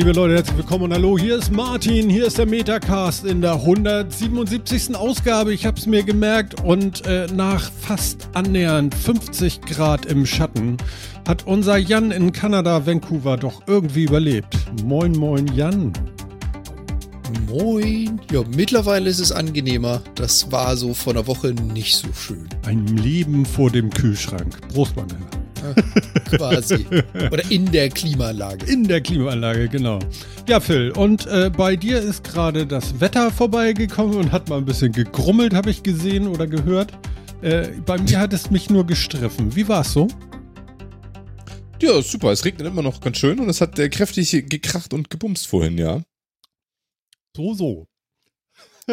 Liebe Leute, herzlich willkommen und hallo, hier ist Martin, hier ist der Metacast in der 177. Ausgabe. Ich habe es mir gemerkt und äh, nach fast annähernd 50 Grad im Schatten hat unser Jan in Kanada, Vancouver, doch irgendwie überlebt. Moin, moin, Jan. Moin. Ja, mittlerweile ist es angenehmer. Das war so vor einer Woche nicht so schön. Ein Leben vor dem Kühlschrank. Prost, Herr. Quasi. Oder in der Klimaanlage. In der Klimaanlage, genau. Ja, Phil, und äh, bei dir ist gerade das Wetter vorbeigekommen und hat mal ein bisschen gegrummelt, habe ich gesehen oder gehört. Äh, bei mir hat es mich nur gestriffen. Wie war es so? Ja, super. Es regnet immer noch ganz schön und es hat äh, kräftig gekracht und gebumst vorhin, ja. So, so.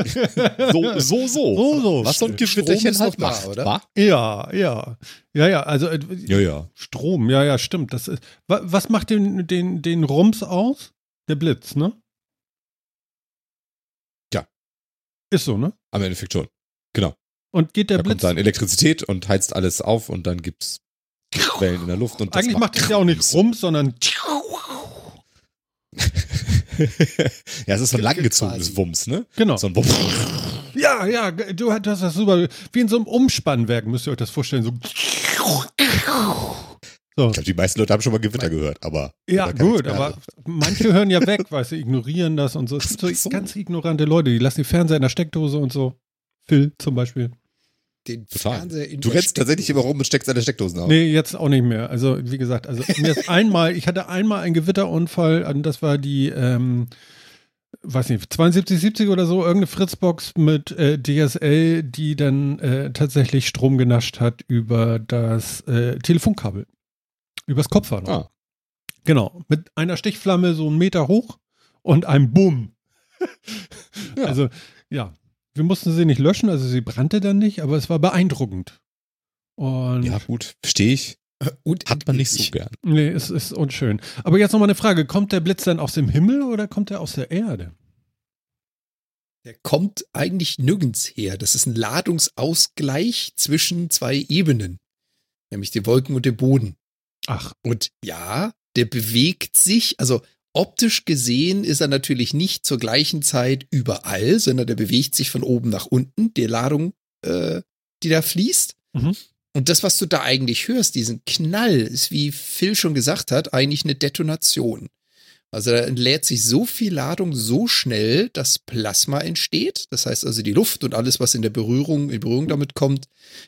so, so, so. So, so. Was so ein Gewitterchen halt noch da, macht, oder? wa? Ja, ja. Ja, ja, also äh, Ja, ja. Strom, ja, ja, stimmt. Das ist, wa, was macht den, den, den Rums aus? Der Blitz, ne? Ja. Ist so, ne? Am Endeffekt schon. Genau. Und geht der da kommt Blitz. dann Elektrizität und heizt alles auf und dann gibt's Wellen in der Luft und das Eigentlich macht es ja auch nicht Rums, sondern ja, es ist so ein langgezogenes Quasi. Wumms, ne? genau. So ein Wumms. Ja, ja, du hast das super. Wie in so einem Umspannwerk müsst ihr euch das vorstellen. So. So. Ich glaube, die meisten Leute haben schon mal Gewitter gehört, aber. Ja, gut, aber manche hören ja weg, weißt du, ignorieren das und so. Es gibt so, so. ganz ignorante Leute, die lassen die Fernseher in der Steckdose und so. Phil zum Beispiel. Den Total. Fernseher in Du rennst tatsächlich immer rum und steckst deine Steckdosen auf. Nee, jetzt auch nicht mehr. Also, wie gesagt, also mir ist einmal, ich hatte einmal einen Gewitterunfall, und das war die, ähm, weiß nicht, 7270 oder so, irgendeine Fritzbox mit äh, DSL, die dann äh, tatsächlich Strom genascht hat über das äh, Telefonkabel. Übers Kopfhörer. noch. Ah. Genau. Mit einer Stichflamme so einen Meter hoch und einem Bumm. Ja. Also, ja. Wir mussten sie nicht löschen, also sie brannte dann nicht, aber es war beeindruckend. Und Ja, gut, verstehe ich. Und Hat man nicht so gern. Nee, es ist unschön. Aber jetzt nochmal eine Frage. Kommt der Blitz dann aus dem Himmel oder kommt er aus der Erde? Der kommt eigentlich nirgends her. Das ist ein Ladungsausgleich zwischen zwei Ebenen. Nämlich den Wolken und dem Boden. Ach, Und ja, der bewegt sich, also optisch gesehen ist er natürlich nicht zur gleichen Zeit überall, sondern der bewegt sich von oben nach unten, die Ladung, äh, die da fließt. Mhm. Und das, was du da eigentlich hörst, diesen Knall, ist, wie Phil schon gesagt hat, eigentlich eine Detonation. Also da entlädt sich so viel Ladung so schnell, dass Plasma entsteht. Das heißt also die Luft und alles, was in der Berührung, in Berührung damit kommt,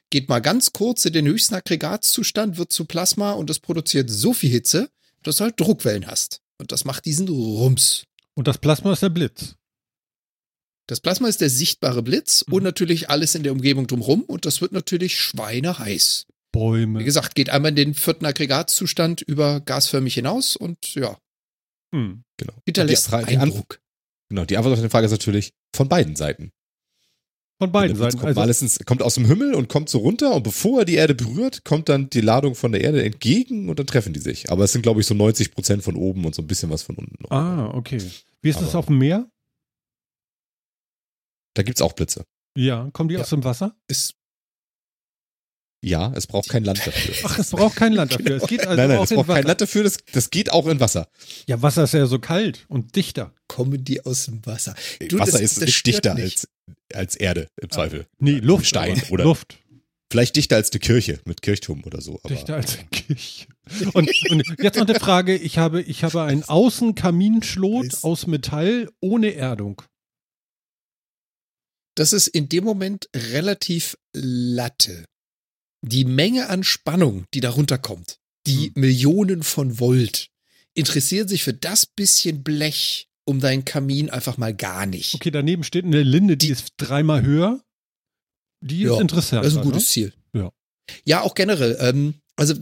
geht mal ganz kurz in den höchsten Aggregatzustand, wird zu Plasma und das produziert so viel Hitze, dass du halt Druckwellen hast. Und das macht diesen Rums. und das Plasma ist der Blitz. Das Plasma ist der sichtbare Blitz Mhm. und natürlich alles in der Umgebung drumherum und das wird natürlich schweineheiß. Wie Bäume. gesagt, geht einmal in den vierten Aggregatzustand über gasförmig hinaus und ja, Hm. Genau. hinterlässt die, die, Eindruck. genau, die Antwort auf die Frage ist natürlich von beiden Seiten. Von beiden Seiten. Kommt, Also, meistens, kommt aus dem Himmel und kommt so runter und bevor er die Erde berührt, kommt dann die Ladung von der Erde entgegen und dann treffen die sich. Aber es sind, glaube ich, so 90 Prozent von oben und so ein bisschen was von unten. noch. ah, okay. Wie ist das Aber- auf dem Meer? Da gibt's auch Blitze. Ja, kommen die Ja. aus dem Wasser? Ist, Ja, es braucht kein Land dafür. Ach, es braucht kein Land dafür. Es geht also nein, nein, auch es in braucht Wasser. kein Land dafür, das, das geht auch in Wasser. Ja, Wasser ist ja so kalt und dichter. kommen die aus dem Wasser? Du, Wasser das- ist das dichter als, als Erde, im Zweifel. Nee, Luft. Stein oder- Luft. Vielleicht dichter als die Kirche mit Kirchturm oder so. Aber Dichter als eine Kirche. Und, und jetzt noch eine Frage. Ich habe, ich habe einen Außenkaminschlot aus Metall ohne Erdung. Das ist in dem Moment relativ Latte. Die Menge an Spannung, die darunter kommt, die Hm. Millionen von Volt, interessieren sich für das bisschen Blech um deinen Kamin einfach mal gar nicht. Okay, daneben steht eine Linde, die ist dreimal höher. Die ist Ja, interessant. Das ist ein ne? gutes Ziel. Ja. Ja, auch generell. Ähm, also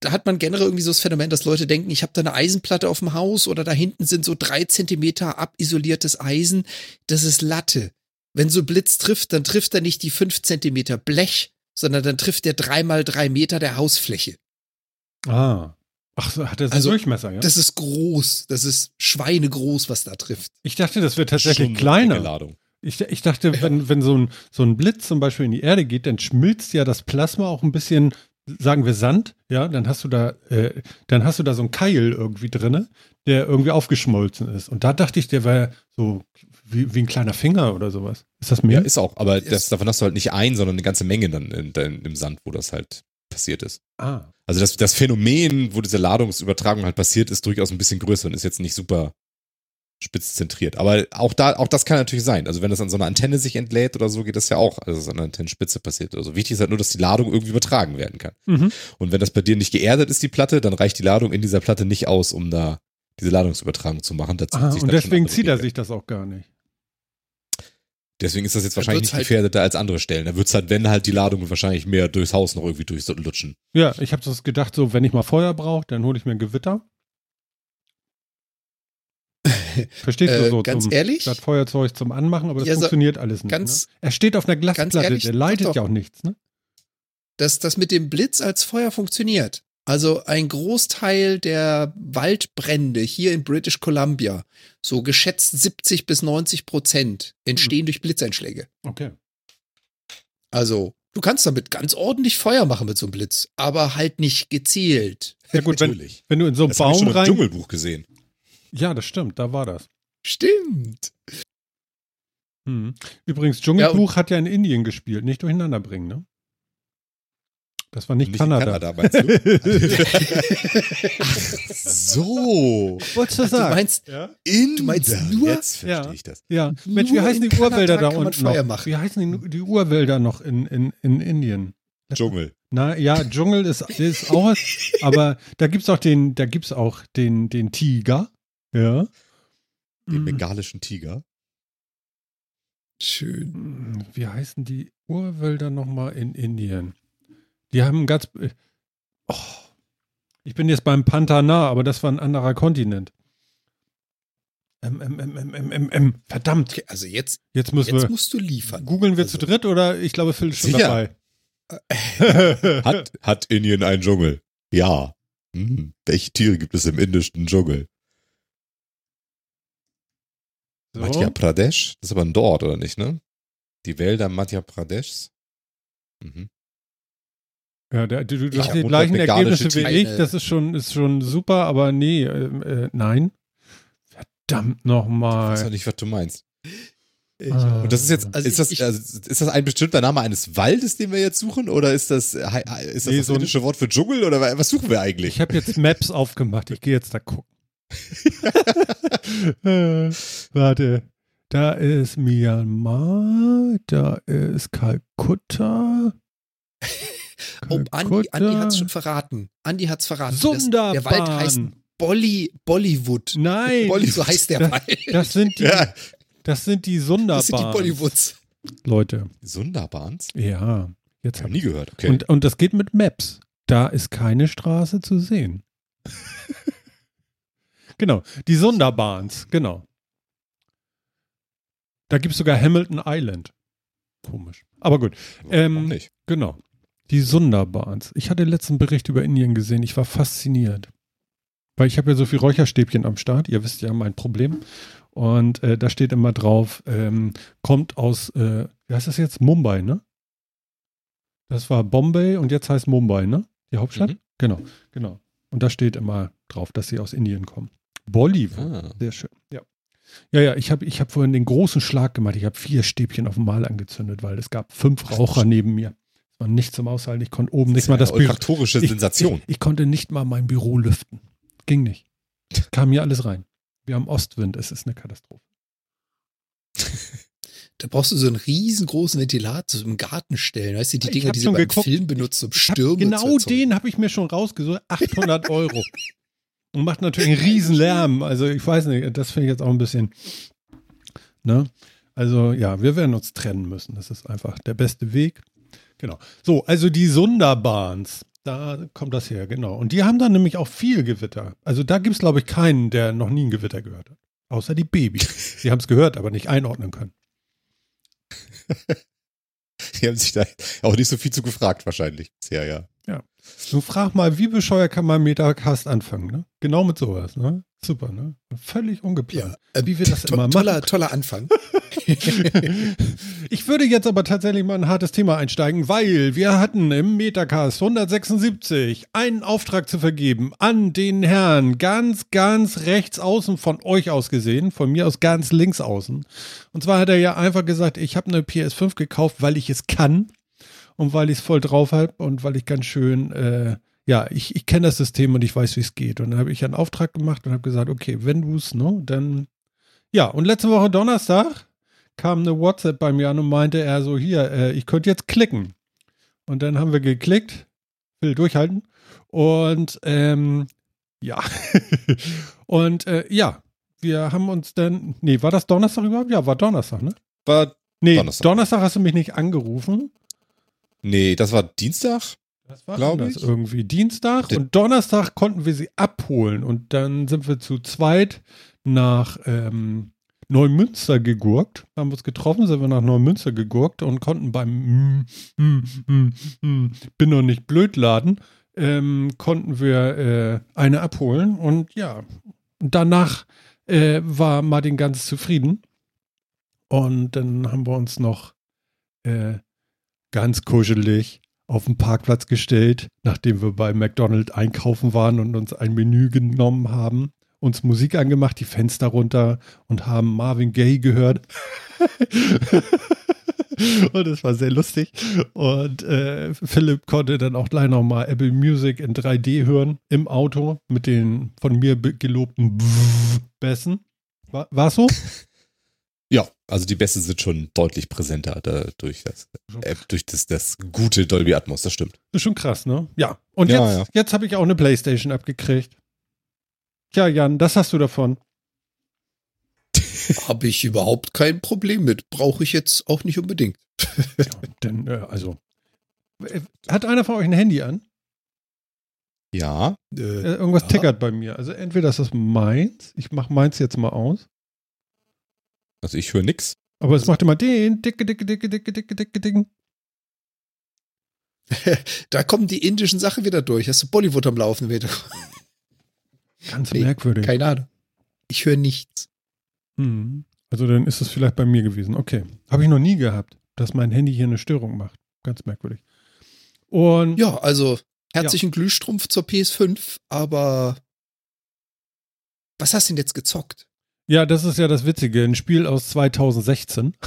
da hat man generell irgendwie so das Phänomen, dass Leute denken, ich habe da eine Eisenplatte auf dem Haus oder da hinten sind so drei Zentimeter abisoliertes Eisen. Das ist Latte. Wenn so Blitz trifft, dann trifft er nicht die fünf Zentimeter Blech, sondern dann trifft der dreimal drei Meter der Hausfläche. Ah. Ach, so, hat er so einen Also, Durchmesser, ja? Das ist groß. Das ist schweinegroß, was da trifft. Ich dachte, das wird tatsächlich Schon eine kleiner. Ladung. Ich, ich dachte, wenn, wenn so ein, so ein Blitz zum Beispiel in die Erde geht, dann schmilzt ja das Plasma auch ein bisschen sagen wir Sand, ja, dann hast du da, äh, dann hast du da so einen Keil irgendwie drinne, der irgendwie aufgeschmolzen ist. Und da dachte ich, der wäre so wie, wie ein kleiner Finger oder sowas. Ist das mehr? Ja, ist auch, aber das, davon hast du halt nicht ein, sondern eine ganze Menge dann in, in, im Sand, wo das halt passiert ist. ah. Also das, das Phänomen, wo diese Ladungsübertragung halt passiert, ist durchaus ein bisschen größer und ist jetzt nicht super spitz zentriert. Aber auch da, auch das kann natürlich sein. Also wenn das an so einer Antenne sich entlädt oder so, geht das ja auch, also es an einer Antennenspitze passiert. Also wichtig ist halt nur, dass die Ladung irgendwie übertragen werden kann. Mhm. Und wenn das bei dir nicht geerdet ist, die Platte, dann reicht die Ladung in dieser Platte nicht aus, um da diese Ladungsübertragung zu machen. Dazu Aha, und deswegen zieht er sich das auch gar nicht. Deswegen ist das jetzt wahrscheinlich nicht halt- gefährdeter als andere Stellen. Da wird's halt, wenn halt die Ladung wahrscheinlich mehr durchs Haus noch irgendwie durchlutschen. Ja, ich habe das gedacht, so, wenn ich mal Feuer brauche, dann hole ich mir ein Gewitter. Verstehst du Äh, so? ganz zum, ehrlich? Das Feuerzeug zum Anmachen, aber das Ja, so- funktioniert alles nicht. ganz- ne? Er steht auf einer Glasplatte, ehrlich, der leitet doch. ja auch nichts, ne? dass das mit dem Blitz als Feuer funktioniert. Also ein Großteil der Waldbrände hier in British Columbia, so geschätzt 70 bis 90 Prozent, entstehen durch Blitzeinschläge. Okay. Also du kannst damit ganz ordentlich Feuer machen mit so einem Blitz, aber halt nicht gezielt. Ja gut, wenn, Natürlich. wenn du in so einen Das habe ich Baum schon im rein... Dschungelbuch gesehen. Ja, das stimmt, da war das. Stimmt. Hm. Übrigens, Dschungelbuch hat ja in Indien gespielt, nicht durcheinander bringen, ne? Das war nicht, Nicht Kanada. Kanada, meinst du? so. Wolltest du Du sagen? meinst, ja? In Du meinst nur- Jetzt verstehe Ja. ich das. Ja, Mensch, wie heißen in die Urwälder Kanada da kann man unten noch? machen. Wie heißen die, die Urwälder noch in, in, in Indien? Dschungel. Na ja, Dschungel ist, ist auch, aber da gibt's auch den, da gibt's auch den, den Tiger. Ja. Den Mhm. bengalischen Tiger. schön. Mm, Wie heißen die Urwälder nochmal in Indien? Die haben ganz. äh, Oh, ich bin jetzt beim Pantana, aber das war ein anderer Kontinent. Ähm, ähm, ähm, ähm, ähm, ähm, verdammt, Okay, also jetzt, jetzt müssen jetzt wir. musst du liefern. Googeln wir Also- zu dritt oder ich glaube, Phil ist schon Sicher. dabei. Hat, hat Indien einen Dschungel? Ja. Hm. Welche Tiere gibt es im indischen Dschungel? So. Madhya Pradesh? Das ist aber ein Dort, oder nicht, ne? Die Wälder Madhya Pradesh? Mhm. Ja, der, du, du hast die gleichen Ergebnisse wie ich. Das ist schon, ist schon super, aber nee, ähm, äh, nein. Verdammt Ich weiß auch nochmal. nicht, was du meinst. Ah. Und das ist jetzt, Also ist das, ich- also ist das ein bestimmter Name eines Waldes, den wir jetzt suchen? Oder ist das, ist das Nee, das so ein- indische Wort für Dschungel? Oder was suchen wir eigentlich? Ich habe jetzt Maps aufgemacht. Ich gehe jetzt da gucken. äh, warte. Da ist Myanmar, da ist Kalkutta. Oh, Andi, Andi hat's schon verraten. Andi hat's verraten. Das, Sunderbahn. der Wald heißt Bolly, Bollywood. Nein, Bolly- So heißt der Das- Wald. das sind die, Ja. das sind die Das sind die Sunderbahns. Bollywoods. Leute, Sundarbans? ja. Jetzt Ich habe nie gehört. Okay. Und, und das geht mit Maps. Da ist keine Straße zu sehen. genau, die Sunderbahns, genau. Da gibt es sogar Hamilton Island. Komisch. Aber gut, ähm, nicht? genau. Die Sunderbahns. Ich hatte den letzten Bericht über Indien gesehen. Ich war fasziniert. Weil ich habe ja so viel Räucherstäbchen am Start. Ihr wisst ja mein Problem. Und äh, da steht immer drauf, ähm, kommt aus, äh, wie heißt das jetzt? Mumbai, ne? Das war Bombay und jetzt heißt Mumbai, ne? Die Hauptstadt? Mhm. Genau, genau. Und da steht immer drauf, dass sie aus Indien kommen. Bollywood. Ah. Sehr schön. Ja. Ja, ja, ich habe ich hab vorhin den großen Schlag gemacht. Ich habe vier Stäbchen auf einmal angezündet, weil es gab fünf Raucher neben mir. Es war nicht zum Aushalten. Ich konnte oben nicht mal das eine Büro. olfaktorische Ich, Sensation. ich, ich konnte nicht mal mein Büro lüften. Ging nicht. Kam hier alles rein. Wir haben Ostwind. Es ist eine Katastrophe. Da brauchst du so einen riesengroßen Ventilator so im Garten stellen. Weißt du, die Dinger, die sie beim geguckt. Film benutzt, um Stürme zu genau den habe ich mir schon rausgesucht. 800 Euro. Und macht natürlich einen riesen Lärm. Also ich weiß nicht, das finde ich jetzt auch ein bisschen. Ne? Also ja, wir werden uns trennen müssen. Das ist einfach der beste Weg. Genau. So, also die Sunderbahns. Da kommt das her, genau. Und die haben dann nämlich auch viel Gewitter. Also da gibt es, glaube ich, keinen, der noch nie ein Gewitter gehört hat. Außer die Babys. Die haben es gehört, aber nicht einordnen können. Die haben sich da auch nicht so viel zu gefragt, wahrscheinlich. Ja, ja. Du frag mal, wie bescheuert kann man Metacast anfangen, ne? Genau mit sowas, ne? Super, ne? Völlig ungeplant. Ja, äh, wie wir das to immer toller, machen. toller Anfang. ich würde jetzt aber tatsächlich mal ein hartes Thema einsteigen, weil wir hatten im Metacast 176 einen Auftrag zu vergeben an den Herrn ganz, ganz rechts außen von euch aus gesehen, von mir aus ganz links außen. Und zwar hat er ja einfach gesagt, ich habe eine PS5 gekauft, weil ich es kann und weil ich es voll drauf habe und weil ich ganz schön äh, ja, ich, ich kenne das System und ich weiß, wie es geht. Und dann habe ich einen Auftrag gemacht und habe gesagt, okay, wenn du es, ne, dann. Ja, und letzte Woche Donnerstag kam eine WhatsApp bei mir an und meinte er so, hier, äh, ich könnte jetzt klicken. Und dann haben wir geklickt, will durchhalten. Und ähm, ja. und äh, ja, wir haben uns dann. Nee, war das Donnerstag überhaupt? Ja, war Donnerstag, ne? War. Nee, Donnerstag, Donnerstag hast du mich nicht angerufen. Nee, das war Dienstag. Das war Glaube ich. irgendwie Dienstag und Donnerstag konnten wir sie abholen und dann sind wir zu zweit nach ähm, Neumünster gegurkt. Haben wir uns getroffen, sind wir nach Neumünster gegurkt und konnten beim mm, mm, mm, mm Bin noch nicht blöd laden, ähm, konnten wir äh, eine abholen und ja, danach äh, war Martin ganz zufrieden und dann haben wir uns noch äh, ganz kuschelig auf den Parkplatz gestellt, nachdem wir bei McDonald's einkaufen waren und uns ein Menü genommen haben, uns Musik angemacht, die Fenster runter und haben Marvin Gaye gehört. und es war sehr lustig. Und äh, Philipp konnte dann auch gleich nochmal Apple Music in 3D hören im Auto mit den von mir gelobten Bässen. War, war so? Ja, also die Bässe sind schon deutlich präsenter durch das, äh, durch das, das gute Dolby Atmos, das stimmt. Das ist schon krass, ne? Ja. Und ja, jetzt, ja. jetzt habe ich auch eine Playstation abgekriegt. Tja, Jan, das hast du davon. habe ich überhaupt kein Problem mit. Brauche ich jetzt auch nicht unbedingt. ja, denn, äh, also. Äh, hat einer von euch ein Handy an? Ja. Äh, irgendwas ja. tickert bei mir. Also entweder ist das meins. Ich mache meins jetzt mal aus. Also ich höre nix. Aber es macht immer den, dicke, dicke, dicke, dicke, dicke, dicke, dicke. da kommen die indischen Sachen wieder durch. Hast du Bollywood am Laufen wieder? Ganz nee, merkwürdig. Keine Ahnung. Ich höre nichts. Hm. Also dann ist es vielleicht bei mir gewesen. Okay. Habe ich noch nie gehabt, dass mein Handy hier eine Störung macht. Ganz merkwürdig. Und ja, also herzlichen ja. Glühstrumpf zur PS5, aber was hast du denn jetzt gezockt? Ja, das ist ja das Witzige. Ein Spiel aus 2016.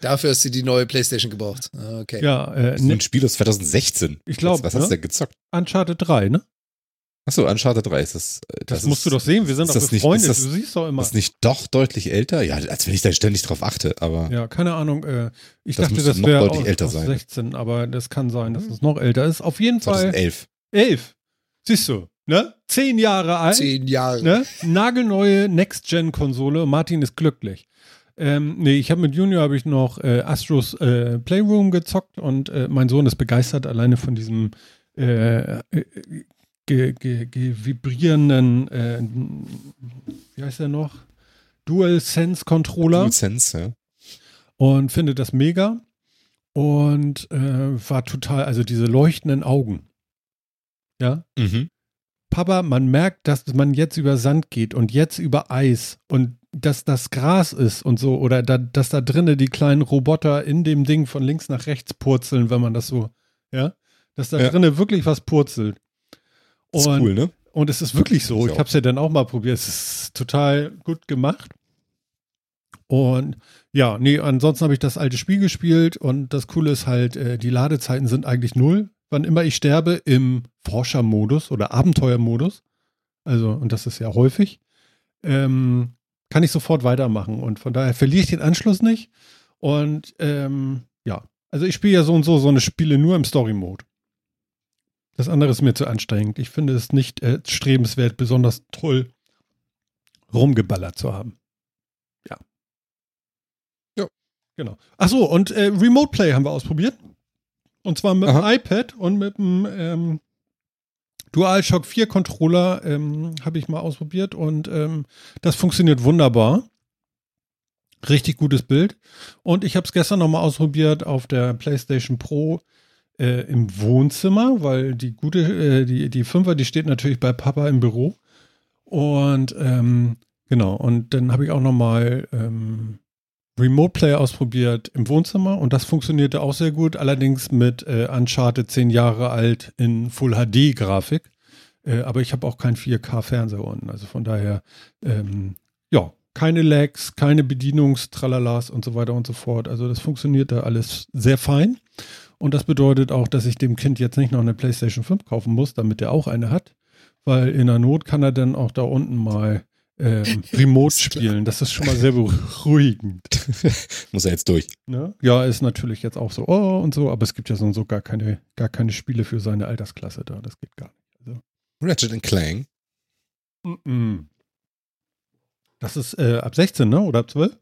Dafür hast du die neue Playstation gebraucht. Ah, okay. Ja, äh, ein Spiel aus 2016. Ich glaube. Was, was hast du denn gezockt? Uncharted 3, ne? Achso, Uncharted 3 ist das. Äh, das, das musst ist, du doch sehen, wir sind doch befreundet, das, du siehst doch immer. Ist nicht doch deutlich älter? Ja, als wenn ich da ständig drauf achte, aber. Ja, keine Ahnung. Äh, ich das dachte, das wäre aus, älter aus 16, aber das kann sein, dass es noch älter ist. Auf jeden 2011. Fall. 11. Siehst du, ne? Zehn Jahre alt. Zehn Jahre. Ne? Nagelneue Next-Gen-Konsole. Martin ist glücklich. Ähm, nee, ich habe mit Junior habe ich noch äh, Astros äh, Playroom gezockt und äh, mein Sohn ist begeistert alleine von diesem äh, äh, ge, ge, ge vibrierenden, äh, wie heißt der noch? Dual Sense Controller. Dual Sense, ja. Und findet das mega und war total, also diese leuchtenden Augen. Ja. Mhm. Papa, man merkt, dass man jetzt über Sand geht und jetzt über Eis und dass das Gras ist und so oder da, dass da drinnen die kleinen Roboter in dem Ding von links nach rechts purzeln, wenn man das so, ja, dass da ja. drinnen wirklich was purzelt. Und, ist cool, ne? Und es ist wirklich so. Ich, habe es ja dann auch mal probiert. Es ist total gut gemacht. Und ja, nee, ansonsten habe ich das alte Spiel gespielt und das Coole ist halt, äh, die Ladezeiten sind eigentlich null wann immer ich sterbe, im Forschermodus oder Abenteuermodus, also, und das ist ja häufig, ähm, kann ich sofort weitermachen. Und von daher verliere ich den Anschluss nicht. Und ähm, ja, also ich spiele ja so und so so eine Spiele nur im Story-Mode. Das andere ist mir zu anstrengend. Ich finde es nicht äh, strebenswert, besonders toll rumgeballert zu haben. Ja. Ja. Genau. Achso, und äh, Remote Play haben wir ausprobiert. Und zwar mit Aha. dem iPad und mit dem ähm, DualShock 4 Controller ähm, habe ich mal ausprobiert und ähm, das funktioniert wunderbar. Richtig gutes Bild. Und ich habe es gestern nochmal ausprobiert auf der PlayStation Pro äh, im Wohnzimmer, weil die gute, äh, die, die Fünfer, die steht natürlich bei Papa im Büro. Und ähm, genau, und dann habe ich auch nochmal ähm, Remote Play ausprobiert im Wohnzimmer und das funktionierte auch sehr gut, allerdings mit äh, Uncharted 10 Jahre alt in Full HD Grafik. Äh, aber ich habe auch keinen 4K-Fernseher unten. Also von daher, ähm, ja, keine Lags, keine Bedienungstralalas und so weiter und so fort. Also das funktioniert da alles sehr fein. Und das bedeutet auch, dass ich dem Kind jetzt nicht noch eine PlayStation 5 kaufen muss, damit er auch eine hat. Weil in der Not kann er dann auch da unten mal ähm, Remote spielen. Das ist schon mal sehr beruhigend. Muss er jetzt durch. Ne? Ja, ist natürlich jetzt auch so, oh und so, aber es gibt ja so und so gar keine, gar keine Spiele für seine Altersklasse da. Das geht gar nicht. Also. Ratchet Clank. Mm -mm. Das ist äh, ab 16, ne? Oder ab 12?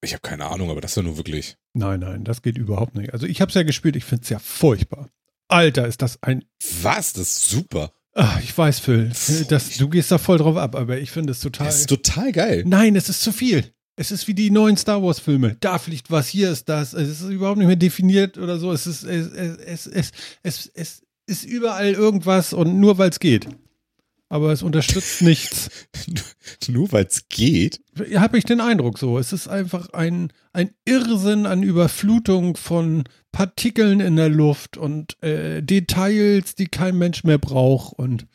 Ich habe keine Ahnung, aber das ist ja nur wirklich. Nein, nein, das geht überhaupt nicht. Also ich habe es ja gespielt, ich finde es ja furchtbar. Alter, ist das ein. Was? Das ist super. Ach, ich weiß, Phil. Das, du gehst da voll drauf ab, aber ich finde es total. Das ist total geil. Nein, es ist zu viel. Es ist wie die neuen Star Wars Filme. Da fliegt was, hier ist das. Es ist überhaupt nicht mehr definiert oder so. Es ist, es, es, es, es, es ist überall irgendwas und nur weil es geht. Aber es unterstützt nichts. nur weil es geht? Habe ich den Eindruck so. Es ist einfach ein, ein Irrsinn an Überflutung von Partikeln in der Luft und äh, Details, die kein Mensch mehr braucht. Und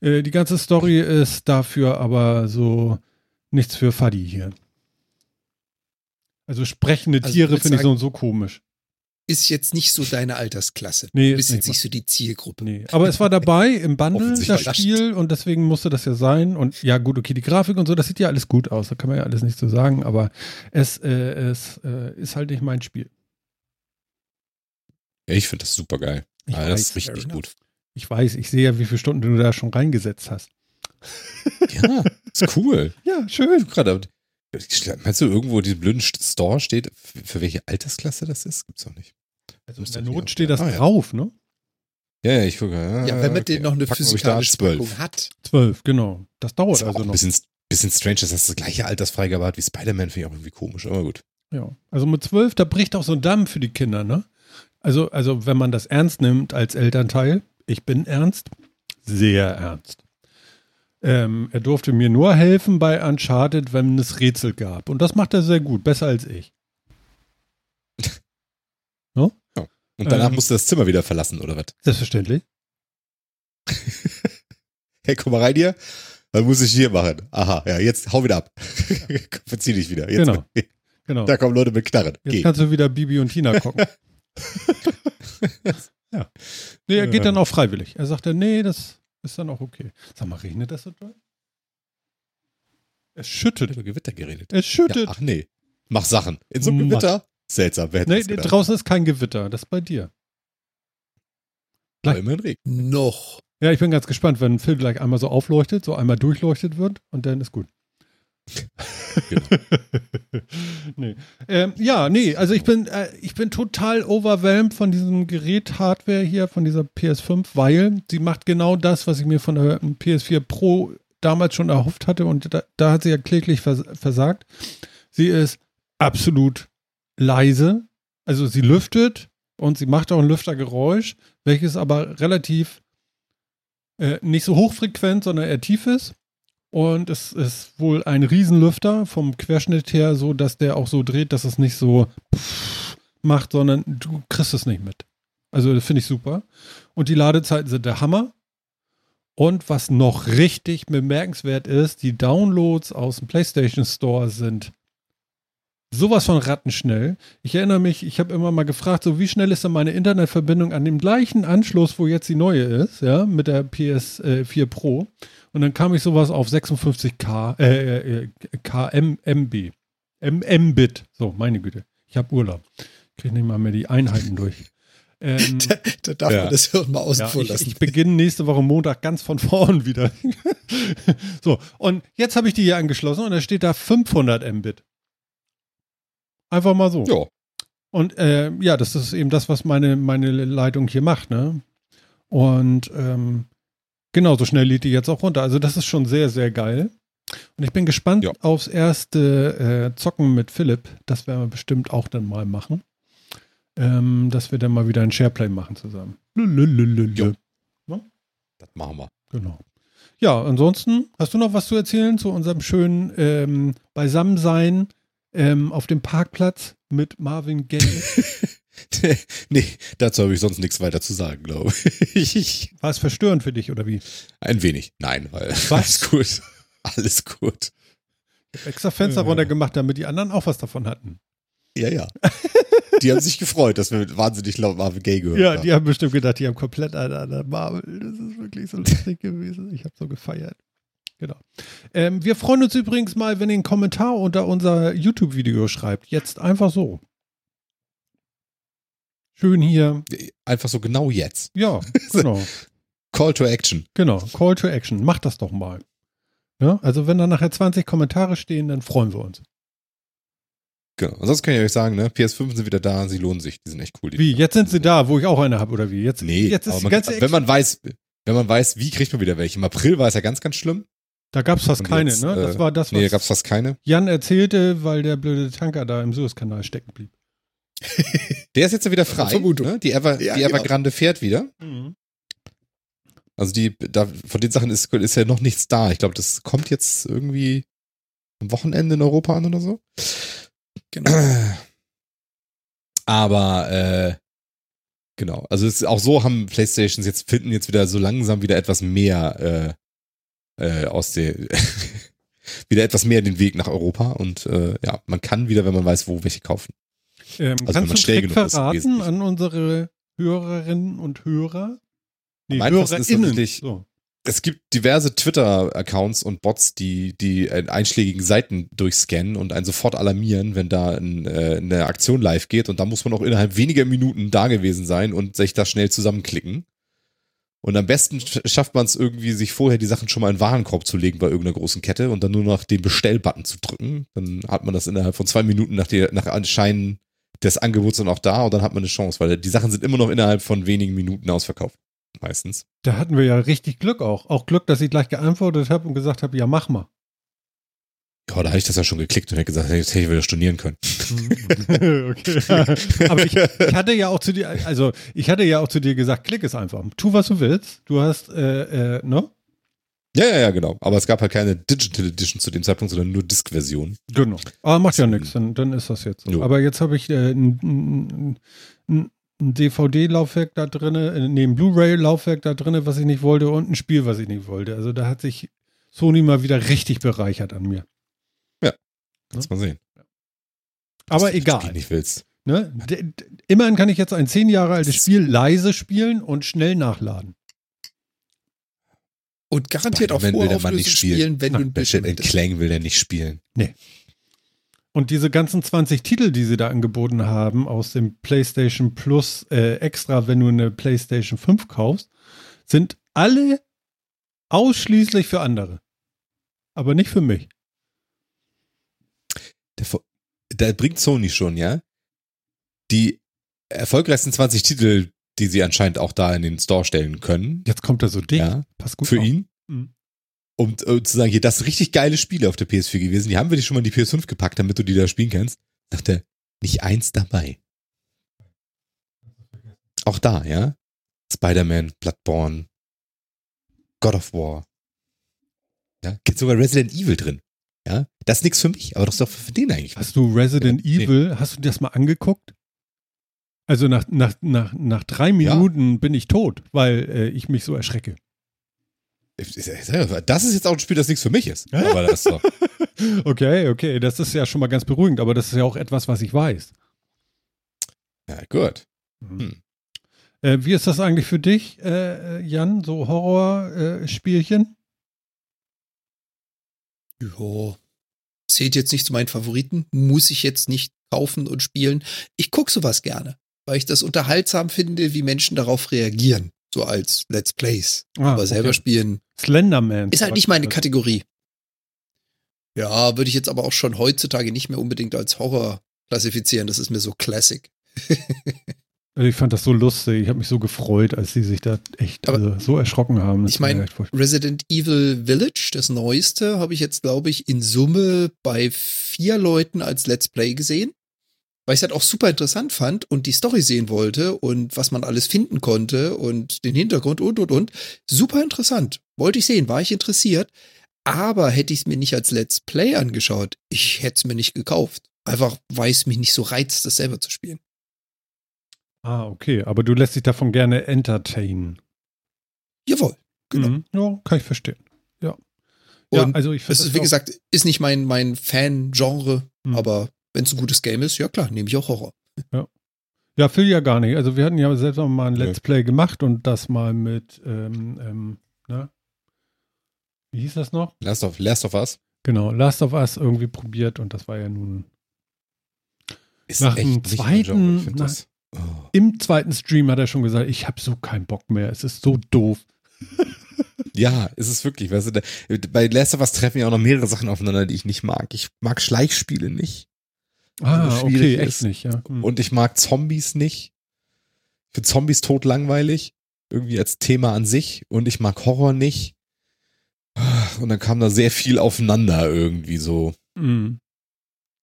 äh, die ganze Story ist dafür aber so nichts für Fadi hier. Also sprechende Also Tiere finde ich so, so komisch. Ist jetzt nicht so deine Altersklasse. Nee, du bist ist jetzt nicht so die Zielgruppe. Nee, aber es war dabei im Bundle, das Spiel, und deswegen musste das ja sein. Und ja, gut, okay, die Grafik und so, das sieht ja alles gut aus, da kann man ja alles nicht so sagen, aber es, äh, es äh, ist halt nicht mein Spiel. Ja, ich finde das super geil. Ich das weiß, ist richtig gut. Ich weiß, ich sehe ja, wie viele Stunden du da schon reingesetzt hast. Ja, ist cool. Ja, schön. Gerade, meinst du, irgendwo diesen blöden Store steht, für welche Altersklasse das ist? Gibt's doch nicht. Also in der Not steht das Ah, ja. drauf, ne? Ja, ja, ich gucke. Ah, Ja, wenn man okay. den noch eine Packen physikalische 12. Packung hat. Zwölf, genau. Das dauert Ist auch also ein noch. bisschen, bisschen strange, dass das das gleiche Altersfreigabe hat wie Spider-Man, finde ich auch irgendwie komisch, aber gut. Ja. Also mit zwölf, da bricht auch so ein Damm für die Kinder, ne? Also, also wenn man das ernst nimmt als Elternteil, ich bin ernst, sehr ernst. Ähm, er durfte mir nur helfen bei Uncharted, wenn es Rätsel gab. Und das macht er sehr gut, besser als ich. Und danach Ähm. musst du das Zimmer wieder verlassen, oder was? Selbstverständlich. Hey, komm mal rein hier. Was muss ich hier machen? Aha, ja, jetzt hau wieder ab. Verzieh dich wieder. Jetzt, Genau. Genau. Da kommen Leute mit Knarren. Jetzt Geh. kannst du wieder Bibi und Tina gucken. ja. Nee, er geht dann auch freiwillig. Er sagt dann, nee, das ist dann auch okay. Sag mal, regnet das so doll? Es schüttet. über Gewitter geredet. Es schüttet. Ja, ach nee. Mach Sachen. In so einem Mach- Gewitter? Seltsam. Wer nee, das gedacht? draußen ist kein Gewitter. Das ist bei dir. Aber immerhin Regen. Noch. Ja, ich bin ganz gespannt, wenn Phil gleich einmal so aufleuchtet, so einmal durchleuchtet wird und dann ist gut. Genau. nee. ähm, ja, nee, also ich bin, äh, ich bin total overwhelmed von diesem Gerät Hardware hier, von dieser PS5, weil sie macht genau das, was ich mir von der PS4 Pro damals schon erhofft hatte und da, da hat sie ja kläglich vers versagt. Sie ist absolut leise, also sie lüftet und sie macht auch ein Lüftergeräusch, welches aber relativ äh, nicht so hochfrequent, sondern eher tief ist. Und es ist wohl ein Riesenlüfter vom Querschnitt her, so dass der auch so dreht, dass es nicht so macht, sondern du kriegst es nicht mit. Also das finde ich super. Und die Ladezeiten sind der Hammer. Und was noch richtig bemerkenswert ist, die Downloads aus dem PlayStation Store sind sowas von rattenschnell. Ich erinnere mich, ich habe immer mal gefragt, so wie schnell ist denn meine Internetverbindung an dem gleichen Anschluss, wo jetzt die neue ist, ja, mit der PS4 Pro. Und dann kam ich sowas auf 56k, äh, äh, KM, MB. M-Mbit. So, meine Güte. Ich habe Urlaub. Ich kriege nicht mal mehr die Einheiten durch. Ähm, Da, da darf Ja. man das Hirn mal außen ja, vor ich, lassen. ich beginne nächste Woche Montag ganz von vorn wieder. so, und jetzt habe ich die hier angeschlossen und da steht da 500 Mbit. Einfach mal so. Ja. Und äh, ja, das ist eben das, was meine, meine Leitung hier macht, ne? Und ähm, genau, so schnell lädt die jetzt auch runter. Also das ist schon sehr, sehr geil. Und ich bin gespannt Ja. aufs erste äh, Zocken mit Philipp. Das werden wir bestimmt auch dann mal machen. ähm, dass wir dann mal wieder ein Shareplay machen zusammen. Lulululul. Jo. Das machen wir. Genau. Ja, ansonsten, hast du noch was zu erzählen zu unserem schönen ähm, Beisammensein ähm, auf dem Parkplatz mit Marvin Gaye? nee, dazu habe ich sonst nichts weiter zu sagen, glaube ich. War es verstörend für dich oder wie? Ein wenig. Nein, weil alles gut. Alles gut. Ich hab extra Fenster Ja. runtergemacht, damit die anderen auch was davon hatten. Ja, ja. Die haben sich gefreut, dass wir wahnsinnig laut Marvin Gaye gehört Ja, haben. die haben bestimmt gedacht, die haben komplett eine an der Marvel. Das ist wirklich so lustig gewesen. Ich habe so gefeiert. Genau. Ähm, wir freuen uns übrigens mal, wenn ihr einen Kommentar unter unser YouTube-Video schreibt. Jetzt einfach so. Schön hier. Einfach so genau jetzt. Ja, genau. Call to Action. Genau. Call to Action. Macht das doch mal. Ja, also wenn da nachher 20 Kommentare stehen, dann freuen wir uns. Genau. Ansonsten kann ich euch sagen, ne, PS5 sind wieder da, sie lohnen sich, die sind echt cool. Die Wie, jetzt sind sie da, wo ich auch eine habe, oder wie? Jetzt, Nee, jetzt ist die man, ganze wenn man weiß, wenn man weiß, wie kriegt man wieder welche. Im April war es ja ganz, ganz schlimm. Da gab es fast Und keine, jetzt, ne? Das äh, war das, was Nee, da gab es fast keine. Jan erzählte, weil der blöde Tanker da im Suezkanal stecken blieb. Der ist jetzt ja wieder frei. Vermutung. Ne? Die, Ever, Ja, die genau. Evergrande fährt wieder. Also die, da, von den Sachen ist, ist ja noch nichts da. Ich glaube, das kommt jetzt irgendwie am Wochenende in Europa an oder so. Genau. Aber äh, genau, also es ist auch so haben Playstations jetzt finden jetzt wieder so langsam wieder etwas mehr äh, äh, aus der wieder etwas mehr den Weg nach Europa und äh, ja, man kann wieder, wenn man weiß, wo welche kaufen. Ähm, Also kannst man du Trick genug ist, verraten wesentlich. an unsere Hörerinnen und Hörer? Nee, ist HörerInnen. tatsächlich- So. Es gibt diverse Twitter-Accounts und Bots, die die einschlägigen Seiten durchscannen und einen sofort alarmieren, wenn da ein, äh, eine Aktion live geht. Und da muss man auch innerhalb weniger Minuten da gewesen sein und sich da schnell zusammenklicken. Und am besten sch- schafft man es irgendwie, sich vorher die Sachen schon mal in den Warenkorb zu legen bei irgendeiner großen Kette und dann nur noch den Bestell-Button zu drücken. Dann hat man das innerhalb von zwei Minuten nach, der, nach Anschein des Angebots dann auch da und dann hat man eine Chance, weil die Sachen sind immer noch innerhalb von wenigen Minuten ausverkauft. Meistens. Da hatten wir ja richtig Glück auch. Auch Glück, dass ich gleich geantwortet habe und gesagt habe, ja, mach mal. Ja, da hatte ich das ja schon geklickt und hätte gesagt, jetzt hätte ich wieder stornieren können. okay. Aber ich, ich hatte ja auch zu dir, also ich hatte ja auch zu dir gesagt, klick es einfach. Tu, was du willst. Du hast, äh, äh, ne? Ja, ja, ja, genau. Aber es gab halt keine Digital Edition zu dem Zeitpunkt, sondern nur Disk-Version. Genau. Aber macht ja nichts, dann, dann ist das jetzt so. Aber jetzt habe ich äh, ein, ein, DVD-Laufwerk da drinne, äh, nee, ein Blu-ray-Laufwerk da drinne, was ich nicht wollte und ein Spiel, was ich nicht wollte. Also da hat sich Sony mal wieder richtig bereichert an mir. Kannst mal sehen. Aber das egal. Nicht willst. Ne? Immerhin kann ich jetzt ein zehn Jahre altes Spiel leise spielen und schnell nachladen. Und garantiert auch Vorauflösung nicht spielen. spielen, wenn du ein Ratchet bisschen Clank will der nicht spielen. Und diese ganzen 20 Titel, die sie da angeboten haben, aus dem PlayStation Plus äh, extra, wenn du eine PlayStation 5 kaufst, sind alle ausschließlich für andere. Aber nicht für mich. Da bringt Sony schon, ja, die erfolgreichsten 20 Titel, die sie anscheinend auch da in den Store stellen können. Jetzt kommt er so dick. Ja, Passt gut für auf. ihn. Mhm. Um äh, zu sagen, hier, das sind richtig geile Spiele auf der PS4 gewesen. Die haben wir dir schon mal in die PS5 gepackt, damit du die da spielen kannst. Sagt er, nicht eins dabei. Auch da, ja. Spider-Man, Bloodborne, God of War. Ja, gibt sogar Resident Evil drin. Ja, das ist nichts für mich, aber das ist doch für den eigentlich. Hast du Resident Ja, nee. Evil, hast du das mal angeguckt? Also nach, nach, nach, nach drei Minuten bin ich tot, weil äh, ich mich so erschrecke. Das ist jetzt auch ein Spiel, das nichts für mich ist. Aber das ist doch, Okay, okay, das ist ja schon mal ganz beruhigend, aber das ist ja auch etwas, was ich weiß. ja, gut. Mhm. Hm. Äh, wie ist das eigentlich für dich, äh, Jan, so Horrorspielchen? Ja, zählt jetzt nicht zu meinen Favoriten, muss ich jetzt nicht kaufen und spielen. Ich gucke sowas gerne, weil ich das unterhaltsam finde, wie Menschen darauf reagieren, so als Let's Plays. Ah, Aber selber okay. spielen Slenderman. ist halt nicht meine Kategorie. Ja, würde ich jetzt aber auch schon heutzutage nicht mehr unbedingt als Horror klassifizieren. Das ist mir so Classic. Also ich fand das so lustig. Ich habe mich so gefreut, als sie sich da echt also, so erschrocken haben. Das ich war mein- echt furchtbar. Resident Evil Village, das neueste, habe ich jetzt, glaube ich, in Summe bei vier Leuten als Let's Play gesehen. Weil ich es halt auch super interessant fand und die Story sehen wollte und was man alles finden konnte und den Hintergrund und und und. Super interessant. Wollte ich sehen, war ich interessiert. Aber hätte ich es mir nicht als Let's Play angeschaut, ich hätte es mir nicht gekauft. Einfach, weil es mich nicht so reizt, das selber zu spielen. Ah, okay. Aber du lässt dich davon gerne entertainen. Jawohl, genau. Mhm. Ja, kann ich verstehen. Ja. Und ja, also ich Es ist, wie gesagt, ist nicht mein, mein Fan-Genre, Mhm. aber wenn es ein gutes Game ist, ja klar, nehme ich auch Horror. Ja, Phil ja gar nicht. Also wir hatten ja selbst auch mal ein. Let's Play gemacht und das mal mit, ähm, ähm, ne? Wie hieß das noch? Last of, Last of Us. Genau, Last of Us irgendwie probiert und das war ja nun Ist Nach echt dem zweiten- find nach- das, oh. im zweiten Stream hat er schon gesagt, ich habe so keinen Bock mehr. Es ist so doof. Ja, ist es wirklich. Weißt du, da, bei Last of Us treffen ja auch noch mehrere Sachen aufeinander, die ich nicht mag. Ich mag Schleichspiele nicht. Ah, so okay, schwierig echt ist. nicht, ja. Hm. Und ich mag Zombies nicht. Ich finde Zombies tot langweilig. Irgendwie als Thema an sich. Und ich mag Horror nicht. Und dann kam da sehr viel aufeinander irgendwie so. Hm.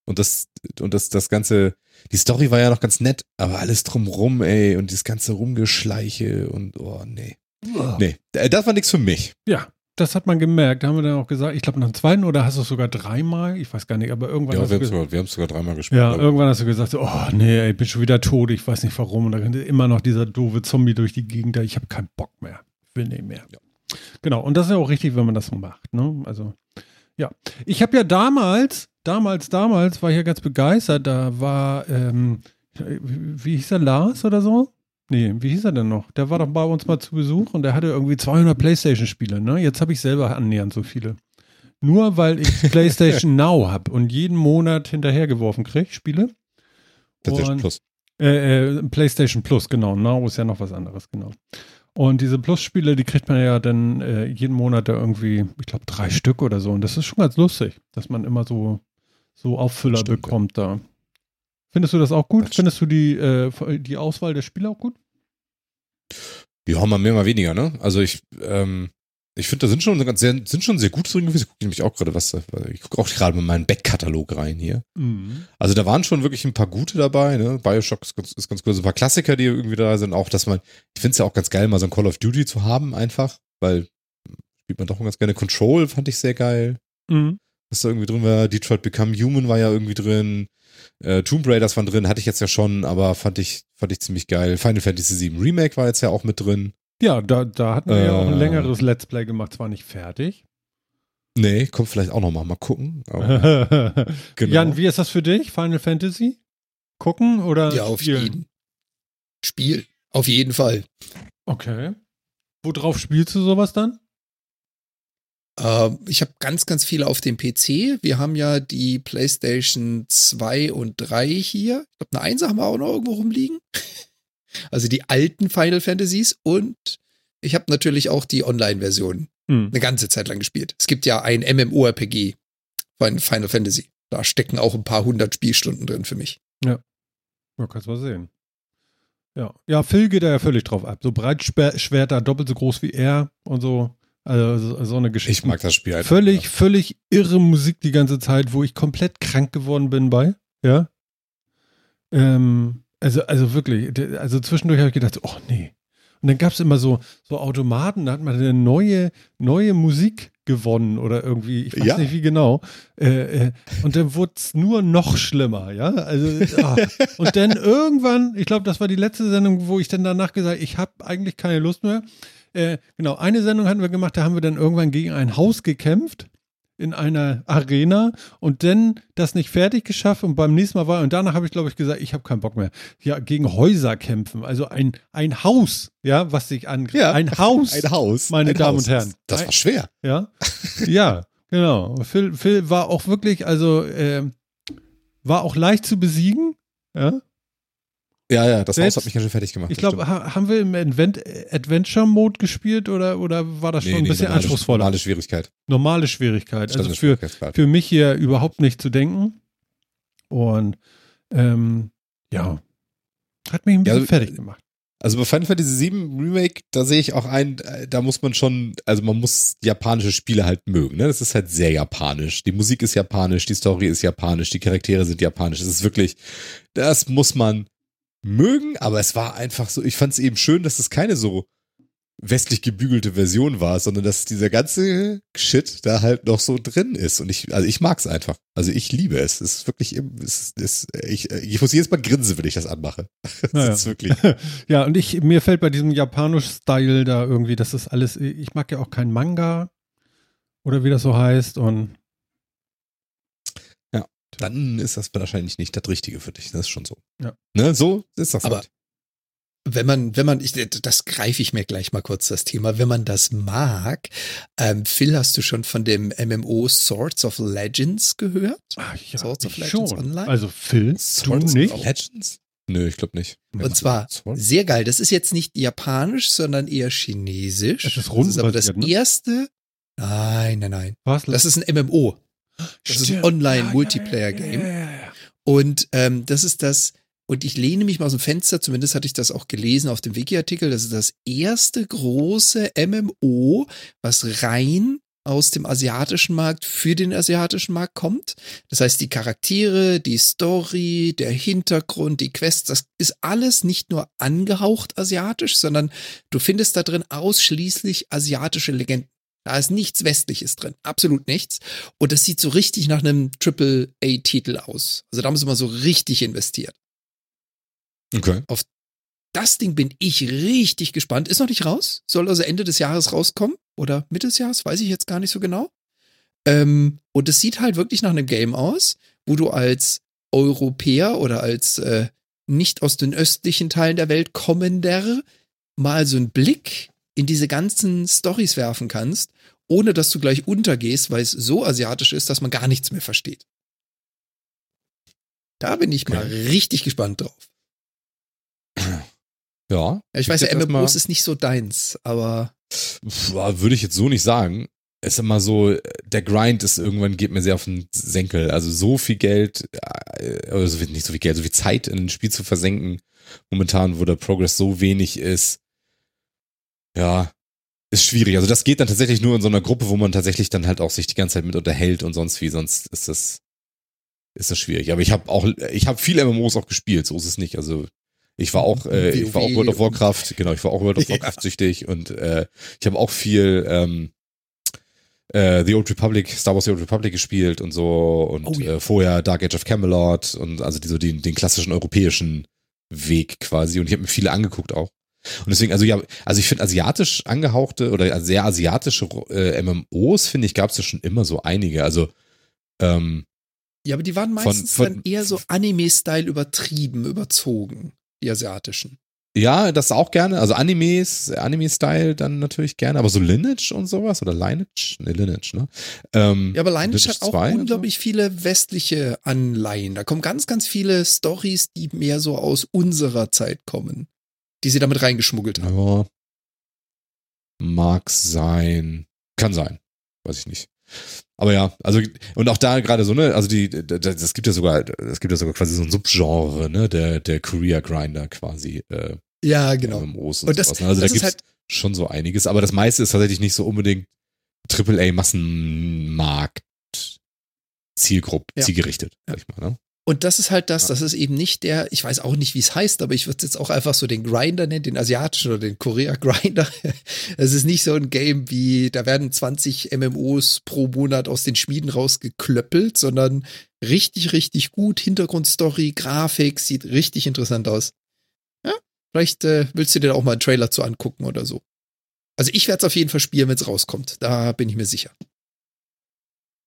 Und das, und das, das ganze, die Story war ja noch ganz nett, aber alles drumrum, ey, und dieses ganze Rumgeschleiche und, oh, nee. Nee, das war nichts für mich. Ja, das hat man gemerkt. Da haben wir dann auch gesagt, ich glaube nach dem zweiten oder hast du es sogar dreimal? Ich weiß gar nicht, aber irgendwann Ja, hast wir du haben gesagt, sogar, wir haben's sogar dreimal gespielt. ja, irgendwann hast du gesagt, oh nee, ich bin schon wieder tot, ich weiß nicht warum. Und da rennt immer noch dieser doofe Zombie durch die Gegend, ich habe keinen Bock mehr. Ich will nicht mehr. Ja. Genau, und das ist ja auch richtig, wenn man das so macht. Ne? Also, ja. Ich habe ja damals, damals, damals war ich ja ganz begeistert. Da war, ähm, wie hieß er, Lars oder so? Nee, wie hieß er denn noch? Der war doch bei uns mal zu Besuch und der hatte irgendwie 200 Playstation-Spiele. Ne? Jetzt habe ich selber annähernd so viele. Nur weil ich PlayStation Now habe und jeden Monat hinterhergeworfen kriege, Spiele. PlayStation Und- Plus. Äh, äh, PlayStation Plus, genau. Now ist ja noch was anderes, genau. Und diese Plus-Spiele, die kriegt man ja dann äh, jeden Monat da irgendwie, ich glaube, drei Stück oder so. Und das ist schon ganz lustig, dass man immer so, so Auffüller Stimmt, ja. bekommt da. Findest du das auch gut? Das Findest du die, äh, die Auswahl der Spiele auch gut? Ja, mal mehr, mal weniger, ne? Also ich, ähm, ich finde, da sind schon ganz sehr, sind schon sehr gut drin gewesen. Ich gucke nämlich auch gerade was, da- ich gucke auch gerade mal meinen Backkatalog rein hier. Mhm. Also da waren schon wirklich ein paar gute dabei, ne? Bioshock ist ganz, ist ganz cool. So ein paar Klassiker, die irgendwie da sind. Auch, dass man, ich finde es ja auch ganz geil, mal so ein Call of Duty zu haben, einfach, weil spielt man doch ganz gerne. Control fand ich sehr geil. Mhm. Was da irgendwie drin war. Detroit Become Human war ja irgendwie drin. Äh, Tomb Raiders waren drin, hatte ich jetzt ja schon, aber fand ich, fand ich ziemlich geil. Final Fantasy VII Remake war jetzt ja auch mit drin. Ja, da, da hatten wir ja auch ein Äh. längeres Let's Play gemacht, zwar nicht fertig. Nee, kommt vielleicht auch noch mal, mal gucken. Aber, genau. Jan, wie ist das für dich? Final Fantasy? Gucken oder Ja, auf spielen? jeden. Spiel. Auf jeden Fall. Okay. Worauf spielst du sowas dann? Ähm, ich habe ganz, ganz viele auf dem PC. Wir haben ja die PlayStation 2 und 3 hier. Ich glaube, eine 1 haben wir auch noch irgendwo rumliegen. Also die alten Final Fantasies und ich habe natürlich auch die Online-Version Hm. eine ganze Zeit lang gespielt. Es gibt ja ein MMORPG von Final Fantasy. Da stecken auch ein paar hundert Spielstunden drin für mich. Ja, kannst mal sehen. Ja. ja, Phil geht da ja völlig drauf ab. So Breitschwerter, doppelt so groß wie er und so. Also so, eine Geschichte. ich mag das Spiel halt. Völlig, völlig irre Musik die ganze Zeit, wo ich komplett krank geworden bin bei. Ja. Ähm, also, also wirklich, also zwischendurch habe ich gedacht, oh nee. Und dann gab es immer so, so Automaten, da hat man eine neue, neue Musik gewonnen oder irgendwie, ich weiß Ja. nicht wie genau. Äh, äh, und dann wurde es nur noch schlimmer, ja. Also, ah. und dann irgendwann, ich glaube, das war die letzte Sendung, wo ich dann danach gesagt habe, ich habe eigentlich keine Lust mehr. Äh, genau, eine Sendung hatten wir gemacht, da haben wir dann irgendwann gegen ein Haus gekämpft in einer Arena und dann das nicht fertig geschafft und beim nächsten Mal war und danach habe ich glaube ich gesagt, ich habe keinen Bock mehr. Ja, gegen Häuser kämpfen, also ein, ein Haus, ja, was sich an Ja, ein Haus, Ein Haus. meine ein Damen Haus. und Herren. Das war schwer. ja, ja, genau. Phil, Phil war auch wirklich, also äh, war auch leicht zu besiegen, ja. Ja, ja, das Selbst- Haus hat mich ganz schön fertig gemacht. Ich das glaube, ha haben wir im Advent Adventure-Mode gespielt oder, oder war das schon Nee, ein nee, bisschen normale- anspruchsvoller? Normale Schwierigkeit. normale Schwierigkeit. Also für, für mich hier überhaupt nicht zu denken. Und ähm, ja, hat mich ein bisschen Ja, also, fertig gemacht. Also bei Final Fantasy VII Remake, da sehe ich auch ein, da muss man schon, also man muss japanische Spiele halt mögen. Ne? Das ist halt sehr japanisch. Die Musik ist japanisch, die Story ist japanisch, die Charaktere sind japanisch. Es ist wirklich, das muss man mögen, aber es war einfach so, ich fand es eben schön, dass es keine so westlich gebügelte Version war, sondern dass dieser ganze Shit da halt noch so drin ist. Und ich, also ich mag's einfach. Also ich liebe es. Es ist wirklich, es ist, ich, ich muss jedes Mal grinsen, wenn ich das anmache. Das Naja. ist wirklich. Ja, und ich, mir fällt bei diesem japanisch-Style da irgendwie, das ist alles, ich mag ja auch kein Manga oder wie das so heißt und Dann ist das wahrscheinlich nicht das Richtige für dich. Das ist schon so. Ja. Ne, so ist das Aber halt. wenn man, wenn man, ich, das greife ich mir gleich mal kurz das Thema, wenn man das mag, ähm, Phil, hast du schon von dem MMO Swords of Legends gehört? ach, ja, Swords of Legends schon. Online? Also Phil, Swords du nicht? of Legends? Nö, ich glaube nicht. Und zwar sehr geil. Das ist jetzt nicht japanisch, sondern eher chinesisch. Es ist das ist aber das ne? erste. Nein, nein, nein. Was? Das ist ein MMO. Das ist ein Stimmt. Online-Multiplayer-Game. Ja, ja, ja. Und ähm, das ist das, und ich lehne mich mal aus dem Fenster, zumindest hatte ich das auch gelesen auf dem Wiki-Artikel, das ist das erste große MMO, was rein aus dem asiatischen Markt für den asiatischen Markt kommt. Das heißt, die Charaktere, die Story, der Hintergrund, die Quests, das ist alles nicht nur angehaucht asiatisch, sondern du findest da drin ausschließlich asiatische Legenden. Da ist nichts Westliches drin, absolut nichts. Und das sieht so richtig nach einem Triple-A-Titel aus. Also da haben sie mal so richtig investiert. Okay. Das Ding bin ich richtig gespannt. Ist noch nicht raus. Soll also Ende des Jahres rauskommen. Oder Mitte des Jahres, weiß ich jetzt gar nicht so genau. Ähm, und es sieht halt wirklich nach einem Game aus, wo du als Europäer oder als äh, nicht aus den östlichen Teilen der Welt kommender mal so einen Blick in diese ganzen Stories werfen kannst, ohne dass du gleich untergehst, weil es so asiatisch ist, dass man gar nichts mehr versteht. Da bin ich mal Okay. richtig gespannt drauf. Ja. Ich weiß ja, MMOs ist nicht so deins, aber Pff, Würde ich jetzt so nicht sagen. Es ist immer so, der Grind ist irgendwann geht mir sehr auf den Senkel. Also so viel Geld, äh, oder so viel, nicht so viel Geld, so viel Zeit in ein Spiel zu versenken, momentan, wo der Progress so wenig ist, ja, ist schwierig. Also das geht dann tatsächlich nur in so einer Gruppe, wo man tatsächlich dann halt auch sich die ganze Zeit mit unterhält und sonst wie, sonst ist das, ist das schwierig. Aber ich habe auch, ich habe viele MMOs auch gespielt, so ist es nicht. Also ich war auch, äh, ich war auch World of Warcraft, genau, ich war auch World of. Warcraft süchtig und äh, ich habe auch viel ähm, äh, The Old Republic, Star Wars The Old Republic gespielt und so und Oh ja. äh, vorher Dark Age of Camelot und also die, so den, den klassischen europäischen Weg quasi und ich habe mir viele angeguckt auch. Und deswegen, also ja, also ich finde asiatisch angehauchte oder sehr asiatische äh, MMOs, finde ich, gab es ja schon immer so einige. Also ähm, ja, aber die waren Von- meistens von- dann eher so Anime-Style übertrieben, überzogen, die asiatischen. Ja, das auch gerne. Also Animes, Anime-Style dann natürlich gerne, aber so Lineage und sowas oder Lineage? Ne, Lineage, ne? Ähm, Ja, aber Lineage Lineage hat auch 2 und unglaublich viele westliche Anleihen. Da kommen ganz, ganz viele Stories, die mehr so aus unserer Zeit kommen, die sie damit reingeschmuggelt haben. Ja. Mag sein. Kann sein. Weiß ich nicht. Aber ja, also, und auch da gerade so, ne, also die, das gibt ja sogar, es gibt ja sogar quasi so ein Subgenre, ne, der, der Career Grinder quasi, äh, Ja, genau. MMOs und, Und das, sowas. Ne? Also da gibt's halt, schon so einiges, aber das meiste ist tatsächlich nicht so unbedingt AAA Massenmarkt Zielgruppe, Ja. zielgerichtet, sag ich mal, ne? Und das ist halt das, das ist eben nicht der, ich weiß auch nicht, wie es heißt, aber ich würde es jetzt auch einfach so den Grinder nennen, den asiatischen oder den Korea-Grinder. Es ist nicht so ein Game wie, da werden 20 MMOs pro Monat aus den Schmieden rausgeklöppelt, sondern richtig, richtig gut. Hintergrundstory, Grafik, sieht richtig interessant aus. Ja, vielleicht äh, willst du dir da auch mal einen Trailer zu angucken oder so. Also ich werde es auf jeden Fall spielen, wenn es rauskommt. Da bin ich mir sicher.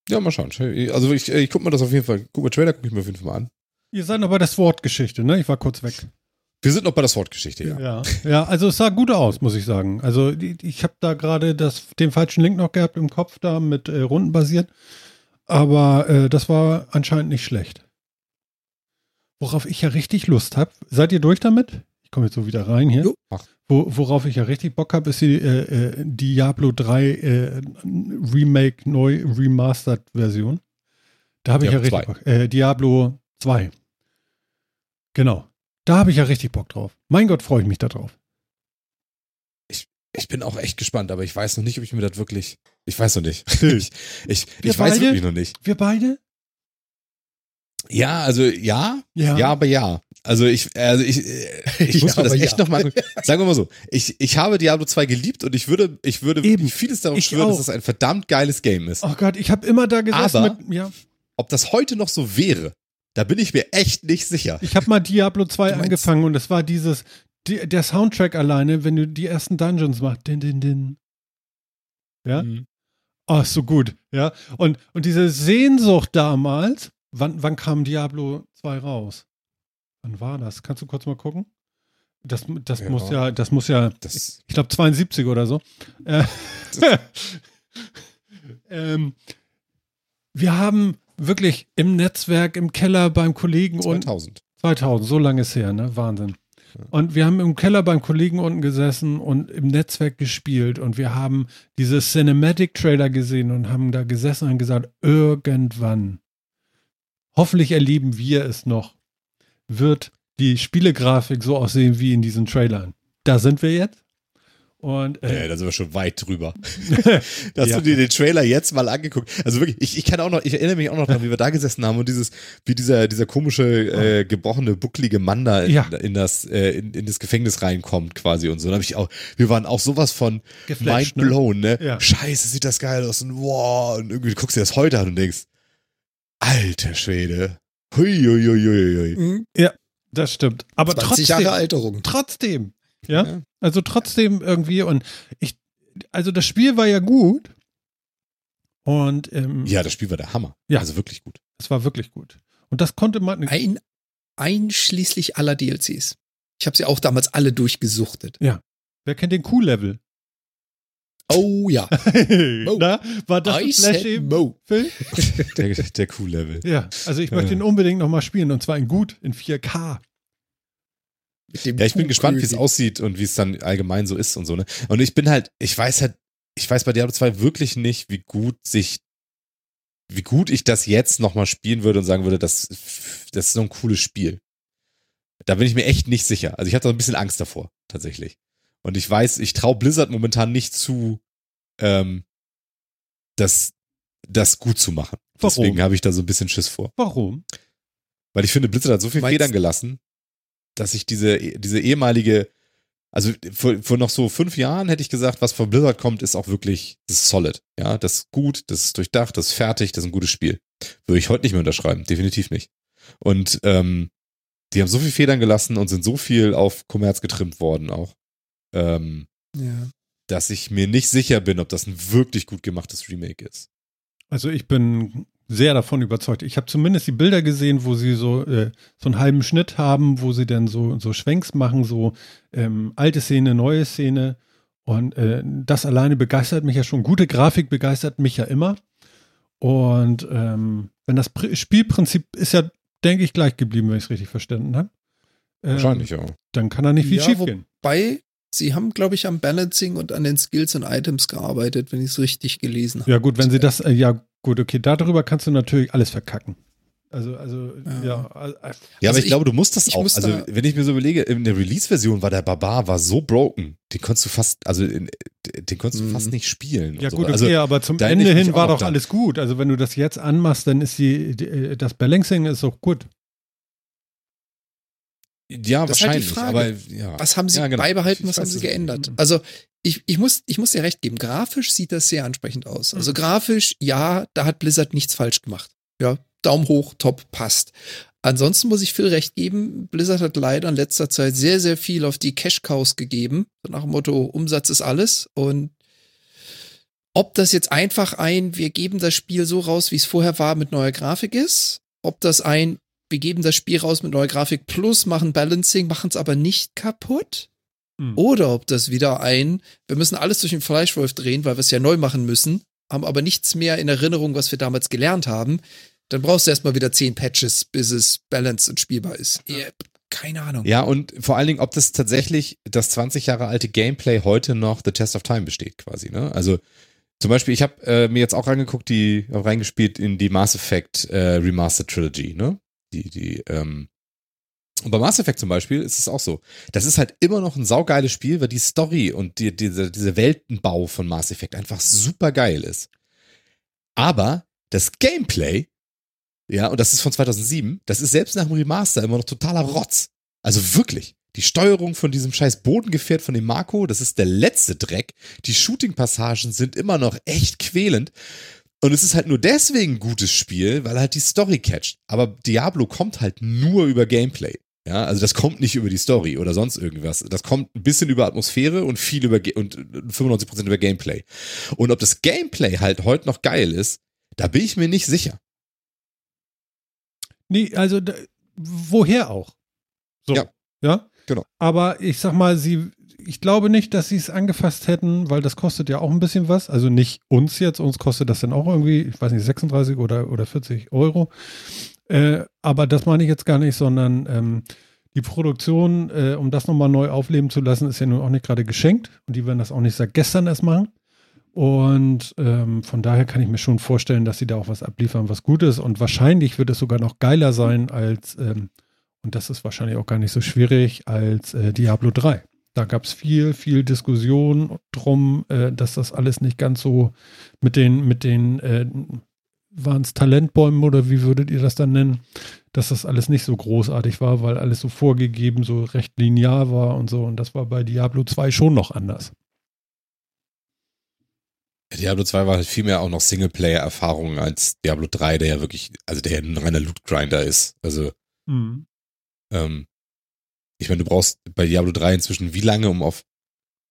Ja, mal schauen. Also ich, ich guck mir das auf jeden Fall, guck mal Trailer, guck ich mir auf jeden Fall mal an. Ihr seid noch bei der Sword-Geschichte, ne? Ich war kurz weg. Wir sind noch bei der Sword-Geschichte, ja. Ja, ja, also es sah gut aus, muss ich sagen. Also ich habe da gerade das- den falschen Link noch gehabt im Kopf, da mit äh, Runden basiert. Aber äh, das war anscheinend nicht schlecht. Worauf ich ja richtig Lust habe, seid ihr durch damit? Ich komme jetzt so wieder rein hier. Jo. Mach. Wo, worauf ich ja richtig Bock habe, ist die äh, äh, Diablo 3 äh, Remake, neu Remastered Version. Da habe ich ja Diablo richtig Bock. Äh, Diablo 2. Genau. Da habe ich ja richtig Bock drauf. Mein Gott, freue ich mich da drauf. ich bin auch echt gespannt, aber ich weiß noch nicht, ob ich mir das wirklich. Ich weiß noch nicht. ich ich, Wir ich weiß wirklich noch nicht. Wir beide? Ja, also ja, Ja. ja, aber ja. Also ich, also ich, ich muss Ja, mir das echt ja. noch mal. Sagen wir mal so, ich, ich habe Diablo 2 geliebt und ich würde, ich würde Eben. vieles darauf Ich schwören, dass auch. es ein verdammt geiles Game ist. Oh Gott, ich habe immer da gesessen Aber- mit, ja. Ob das heute noch so wäre, da bin ich mir echt nicht sicher. Ich habe mal Diablo 2 Du meinst- angefangen und es war dieses, die, der Soundtrack alleine, wenn du die ersten Dungeons machst. Din, din, din. Ja? Mhm. Oh, ist so gut. Ja. Und, und diese Sehnsucht damals, wann, wann kam Diablo 2 raus? Wann war das? Kannst du kurz mal gucken? Das, das Ja. muss ja, das muss ja, Das, ich glaube 72 oder so. Äh, ähm, wir haben wirklich im Netzwerk, im Keller beim Kollegen und 2000. 2000, so lange ist her, ne? Wahnsinn. Und wir haben im Keller beim Kollegen unten gesessen und im Netzwerk gespielt und wir haben diese Cinematic-Trailer gesehen und haben da gesessen und gesagt, irgendwann, hoffentlich erleben wir es noch, wird die Spielegrafik so aussehen wie in diesen Trailern. Da sind wir jetzt. Und Ja, äh, da sind wir schon weit drüber. Hast Ja. du dir den Trailer jetzt mal angeguckt? Also wirklich, ich, ich kann auch noch, ich erinnere mich auch noch daran, wie wir da gesessen haben und dieses, wie dieser, dieser komische, äh, gebrochene, bucklige Mann da in, Ja. in das, äh, in, in das Gefängnis reinkommt quasi und so. Da habe ich auch, wir waren auch sowas von Geflasht, mind blown, ne? Ja. Scheiße, sieht das geil aus und wow, und irgendwie guckst du dir das heute an und denkst, alter Schwede. Hui, hui, hui, hui, hui. Mhm. das stimmt. Aber 20 trotzdem, Jahre Alterung. trotzdem, ja? Ja. Also trotzdem irgendwie und ich, also das Spiel war ja gut und ähm, Ja, das Spiel war der Hammer. Ja. Also wirklich gut. es war wirklich gut. Und das konnte man, Ein, einschließlich aller DLCs. Ich habe sie auch damals alle durchgesuchtet. wer kennt den Q-Level? Oh ja. Na, war das I ein Flash said eben, Mo. Phil? Der, der Q-Level. Ja, also ich möchte Ja. ihn unbedingt nochmal spielen und zwar in gut, in 4K. Mit dem Ja, ich bin gespannt, wie es aussieht und wie es dann allgemein so ist und so, ne? Und ich bin halt, ich weiß halt, ich weiß bei Diablo 2 wirklich nicht, wie gut sich, wie gut ich das jetzt nochmal spielen würde und sagen würde, das, das ist so ein cooles Spiel. Da bin ich mir echt nicht sicher. Also ich hatte ein bisschen Angst davor, tatsächlich. Und ich weiß, ich traue Blizzard momentan nicht zu, ähm, das, das gut zu machen. Warum? Deswegen habe ich da so ein bisschen Schiss vor. Warum? Weil ich finde, Blizzard hat so viel Meinst- Federn gelassen, dass ich diese, diese ehemalige, also vor, vor noch so fünf Jahren hätte ich gesagt, was von Blizzard kommt, ist auch wirklich, das ist solid. Ja, das ist gut, das ist durchdacht, das ist fertig, das ist ein gutes Spiel. Würde ich heute nicht mehr unterschreiben, definitiv nicht. Und ähm, die haben so viel Federn gelassen und sind so viel auf Kommerz getrimmt worden auch, ähm, Ja. dass ich mir nicht sicher bin, ob das ein wirklich gut gemachtes Remake ist. Also ich bin sehr davon überzeugt. Ich habe zumindest die Bilder gesehen, wo sie so, äh, so einen halben Schnitt haben, wo sie dann so, so Schwenks machen, so ähm, alte Szene, neue Szene. Und äh, das alleine begeistert mich ja schon. Gute Grafik begeistert mich ja immer. Und ähm, wenn das Pr Spielprinzip ist ja, denke ich, gleich geblieben, wenn ich es richtig verstanden habe. Ähm, Wahrscheinlich, ja. Dann kann da nicht viel Ja, schief gehen. Wobei, sie haben, glaube ich, am Balancing und an den Skills und Items gearbeitet, wenn ich es richtig gelesen habe. Ja, gut, wenn sie das, äh, ja, gut, okay, darüber kannst du natürlich alles verkacken. Also, also, ja. Ja. äh, Ja, aber Also ich, ich- glaube, du musst das auch. muss also, da- wenn ich mir so überlege, in der Release-Version war der Barbar war so broken, den konntest du fast, also in, den konntest du Mhm. fast nicht spielen. Ja und so. gut, okay, also, aber zum Ende hin war auch doch alles gut. Also wenn du das jetzt anmachst, dann ist die, die das Balancing ist doch gut. Ja, Das ist halt die wahrscheinlich. Frage. aber ja. Was haben sie Ja, genau. beibehalten, was haben sie geändert? Also ich, ich, muss, ich muss dir recht geben, grafisch sieht das sehr ansprechend aus. Also Mhm. grafisch, ja, da hat Blizzard nichts falsch gemacht. Ja, Daumen hoch, top, passt. Ansonsten muss ich viel recht geben. Blizzard hat leider in letzter Zeit sehr, sehr viel auf die Cash-Cows gegeben. Nach dem Motto, Umsatz ist alles. Und ob das jetzt einfach ein, wir geben das Spiel so raus, wie es vorher war, mit neuer Grafik ist, ob das ein, wir geben das Spiel raus mit neuer Grafik plus machen Balancing, machen es aber nicht kaputt. Hm. Oder ob das wieder ein, wir müssen alles durch den Fleischwolf drehen, weil wir es ja neu machen müssen, haben aber nichts mehr in Erinnerung, was wir damals gelernt haben. Dann brauchst du erstmal wieder zehn Patches, bis es balanced und spielbar ist. Ja, keine Ahnung. Ja, und vor allen Dingen, ob das tatsächlich das 20 Jahre alte Gameplay heute noch The Test of Time besteht, quasi, ne? Also zum Beispiel, ich habe äh, mir jetzt auch reingeguckt, die reingespielt in die Mass Effect äh, Remastered Trilogy, ne? Die, die, ähm, Und bei Mass Effect zum Beispiel ist es auch so. Das ist halt immer noch ein saugeiles Spiel, weil die Story und die, diese, diese Weltenbau von Mass Effect einfach super geil ist. Aber das Gameplay, ja, und das ist von 2007, das ist selbst nach dem Remaster immer noch totaler Rotz. Also wirklich. Die Steuerung von diesem scheiß Bodengefährt von dem Marco, das ist der letzte Dreck. Die Shooting-Passagen sind immer noch echt quälend. Und es ist halt nur deswegen ein gutes Spiel, weil halt die Story catcht. Aber Diablo kommt halt nur über Gameplay. Ja, also das kommt nicht über die Story oder sonst irgendwas. Das kommt ein bisschen über Atmosphäre und viel über und 95% über Gameplay. Und ob das Gameplay halt heute noch geil ist, da bin ich mir nicht sicher. Nee, also da, woher auch? So. Ja. Ja? Genau. Aber ich sag mal, sie, ich glaube nicht, dass sie es angefasst hätten, weil das kostet ja auch ein bisschen was. Also nicht uns jetzt, uns kostet das dann auch irgendwie, ich weiß nicht, 36 oder, oder 40 Euro. Äh, aber das meine ich jetzt gar nicht, sondern ähm, die Produktion, äh, um das nochmal neu aufleben zu lassen, ist ja nun auch nicht gerade geschenkt. Und die werden das auch nicht seit gestern erst machen. Und ähm, von daher kann ich mir schon vorstellen, dass sie da auch was abliefern, was gut ist. Und wahrscheinlich wird es sogar noch geiler sein als, ähm, und das ist wahrscheinlich auch gar nicht so schwierig, als äh, Diablo 3. Da gab es viel, viel Diskussion drum, äh, dass das alles nicht ganz so mit den, mit den, äh, waren es Talentbäumen oder wie würdet ihr das dann nennen, dass das alles nicht so großartig war, weil alles so vorgegeben, so recht linear war und so. Und das war bei Diablo 2 schon noch anders. Diablo 2 war halt viel mehr auch noch Singleplayer-Erfahrung als Diablo 3, der ja wirklich, also der ja ein reiner Loot-Grinder ist. Also, Mhm. ähm, ich meine, du brauchst bei Diablo 3 inzwischen wie lange, um auf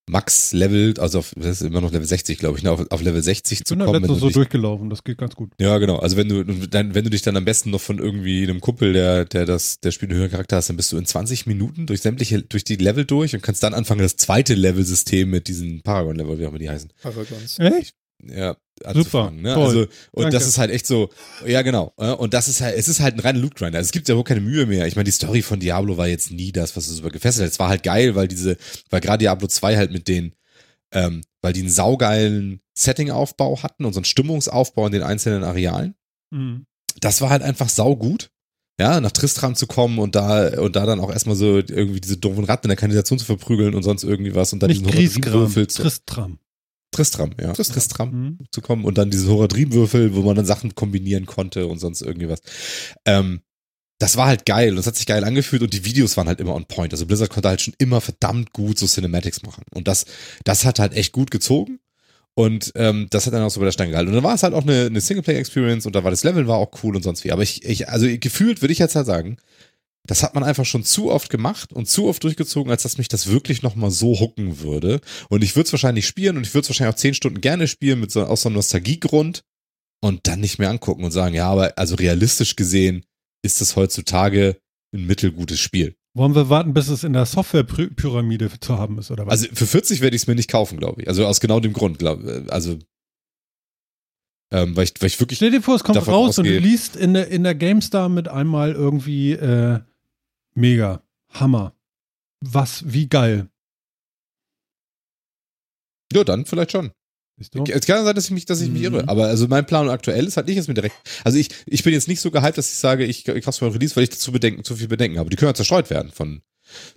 Max-Level, also auf, das ist immer noch Level 60, glaube ich, ne, auf, auf Level 60 Ich zu bin kommen. wenn letztens du so dich- durchgelaufen, das geht ganz gut. Ja, genau. Also wenn du dann, wenn du dich dann am besten noch von irgendwie einem Kumpel, der, der das, der spielt einen höheren Charakter hast, dann bist du in 20 Minuten durch sämtliche, durch die Level durch und kannst dann anfangen, das zweite Level-System mit diesen Paragon-Level, wie auch immer die heißen. Paragons. Echt? Ja, anzufangen. Ne? toll. Also, und Danke. das ist halt echt so, ja, genau. äh, Und das ist halt, es ist halt ein reiner Loot-Grinder. Also es gibt ja wohl keine Mühe mehr. Ich meine, die Story von Diablo war jetzt nie das, was es super gefesselt hat. Es war halt geil, weil diese, weil gerade Diablo 2 halt mit den, ähm, weil die einen saugeilen Setting-Aufbau hatten und so einen Stimmungsaufbau in den einzelnen Arealen. Mhm. das war halt einfach saugut. Ja, nach Tristram zu kommen und da und da dann auch erstmal so irgendwie diese doofen Ratten in der Kanalisation zu verprügeln und sonst irgendwie was und dann Nicht diesen Griesgram, Tristram. Tristram, ja. Tristram. Tristram, Mhm. zu kommen und dann diesen Horadrim-Würfel, wo man dann Sachen kombinieren konnte und sonst irgendwie was. Ähm, das war halt geil und es hat sich geil angefühlt und die Videos waren halt immer on point. Also Blizzard konnte halt schon immer verdammt gut so Cinematics machen und das, das hat halt echt gut gezogen und ähm, das hat dann auch so bei der Stange gehalten. Und dann war es halt auch eine, eine Singleplayer-Experience und da war das Level war auch cool und sonst wie. Aber ich, ich also gefühlt würde ich jetzt halt sagen, das hat man einfach schon zu oft gemacht und zu oft durchgezogen, als dass mich das wirklich nochmal so hucken würde. Und ich würde es wahrscheinlich spielen und ich würde es wahrscheinlich auch zehn Stunden gerne spielen mit so, aus so einem Nostalgiegrund und dann nicht mehr angucken und sagen, ja, aber also realistisch gesehen ist das heutzutage ein mittelgutes Spiel. Wollen wir warten, bis es in der Softwarepyramide zu haben ist, oder was? Also für 40 werde ich es mir nicht kaufen, glaube ich. Also aus genau dem Grund, glaube Also ähm, weil, ich, weil ich wirklich Stell dir vor, es kommt raus und du ausgehe- liest in der, in der GameStar mit einmal irgendwie äh, mega, Hammer. Was, wie geil. Ja, dann vielleicht schon. Es kann sein, dass ich mich, dass ich mich Mhm. irre. Aber also mein Plan aktuell ist halt nicht, dass mir direkt. Also ich, ich bin jetzt nicht so gehypt, dass ich sage, ich, ich kauf's für Release, weil ich zu bedenken, zu viel Bedenken habe. Die können ja zerstreut werden von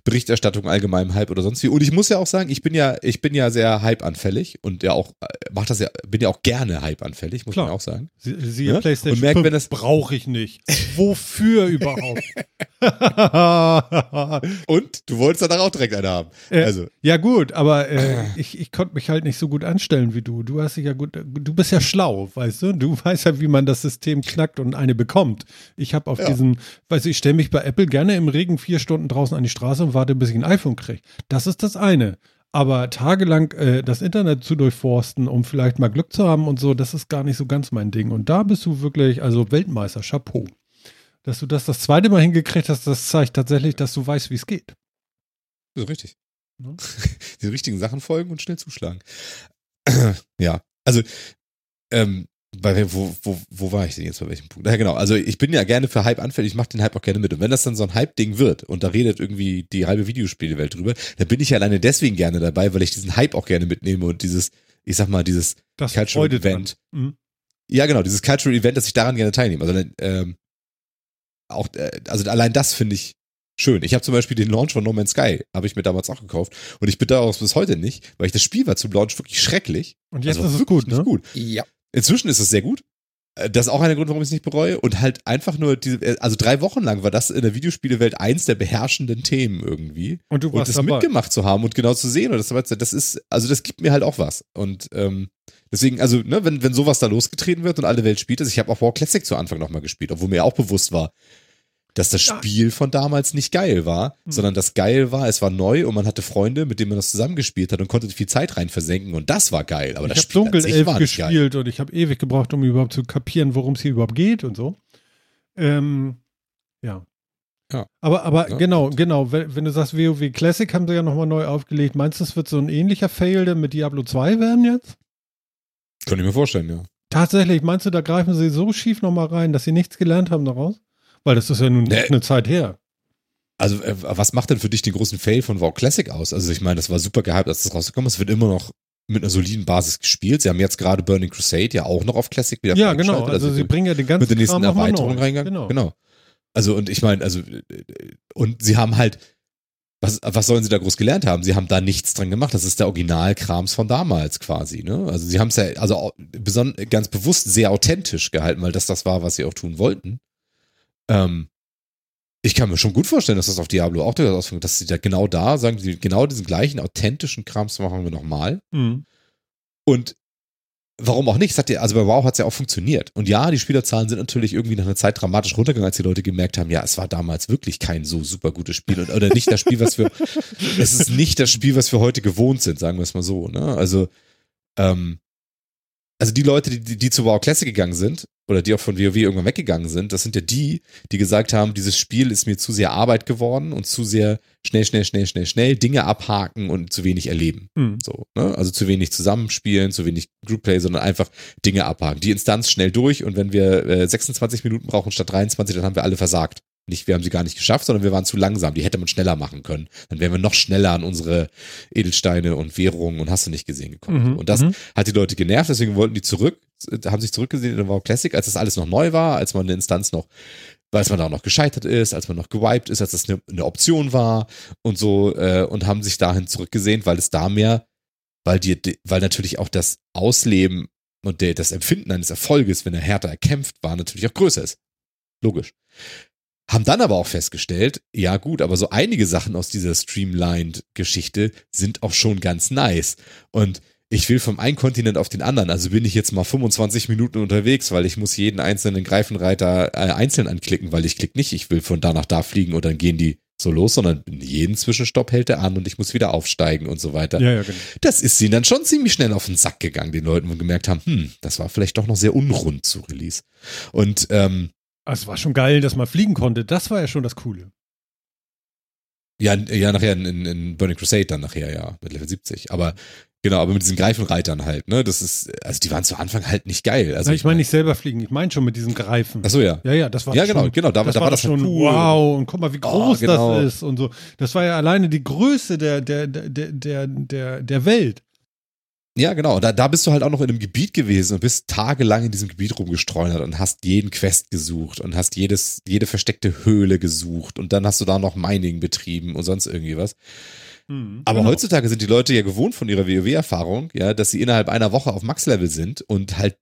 Berichterstattung, allgemeinem Hype oder sonst wie. Und ich muss ja auch sagen, ich bin ja, ich bin ja sehr hype-anfällig und ja auch, äh, mach das ja, bin ja auch gerne hype-anfällig, muss Klar. man auch sagen. Sie, siehe Ja? PlayStation Und merkt, 5 wenn das- brauche ich nicht. Wofür überhaupt? Und du wolltest danach auch direkt eine haben. Äh, Also, ja gut, aber äh, ich, ich konnte mich halt nicht so gut anstellen wie du. Du hast dich ja gut, du bist ja schlau, weißt du? Du weißt ja, wie man das System knackt und eine bekommt. Ich habe auf Ja. diesen, weißt du, ich stelle mich bei Apple gerne im Regen vier Stunden draußen an die Straße und warte, bis ich ein iPhone kriege. Das ist das eine. Aber tagelang äh, das Internet zu durchforsten, um vielleicht mal Glück zu haben und so, das ist gar nicht so ganz mein Ding. Und da bist du wirklich, also Weltmeister, Chapeau. Dass du das das zweite Mal hingekriegt hast, das zeigt tatsächlich, dass du weißt, wie es geht. das ist richtig. Ja. Die richtigen Sachen folgen und schnell zuschlagen. ja, also, ähm, bei, wo, wo, wo war ich denn jetzt bei welchem Punkt? Ja, genau. Also ich bin ja gerne für Hype anfällig, ich mache den Hype auch gerne mit. Und wenn das dann so ein Hype-Ding wird und da redet irgendwie die halbe Videospielewelt drüber, dann bin ich ja alleine deswegen gerne dabei, weil ich diesen Hype auch gerne mitnehme und dieses, ich sag mal, dieses Das Cultural. Event. Mhm. Ja, genau, dieses Cultural Event, dass ich daran gerne teilnehme. Also, ähm, auch, äh, also allein das finde ich, schön. Ich habe zum Beispiel den Launch von No Man's Sky, habe ich mir damals auch gekauft. Und ich bin daraus bis heute nicht, weil ich das Spiel war zum Launch wirklich schrecklich. Und jetzt Also ist es gut, ne? gut. Ja. Inzwischen ist es sehr gut. Äh, Das ist auch einer Grund, warum ich es nicht bereue. Und halt einfach nur diese, äh, also drei Wochen lang war das in der Videospielewelt eins der beherrschenden Themen irgendwie. Und du Und warst das dabei. mitgemacht zu haben und genau zu sehen. Und das, das ist, also das gibt mir halt auch was. Und ähm, deswegen, also, ne, wenn, wenn sowas da losgetreten wird und alle Welt spielt es, ich habe auch War Classic zu Anfang nochmal gespielt, obwohl mir auch bewusst war, dass das. Spiel von damals nicht geil war, Hm. sondern das geil war, es war neu und man hatte Freunde, mit denen man das zusammengespielt hat und konnte viel Zeit rein versenken und das war geil. Aber ich das habe Spiel an sich Dunkelelf war nicht geil. gespielt und ich habe ewig gebraucht, um überhaupt zu kapieren, worum es hier überhaupt geht und so. Ähm, ja. Ja. Aber, aber Ja. genau, genau, wenn, wenn du sagst, WoW Classic haben sie ja nochmal neu aufgelegt, meinst du, es wird so ein ähnlicher Fail denn mit Diablo 2 werden jetzt? Könnte ich mir vorstellen, ja. Tatsächlich, meinst du, da greifen sie so schief nochmal rein, dass sie nichts gelernt haben daraus? Weil das ist ja nun Nee. eine Zeit her. Also, äh, was macht denn für dich den großen Fail von WoW Classic aus? Also, ich meine, das war super gehypt, als das rausgekommen ist. Es wird immer noch mit einer soliden Basis gespielt. Sie haben jetzt gerade Burning Crusade ja auch noch auf Classic wieder Ja, genau. freigeschaltet. Also, sie bringen ja den ganzen mit der nächsten Kram Erweiterung reingegangen. Genau. genau. Also, und ich meine, also, äh, und sie haben halt, was, was sollen sie da groß gelernt haben? Sie haben da nichts dran gemacht. Das ist der Originalkrams von damals quasi, ne? Also, sie haben es ja, also ganz bewusst sehr authentisch gehalten, weil das das war, was sie auch tun wollten. Ähm, ich kann mir schon gut vorstellen, dass das auf Diablo auch durchaus ausfängt, dass sie da genau da sagen, sie genau diesen gleichen authentischen Krams machen wir nochmal. Mhm. Und warum auch nicht? Ja, also bei WoW hat es ja auch funktioniert. Und ja, die Spielerzahlen sind natürlich irgendwie nach einer Zeit dramatisch runtergegangen, als die Leute gemerkt haben, ja, es war damals wirklich kein so super gutes Spiel. Und, oder nicht das Spiel, was wir, es ist nicht das Spiel, was wir heute gewohnt sind, sagen wir es mal so. Ne? Also, ähm, also die Leute, die, die, zu WoW Classic gegangen sind, oder die auch von WoW irgendwann weggegangen sind, das sind ja die, die gesagt haben, dieses Spiel ist mir zu sehr Arbeit geworden und zu sehr schnell, schnell, schnell, schnell, schnell Dinge abhaken und zu wenig erleben. Mhm. So, ne? Also zu wenig zusammenspielen, zu wenig Groupplay, sondern einfach Dinge abhaken. Die Instanz schnell durch und wenn wir äh, 26 Minuten brauchen statt 23, dann haben wir alle versagt. Nicht, wir haben sie gar nicht geschafft, sondern wir waren zu langsam. Die hätte man schneller machen können. Dann wären wir noch schneller an unsere Edelsteine und Währungen und hast du nicht gesehen gekommen. Mhm. Und das Mhm. hat die Leute genervt, deswegen wollten die zurück, äh, haben sich zurückgesehen in WoW Classic, als das alles noch neu war, als man eine Instanz noch, als man da auch noch gescheitert ist, als man noch gewiped ist, als das eine, eine Option war und so, äh, und haben sich dahin zurückgesehnt, weil es da mehr, weil die- weil natürlich auch das Ausleben und der, das Empfinden eines Erfolges, wenn er härter erkämpft war, natürlich auch größer ist. Logisch. Haben dann aber auch festgestellt, ja gut, aber so einige Sachen aus dieser Streamlined-Geschichte sind auch schon ganz nice. Und ich will vom einen Kontinent auf den anderen. Also bin ich jetzt mal 25 Minuten unterwegs, weil ich muss jeden einzelnen Greifenreiter äh, einzeln anklicken, weil ich klick nicht, ich will von da nach da fliegen und dann gehen die so los, sondern jeden Zwischenstopp hält er an und ich muss wieder aufsteigen und so weiter. Ja, ja, genau. Das ist ihnen dann schon ziemlich schnell auf den Sack gegangen, den Leuten, und gemerkt haben, hm, das war vielleicht doch noch sehr unrund zu Release. Und ähm, Es war schon geil, dass man fliegen konnte. Das war ja schon das Coole. Ja, ja, nachher in, in, in Burning Crusade dann nachher, ja, mit Level 70. Aber genau, aber mit diesen Greifenreitern halt, ne? Das ist, also die waren zu Anfang halt nicht geil. Also Also ich meine nicht selber fliegen, ich meine schon mit diesem Greifen. Ach so, ja. Ja, ja, das war Ja, schon, genau, genau, da, das da war das schon cool. wow und guck mal, wie groß genau. das ist und so. Das war ja alleine die Größe der, der, der, der, der, der Welt. Ja, genau. Da, da bist du halt auch noch in einem Gebiet gewesen und bist tagelang in diesem Gebiet rumgestreunert und hast jeden Quest gesucht und hast jedes, jede versteckte Höhle gesucht und dann hast du da noch Mining betrieben und sonst irgendwie was. Aber Genau. heutzutage sind die Leute ja gewohnt von ihrer WoW-Erfahrung, ja, dass sie innerhalb einer Woche auf Max-Level sind und halt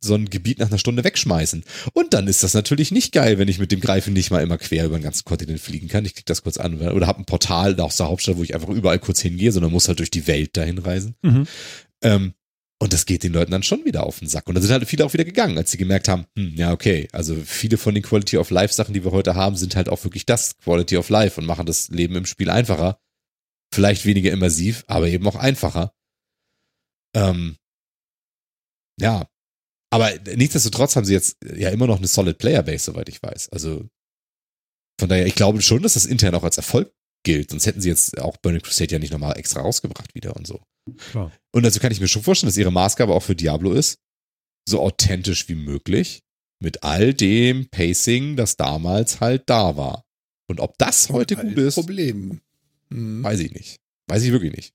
so ein Gebiet nach einer Stunde wegschmeißen. Und dann ist das natürlich nicht geil, wenn ich mit dem Greifen nicht mal immer quer über den ganzen Kontinent fliegen kann. Ich klicke das kurz an oder habe ein Portal aus der Hauptstadt, wo ich einfach überall kurz hingehe, sondern muss halt durch die Welt dahin reisen. Mhm. Ähm, und das geht den Leuten dann schon wieder auf den Sack. Und da sind halt viele auch wieder gegangen, als sie gemerkt haben, hm, ja, okay, also viele von den Quality of Life Sachen, die wir heute haben, sind halt auch wirklich das Quality of Life und machen das Leben im Spiel einfacher. Vielleicht weniger immersiv, aber eben auch einfacher. Ähm, ja. Aber nichtsdestotrotz haben sie jetzt ja immer noch eine solid Player Base, soweit ich weiß. Also von daher, ich glaube schon, dass das intern auch als Erfolg gilt. Sonst hätten sie jetzt auch Burning Crusade ja nicht nochmal extra rausgebracht wieder und so. Klar. Und also kann ich mir schon vorstellen, dass ihre Maßgabe auch für Diablo ist, so authentisch wie möglich, mit all dem Pacing, das damals halt da war. Und ob das heute gut ist, Problem. Hm. weiß ich nicht. Weiß ich wirklich nicht.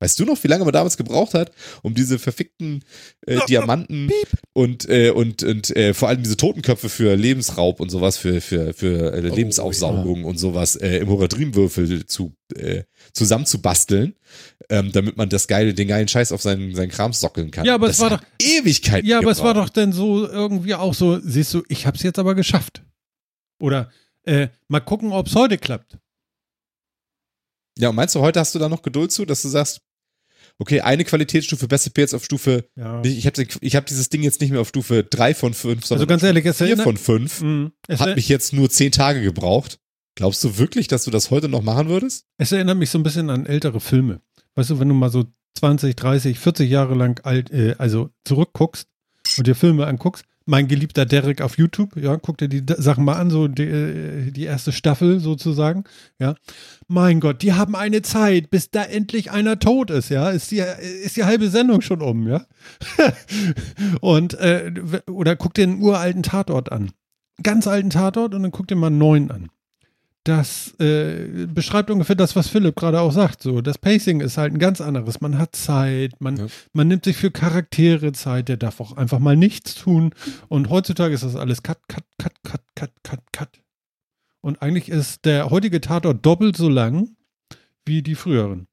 Weißt du noch, wie lange man damals gebraucht hat, um diese verfickten äh, Diamanten und äh, und und äh, vor allem diese Totenköpfe für Lebensraub und sowas für für für äh, Lebensaufsaugung und sowas äh, im Horadrimwürfel zu äh, zusammenzubasteln, ähm, damit man das geile den geilen Scheiß auf seinen seinen Kram sockeln kann. Ja, aber das es war doch Ewigkeiten. Ja, aber es war gebraucht. doch dann so irgendwie auch so, siehst du, ich hab's jetzt aber geschafft. Oder äh, mal gucken, ob's heute klappt. Ja, und meinst du, heute hast du da noch Geduld zu, dass du sagst, okay, eine Qualitätsstufe besser jetzt auf Stufe, Ja. ich habe ich hab dieses Ding jetzt nicht mehr auf Stufe 3 von 5, Also sondern ganz ehrlich, es 4 erinnert, von 5. Mhm. es, Hat mich jetzt nur 10 Tage gebraucht. Glaubst du wirklich, dass du das heute noch machen würdest? es erinnert mich so ein bisschen an ältere Filme. Weißt du, wenn du mal so 20, 30, 40 Jahre lang alt, äh, also zurückguckst und dir Filme anguckst, mein geliebter Derek auf YouTube, ja, guck dir die Sachen mal an, so die, äh, die erste Staffel sozusagen, ja. Mein Gott, die haben eine Zeit, bis da endlich einer tot ist, ja. Ist die, ist die halbe Sendung schon um, ja. und, äh, oder guck dir einen uralten Tatort an. Ganz alten Tatort und dann guck dir mal einen neuen an das äh, beschreibt ungefähr das, was Philipp gerade auch sagt. So, das Pacing ist halt ein ganz anderes. Man hat Zeit, man, Ja. man nimmt sich für Charaktere Zeit, der darf auch einfach mal nichts tun. Und heutzutage ist das alles Cut, Cut, Cut, Cut, Cut, Cut, Cut. Und eigentlich ist der heutige Tatort doppelt so lang wie die früheren.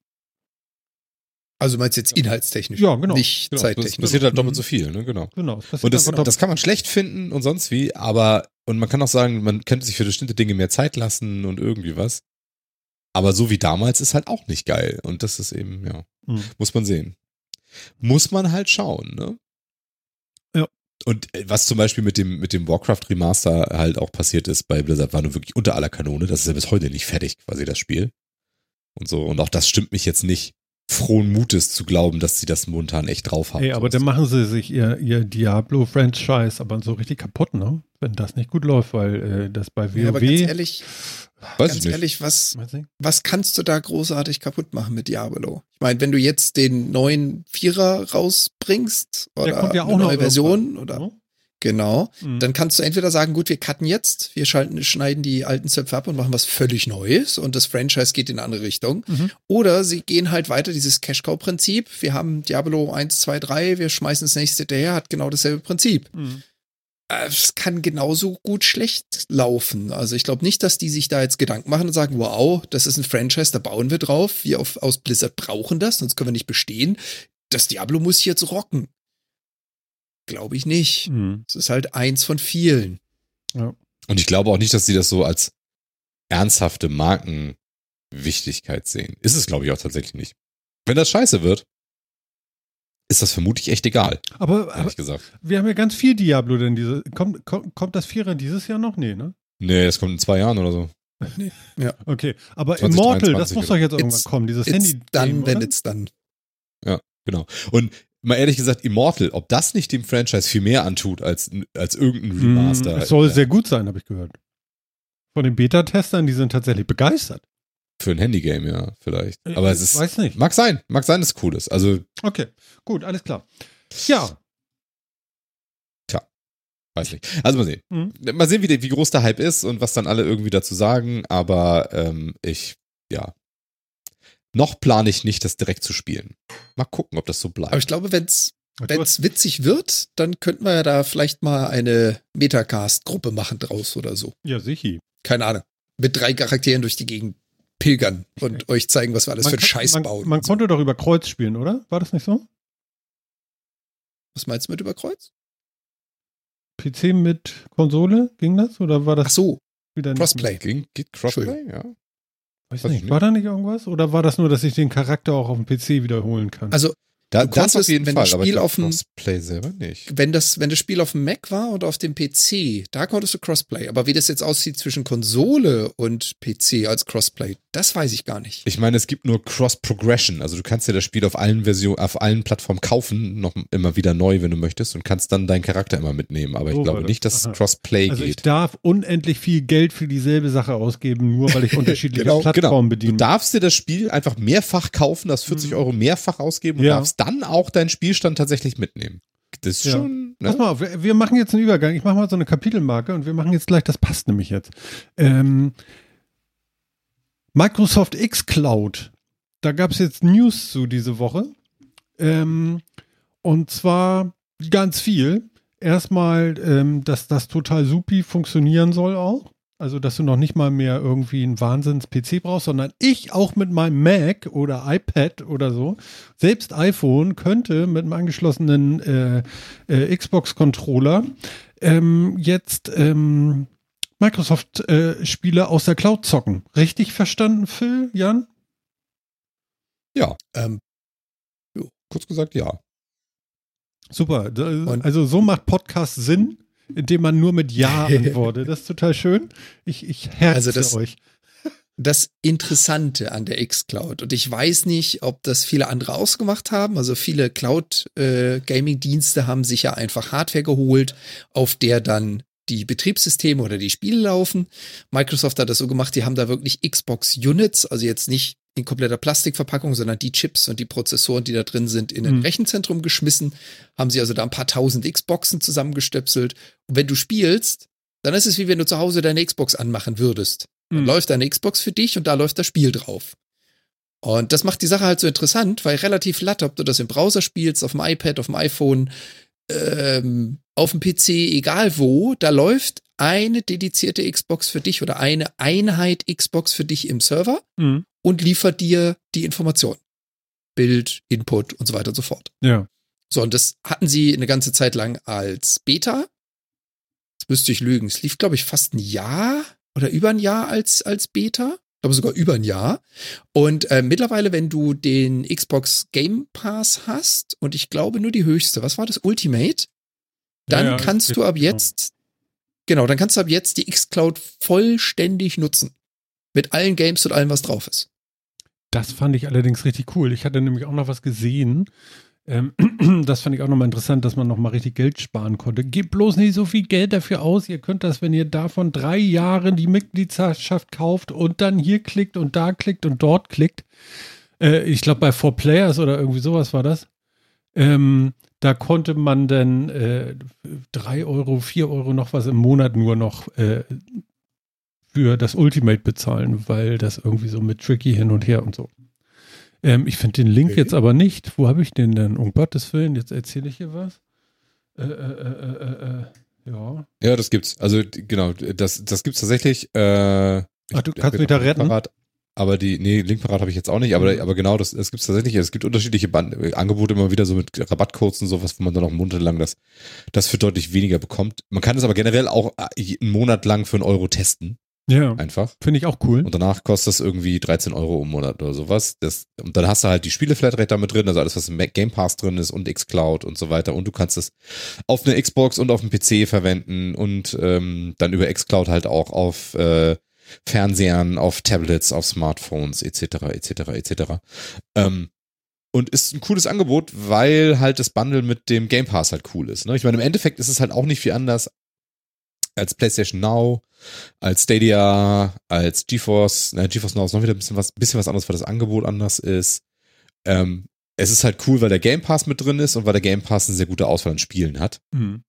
Also meinst du jetzt inhaltstechnisch? Ja, genau. Nicht Genau, das zeittechnisch. passiert halt doppelt so viel, ne? Genau. Genau. es passiert Und das, das kann man schlecht finden und sonst wie, aber, und man kann auch sagen, man könnte sich für bestimmte Dinge mehr Zeit lassen und irgendwie was. Aber so wie damals ist halt auch nicht geil. Und das ist eben, ja, Mhm. muss man sehen. Muss man halt schauen, ne? Ja. Und äh, was zum Beispiel mit dem, mit dem Warcraft Remaster halt auch passiert ist bei Blizzard, war nur wirklich unter aller Kanone. Das ist ja bis heute nicht fertig, quasi das Spiel. Und so. Und auch das stimmt mich jetzt nicht frohen Mutes zu glauben, dass sie das momentan echt drauf haben. Ey, aber dann machen sie sich ihr, ihr Diablo-Franchise aber so richtig kaputt, ne? Wenn das nicht gut läuft, weil äh, das bei WoW. Ja, aber ganz ehrlich, Weiß ganz ehrlich, was, was kannst du da großartig kaputt machen mit Diablo? Ich meine, wenn du jetzt den neuen Vierer rausbringst oder ja auch eine noch neue Version irgendwann, oder ne? Genau, Mhm. dann kannst du entweder sagen, gut, wir cutten jetzt, wir schalten, schneiden die alten Zöpfe ab und machen was völlig Neues und das Franchise geht in eine andere Richtung. Mhm. Oder sie gehen halt weiter, dieses Cash-Cow-Prinzip. Wir haben Diablo 1, 2, 3, wir schmeißen das nächste daher, hat genau dasselbe Prinzip. Mhm. Äh, Es kann genauso gut schlecht laufen. Also ich glaube nicht, dass die sich da jetzt Gedanken machen und sagen, wow, das ist ein Franchise, da bauen wir drauf. Wir auf, aus Blizzard brauchen das, sonst können wir nicht bestehen. Das Diablo muss jetzt rocken. Glaube ich nicht. Mhm. Es ist halt eins von vielen. Und ich glaube auch nicht, dass sie das so als ernsthafte Markenwichtigkeit sehen. Ist es, glaube ich, auch tatsächlich nicht. Wenn das scheiße wird, ist das vermutlich echt egal, Aber, aber ehrlich gesagt. wir haben ja ganz viel Diablo, denn diese. Kommt, kommt, kommt das Vierer dieses Jahr noch? Nee, ne? Nee, das kommt in zwei Jahren oder so. Okay. Aber 2023 Immortal, das muss doch jetzt irgendwann It's- kommen, dieses It's Handy. dann, wenn it's dann. Genau. Und mal ehrlich gesagt, Immortal, ob das nicht dem Franchise viel mehr antut als, als irgendein Remaster. Es soll äh, sehr gut sein, habe ich gehört. Von den Beta-Testern, die sind tatsächlich begeistert. Für ein Handygame, ja, vielleicht. Aber es Ich ist. Weiß nicht. Mag sein, mag sein, dass es cool ist. Also, Okay, gut, alles klar. Ja, weiß nicht. Also mal sehen. Mhm. Mal sehen, wie, wie groß der Hype ist und was dann alle irgendwie dazu sagen. Aber ähm, ich, ja. Noch plane ich nicht, das direkt zu spielen. Mal gucken, ob das so bleibt. Aber ich glaube, wenn es witzig wird, dann könnten wir ja da vielleicht mal eine Metacast-Gruppe machen draus oder so. ja, sicher. Keine Ahnung. Mit drei Charakteren durch die Gegend pilgern und euch zeigen, was wir alles für einen kann- Scheiß man, bauen. Man so. konnte doch über Kreuz spielen, oder? War das nicht so? Was meinst du mit Überkreuz? PC mit Konsole, ging das? Oder war Ach das so, wieder nicht? Crossplay. Ging, geht Crossplay? Ja. Weiß Weiß ich nicht. nicht. War da nicht irgendwas? Oder war das nur, dass ich den Charakter auch auf dem PC wiederholen kann? Also, Da, Du das auf konntest, jeden wenn Fall, das aber ich Spiel auf dem- Crossplay selber nicht. wenn das, wenn das Spiel auf dem Mac war und auf dem PC, da konntest du Crossplay. Aber wie das jetzt aussieht zwischen Konsole und PC als Crossplay, das weiß ich gar nicht. Ich meine, es gibt nur Cross-Progression. Also du kannst dir das Spiel auf allen Versionen, auf allen Plattformen kaufen, noch immer wieder neu, wenn du möchtest, und kannst dann deinen Charakter immer mitnehmen. Aber ich glaube war das. nicht, dass Aha. Crossplay also ich geht. darf unendlich viel Geld für dieselbe Sache ausgeben, nur weil ich unterschiedliche Genau, Plattformen Du bediene. darfst dir das Spiel einfach mehrfach kaufen, das 40 Euro mehrfach ausgeben und Mhm. Ja. darfst dann auch deinen Spielstand tatsächlich mitnehmen. Das ist Ja. schon. Pass Ne? mal auf, wir, wir machen jetzt einen Übergang. Ich mache mal so eine Kapitelmarke und wir machen jetzt gleich, das passt nämlich jetzt. Ähm, Microsoft X Cloud da gab es jetzt News zu diese Woche. Ähm, und zwar ganz viel. Erstmal, ähm, dass das total supi funktionieren soll auch. Also, dass du noch nicht mal mehr irgendwie einen Wahnsinns-PC brauchst, sondern ich auch mit meinem Mac oder iPad oder so, selbst iPhone könnte mit einem angeschlossenen äh, äh, Xbox-Controller ähm, jetzt ähm, Microsoft-Spiele aus der Cloud zocken. Richtig verstanden, Phil, Jan? Ja. Ähm, kurz gesagt, ja. Super. Also so macht Podcast Sinn indem man nur mit Ja antwortet. Das ist total schön. Ich, ich herze also das, euch. Das Interessante an der X-Cloud, und ich weiß nicht, ob das viele andere ausgemacht haben, also viele Cloud-Gaming-Dienste äh, haben sich ja einfach Hardware geholt, auf der dann die Betriebssysteme oder die Spiele laufen. Microsoft hat das so gemacht, die haben da wirklich Xbox Units, also jetzt nicht in kompletter Plastikverpackung, sondern die Chips und die Prozessoren, die da drin sind, in ein mhm. Rechenzentrum geschmissen. Haben sie also da ein paar tausend Xboxen zusammengestöpselt. Und wenn du spielst, dann ist es wie wenn du zu Hause deine Xbox anmachen würdest. Dann mhm. läuft deine Xbox für dich und da läuft das Spiel drauf. Und das macht die Sache halt so interessant, weil relativ latt, ob du das im Browser spielst, auf dem iPad, auf dem iPhone, ähm, auf dem PC, egal wo, da läuft eine dedizierte Xbox für dich oder eine Einheit Xbox für dich im Server mhm. Und liefert dir die Information. Bild, Input und so weiter und so fort. Ja. So, und das hatten sie eine ganze Zeit lang als Beta. Das müsste ich lügen. Es lief, glaube ich, fast ein Jahr oder über ein Jahr als, als Beta. Ich glaube sogar über ein Jahr. Und äh, mittlerweile, wenn du den Xbox Game Pass hast, und ich glaube nur die höchste, was war das? Ultimate? Dann ja, ja, kannst du ab genau. jetzt Genau, dann kannst du ab jetzt die X-Cloud vollständig nutzen. Mit allen Games und allem, was drauf ist. Das fand ich allerdings richtig cool. Ich hatte nämlich auch noch was gesehen. Ähm, das fand ich auch nochmal interessant, dass man nochmal richtig Geld sparen konnte. Gebt bloß nicht so viel Geld dafür aus. Ihr könnt das, wenn ihr davon drei Jahre die Mitgliedschaft kauft und dann hier klickt und da klickt und dort klickt. Äh, ich glaube, bei Four Players oder irgendwie sowas war das. Ähm, da konnte man dann äh, 3 Euro, 4 Euro noch was im Monat nur noch äh, für das Ultimate bezahlen, weil das irgendwie so mit Tricky hin und her und so. Ähm, ich finde den Link okay. jetzt aber nicht. Wo habe ich den denn? Um Gottes Willen, jetzt erzähle ich hier was. Äh, äh, äh, äh, äh ja. Ja, das gibt's. Also genau, das, das gibt's tatsächlich. Äh, Ach, du kannst mich da retten? Parat, aber die, nee, Linkparat habe ich jetzt auch nicht, aber, mhm. aber genau, das, das gibt es tatsächlich. Es gibt unterschiedliche Band, Angebote immer wieder so mit Rabattcodes und sowas, wo man dann noch monatelang das, das für deutlich weniger bekommt. Man kann es aber generell auch äh, einen Monat lang für einen Euro testen. Ja. Einfach. Finde ich auch cool. Und danach kostet das irgendwie 13 Euro im Monat oder sowas. Das, und dann hast du halt die Spiele-Flatrate damit drin, also alles, was im Game Pass drin ist und xCloud und so weiter. Und du kannst es auf eine Xbox und auf dem PC verwenden und ähm, dann über xCloud halt auch auf äh, Fernsehern, auf Tablets, auf Smartphones etc. etc. etc. Ähm, und ist ein cooles Angebot, weil halt das Bundle mit dem Game Pass halt cool ist. Ne? Ich meine, im Endeffekt ist es halt auch nicht viel anders als PlayStation Now, als Stadia, als GeForce. Na, GeForce Now ist noch wieder ein bisschen was, bisschen was anderes, weil das Angebot anders ist. Ähm, es ist halt cool, weil der Game Pass mit drin ist und weil der Game Pass eine sehr gute Auswahl an Spielen hat. Mhm.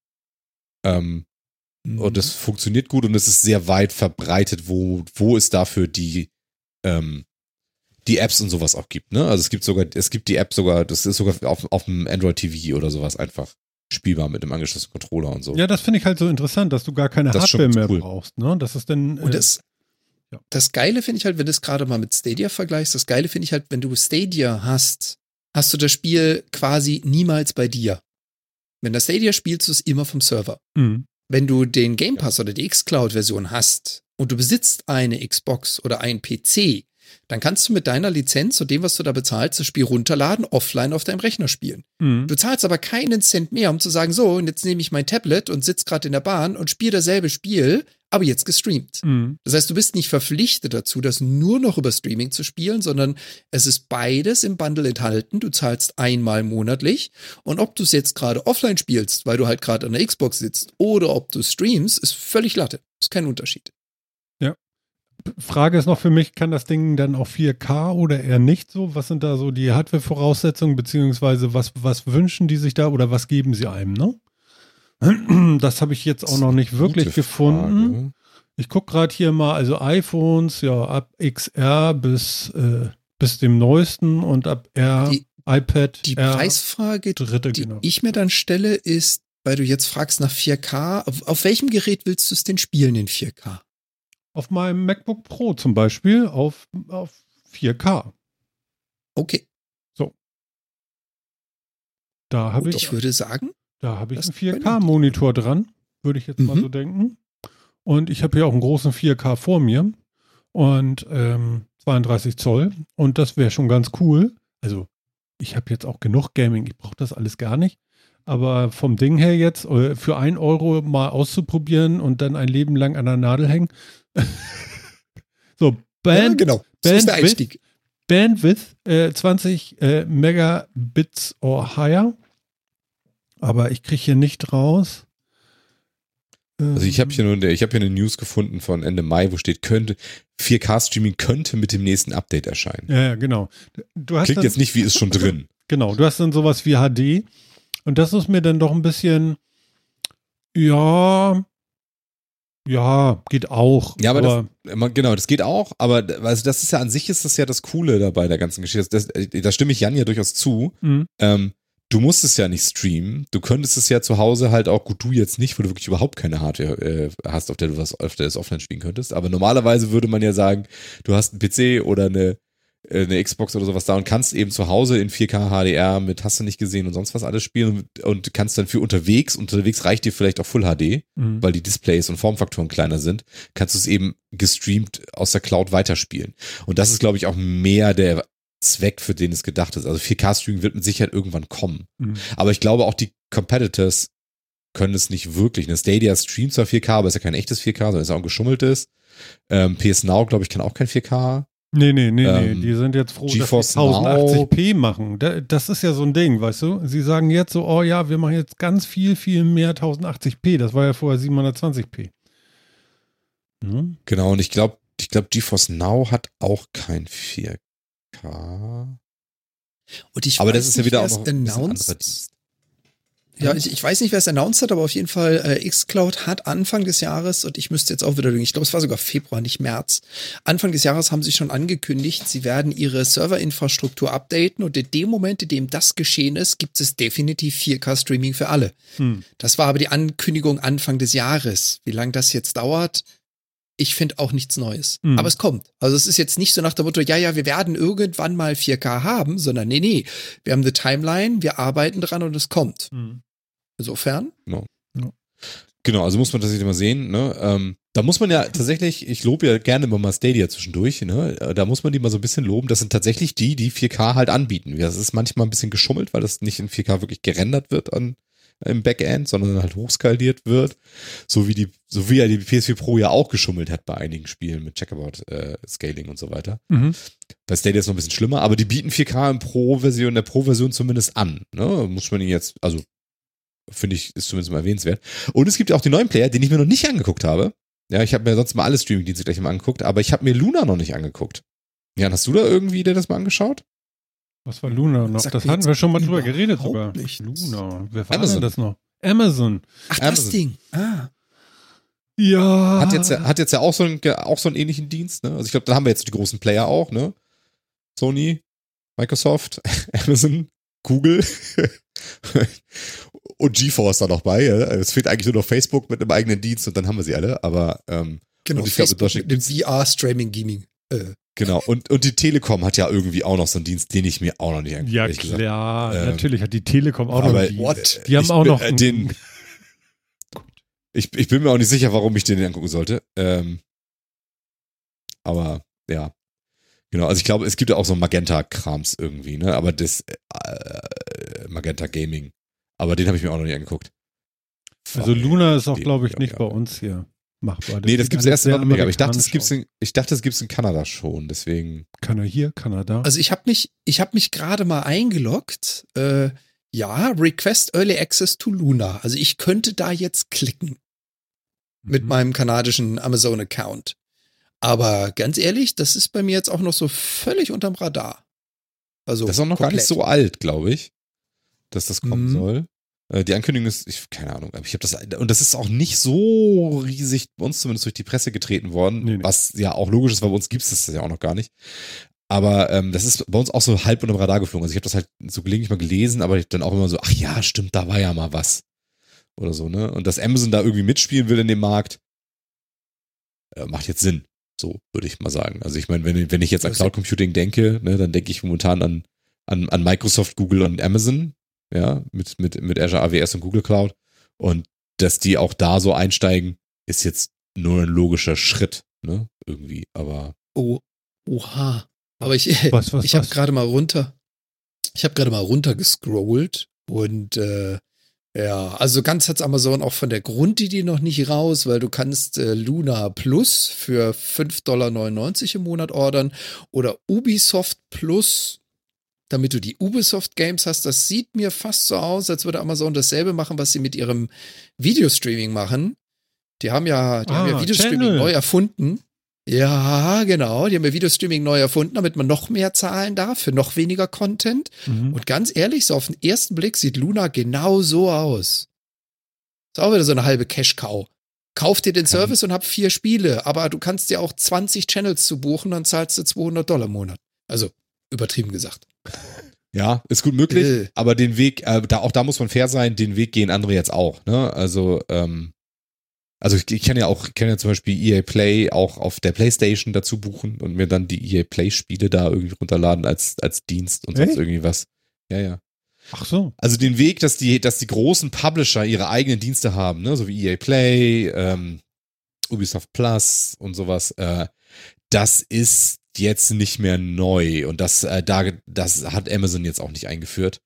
Ähm, Mhm. Und es funktioniert gut und es ist sehr weit verbreitet, wo, wo es dafür die, ähm, die Apps und sowas auch gibt, ne? Also es gibt sogar, es gibt die App sogar, das ist sogar auf, auf dem Android TV oder sowas einfach spielbar mit dem angeschlossenen Controller und so. Ja, das finde ich halt so interessant, dass du gar keine das Hardware mehr cool. brauchst, ne? Das ist dann. Äh, und das, ja. das Geile finde ich halt, wenn du es gerade mal mit Stadia vergleichst, das Geile finde ich halt, wenn du Stadia hast, hast du das Spiel quasi niemals bei dir. Wenn das Stadia spielst du es immer vom Server. Mhm. Wenn du den Game Pass oder die X-Cloud-Version hast und du besitzt eine Xbox oder einen PC, dann kannst du mit deiner Lizenz und dem, was du da bezahlst, das Spiel runterladen, offline auf deinem Rechner spielen. Mhm. Du zahlst aber keinen Cent mehr, um zu sagen, so, und jetzt nehme ich mein Tablet und sitze gerade in der Bahn und spiele dasselbe Spiel, aber jetzt gestreamt. Mhm. Das heißt, du bist nicht verpflichtet dazu, das nur noch über Streaming zu spielen, sondern es ist beides im Bundle enthalten. Du zahlst einmal monatlich und ob du es jetzt gerade offline spielst, weil du halt gerade an der Xbox sitzt, oder ob du streamst, ist völlig latte. Ist kein Unterschied. Frage ist noch für mich, kann das Ding dann auch 4K oder eher nicht so? Was sind da so die Hardware-Voraussetzungen, beziehungsweise was, was wünschen die sich da oder was geben sie einem, ne? Das habe ich jetzt auch noch nicht wirklich gefunden. Frage. Ich gucke gerade hier mal, also iPhones, ja, ab XR bis äh, bis dem neuesten und ab R, Die- iPad, Die R, Preisfrage, dritte, die genau. ich mir dann stelle, ist, weil du jetzt fragst nach 4K, auf, auf welchem Gerät willst du es denn spielen in 4K? Auf meinem MacBook Pro zum Beispiel auf, auf 4K. Okay, Da habe ich, ich würde sagen, da habe ich einen können 4K-Monitor dran, würde ich jetzt mal Mhm. so denken. Und ich habe hier auch einen großen 4K vor mir und ähm, 32 Zoll. Und das wäre schon ganz cool. Also ich habe jetzt auch genug Gaming, ich brauche das alles gar nicht. Aber vom Ding her jetzt, äh, für ein Euro mal auszuprobieren und dann ein Leben lang an der Nadel hängen. so, ja, Band, genau, so ist der Bandwidth. Einstieg. Bandwidth äh, 20 äh, Megabits or higher. Aber ich kriege hier nicht raus. Also ich habe hier nur, ich habe hier eine News gefunden von Ende Mai, wo steht, könnte 4K-Streaming könnte mit dem nächsten Update erscheinen. Ja, ja, genau. Du hast Klingt dann, jetzt nicht wie ist schon drin. Genau, du hast dann sowas wie HD. Und das ist mir dann doch ein bisschen, ja, ja, geht auch. Ja, aber das, immer- genau, das geht auch, aber also das ist ja an sich ist das ja das Coole dabei der ganzen Geschichte. Das, das, da stimme ich Jan ja durchaus zu. Mhm. Ähm, du musst es ja nicht streamen. Du könntest es ja zu Hause halt auch, gut, du jetzt nicht, wo du wirklich überhaupt keine Hardware äh, hast, auf der du was auf der das offline spielen könntest. Aber normalerweise würde man ja sagen, du hast einen PC oder eine, äh, eine Xbox oder sowas da und kannst eben zu Hause in 4K HDR mit hast du nicht gesehen und sonst was alles spielen und, kannst dann für unterwegs, unterwegs reicht dir vielleicht auch Full HD, Mhm. weil die Displays und Formfaktoren kleiner sind, kannst du es eben gestreamt aus der Cloud weiterspielen. Und das ist, glaube ich, auch mehr der Zweck, für den es gedacht ist. Also 4K-Streaming wird mit Sicherheit irgendwann kommen. Mhm. Aber ich glaube auch die Competitors können es nicht wirklich. Eine Stadia streamt zwar 4K, aber ist ja kein echtes 4K, sondern ist ja auch ein geschummeltes. Ähm, PS Now, glaube ich, kann auch kein 4K. Nee, nee, nee, Ähm, nee. Die sind jetzt froh, GeForce dass sie 1080p machen. Da- Das ist ja so ein Ding, weißt du? Sie sagen jetzt so, oh ja, wir machen jetzt ganz viel, viel mehr 1080p. Das war ja vorher 720p. Hm? Genau, und ich glaube, ich glaube, GeForce Now hat auch kein 4K. Und ich Aber weiß das ist ja wieder auch noch ein announced. Ja, ich, ich weiß nicht, wer es announced hat, aber auf jeden Fall äh, xCloud hat Anfang des Jahres, und ich müsste jetzt auch wieder lügen, ich glaube, es war sogar Februar, nicht März. Anfang des Jahres haben sie schon angekündigt, sie werden ihre Serverinfrastruktur updaten und in dem Moment, in dem das geschehen ist, gibt es definitiv 4K-Streaming für alle. Hm. Das war aber die Ankündigung Anfang des Jahres. Wie lange das jetzt dauert, ich finde auch nichts Neues. Hm. Aber es kommt. Also es ist jetzt nicht so nach dem Motto, ja, ja, wir werden irgendwann mal 4K haben, sondern nee, nee. Wir haben eine Timeline, wir arbeiten dran und es kommt. Hm. Insofern, Genau, also muss man tatsächlich mal sehen, ne? Ähm, da muss man ja tatsächlich, ich lobe ja gerne immer mal Stadia zwischendurch, ne? Äh, Da muss man die mal so ein bisschen loben. Das sind tatsächlich die, die 4K halt anbieten. Das ist manchmal ein bisschen geschummelt, weil das nicht in 4K wirklich gerendert wird an, im Backend, sondern halt hochskaliert wird. So wie die, so wie ja die PS4 Pro ja auch geschummelt hat bei einigen Spielen mit Checkerboard äh, Scaling und so weiter. Mhm. Bei Stadia ist noch ein bisschen schlimmer, aber die bieten 4K in Pro-Version, der Pro-Version zumindest an. Ne? Muss man ihn jetzt, also finde ich, ist zumindest mal erwähnenswert. Und es gibt ja auch die neuen Player, den ich mir noch nicht angeguckt habe. Ja, ich habe mir sonst mal alle Streaming-Dienste gleich mal angeguckt, aber ich habe mir Luna noch nicht angeguckt. Jan, hast du da irgendwie dir das mal angeschaut? Was war Luna noch? Sagt das hatten wir schon mal drüber geredet nichts. Luna. Wer war Amazon. denn das noch? Amazon. ach, das Amazon. Ding. Ah. Ja. Hat jetzt, ja- hat jetzt ja auch so einen, auch so einen ähnlichen Dienst, ne? Also ich glaube, da haben wir jetzt die großen Player auch, ne? Sony, Microsoft, Amazon, Google und GeForce da noch bei. Ja? Es fehlt eigentlich nur noch Facebook mit einem eigenen Dienst und dann haben wir sie alle, aber ähm, Genau, Und ich glaube, Facebook Deutschland mit dem VR-Streaming-Gaming. Äh, Genau, und, und die Telekom hat ja irgendwie auch noch so einen Dienst, den ich mir auch noch nicht angeguckt Ja, ehrlich gesagt. klar. Ähm, natürlich hat die Telekom auch noch einen Dienst. what? Die haben ich auch bin, noch äh, den. Ich, ich bin mir auch nicht sicher, warum ich den angucken sollte. Ähm, aber ja. Genau, also ich glaube, es gibt ja auch so Magenta-Krams irgendwie, ne? Aber das äh, Magenta Gaming. Aber den habe ich mir auch noch nicht angeguckt. Also Luna ist auch, glaube ich, nicht ja. bei uns hier machbar. Nee, das gibt's alles erst in Amerika, aber ich dachte, es gibt's in, ich dachte, es gibt's in Kanada schon, deswegen. Kann er hier, kann er da? Also ich habe mich, ich habe mich gerade mal eingeloggt. Äh, ja, Request Early Access to Luna. Also ich könnte da jetzt klicken mit Mhm. meinem kanadischen Amazon-Account. Aber ganz ehrlich, das ist bei mir jetzt auch noch so völlig unterm Radar. Also Das ist auch noch gar nicht komplett. so alt, glaube ich, dass das kommen Mhm. soll. Äh, Die Ankündigung ist, ich keine Ahnung, aber ich habe das und das ist auch nicht so riesig bei uns zumindest durch die Presse getreten worden, Nee, nee. was ja auch logisch ist, weil bei uns gibt es das ja auch noch gar nicht. Aber ähm, das ist bei uns auch so halb unter dem Radar geflogen. Also ich habe das halt so gelegentlich mal gelesen, aber dann auch immer so, ach ja, stimmt, da war ja mal was. Oder so, ne? Und dass Amazon da irgendwie mitspielen will in dem Markt, äh, macht jetzt Sinn. So, würde ich mal sagen. Also ich meine, wenn, wenn ich jetzt an Cloud Computing denke, ne, dann denke ich momentan an, an, an Microsoft, Google und Amazon, ja, mit, mit, mit Azure AWS und Google Cloud. Und dass die auch da so einsteigen, ist jetzt nur ein logischer Schritt, ne? Irgendwie. Aber. Oh, oha. Aber ich, Was, was, ich habe gerade mal runter, ich habe gerade mal runter gescrollt und äh, ja, also ganz hat's Amazon auch von der Grundidee noch nicht raus, weil du kannst äh, Luna Plus für 5,99 Dollar im Monat ordern oder Ubisoft Plus, damit du die Ubisoft Games hast. Das sieht mir fast so aus, als würde Amazon dasselbe machen, was sie mit ihrem Videostreaming machen. Die haben ja, die haben ja Ah, Videostreaming Channel. neu erfunden. Ja, genau. Die haben ja Videostreaming neu erfunden, damit man noch mehr zahlen darf für noch weniger Content. Mhm. Und ganz ehrlich, so auf den ersten Blick sieht Luna genau so aus. Ist auch wieder so eine halbe Cash-Cow. Kauf dir den Service und hab vier Spiele, aber du kannst dir auch 20 Channels zu buchen, dann zahlst du 200 Dollar im Monat. Also, übertrieben gesagt. Ja, ist gut möglich, Äh. aber den Weg, äh, da, auch da muss man fair sein, den Weg gehen andere jetzt auch, ne? Also, ähm, also ich, ich kann ja auch, ich kann ja zum Beispiel EA Play auch auf der Playstation dazu buchen und mir dann die EA Play Spiele da irgendwie runterladen als, als Dienst und sonst Echt? irgendwie was. Ja, ja. Ach so. Also den Weg, dass die, dass die großen Publisher ihre eigenen Dienste haben, ne, so wie EA Play, ähm, Ubisoft Plus und sowas, äh, das ist jetzt nicht mehr neu und das, äh, da, das hat Amazon jetzt auch nicht eingeführt.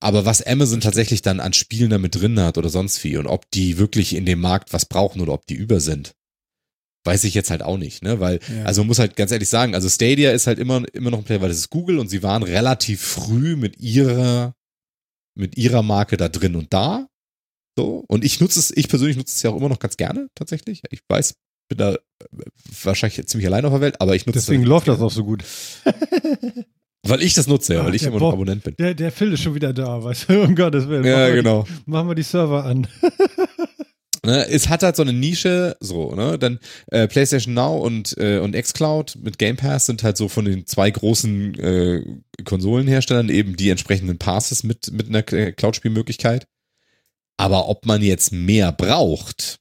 Aber was Amazon tatsächlich dann an Spielen damit drin hat oder sonst wie und ob die wirklich in dem Markt was brauchen oder ob die über sind, weiß ich jetzt halt auch nicht, ne? Weil, Ja. also man muss halt ganz ehrlich sagen, also Stadia ist halt immer, immer noch ein Player, weil das ist Google und sie waren relativ früh mit ihrer, mit ihrer Marke da drin und da. So. Und ich nutze es, ich persönlich nutze es ja auch immer noch ganz gerne, tatsächlich. Ich weiß, bin da äh, wahrscheinlich ziemlich allein auf der Welt, aber ich nutze Deswegen es. läuft das auch so gut. Weil ich das nutze, ja, Ah, weil ich der immer noch Bob. Abonnent bin. Der, der Phil ist schon wieder da, weißt du? Um Gottes Willen. Ja, Machen genau. Die, machen wir die Server an. Ne, es hat halt so eine Nische, so, ne? Dann äh, PlayStation Now und, äh, und xCloud mit Game Pass sind halt so von den zwei großen äh, Konsolenherstellern eben die entsprechenden Passes mit, mit einer äh, Cloud-Spielmöglichkeit. Aber ob man jetzt mehr braucht,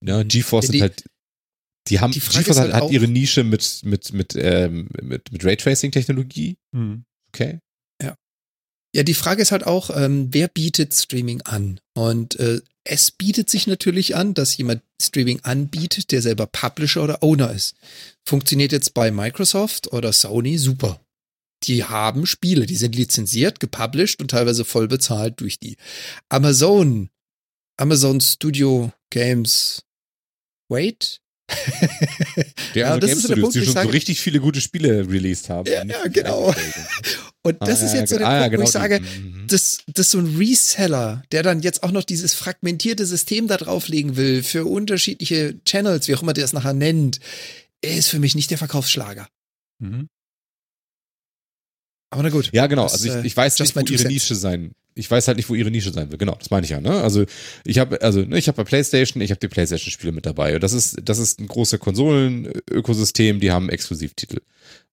ne, GeForce Ja, sind die- halt, die haben, die GeForce hat, halt hat ihre Nische mit, mit, mit, ähm, mit, mit Raytracing-Technologie, Hm. okay? Ja, die Frage ist halt auch, ähm, wer bietet Streaming an? Und äh, es bietet sich natürlich an, dass jemand Streaming anbietet, der selber Publisher oder Owner ist. Funktioniert jetzt bei Microsoft oder Sony super. Die haben Spiele, die sind lizenziert, gepublished und teilweise voll bezahlt durch die. Amazon, Amazon Studio Games. Wait? Der Ja, also das Game ist so der Punkt, die wo ich schon so sage- richtig viele gute Spiele released haben. Ja, ja, genau. Und das Ah, ist ja, jetzt so der ah, ja, Punkt, wo ich genau, sage, die- mhm. das, das so ein Reseller, der dann jetzt auch noch dieses fragmentierte System da drauflegen will für unterschiedliche Channels, wie auch immer der es nachher nennt, ist für mich nicht der Verkaufsschlager. Mhm. Aber na gut. Ja, genau. Das, also äh, ich, ich weiß nicht, wo ihre. Nische sein. Ich weiß halt nicht, wo ihre Nische sein will. Genau, das meine ich ja. Ne? Also ich habe, also ne, ich habe bei PlayStation, ich habe die PlayStation-Spiele mit dabei. Und das ist, das ist ein großes Konsolen-Ökosystem. Die haben Exklusivtitel.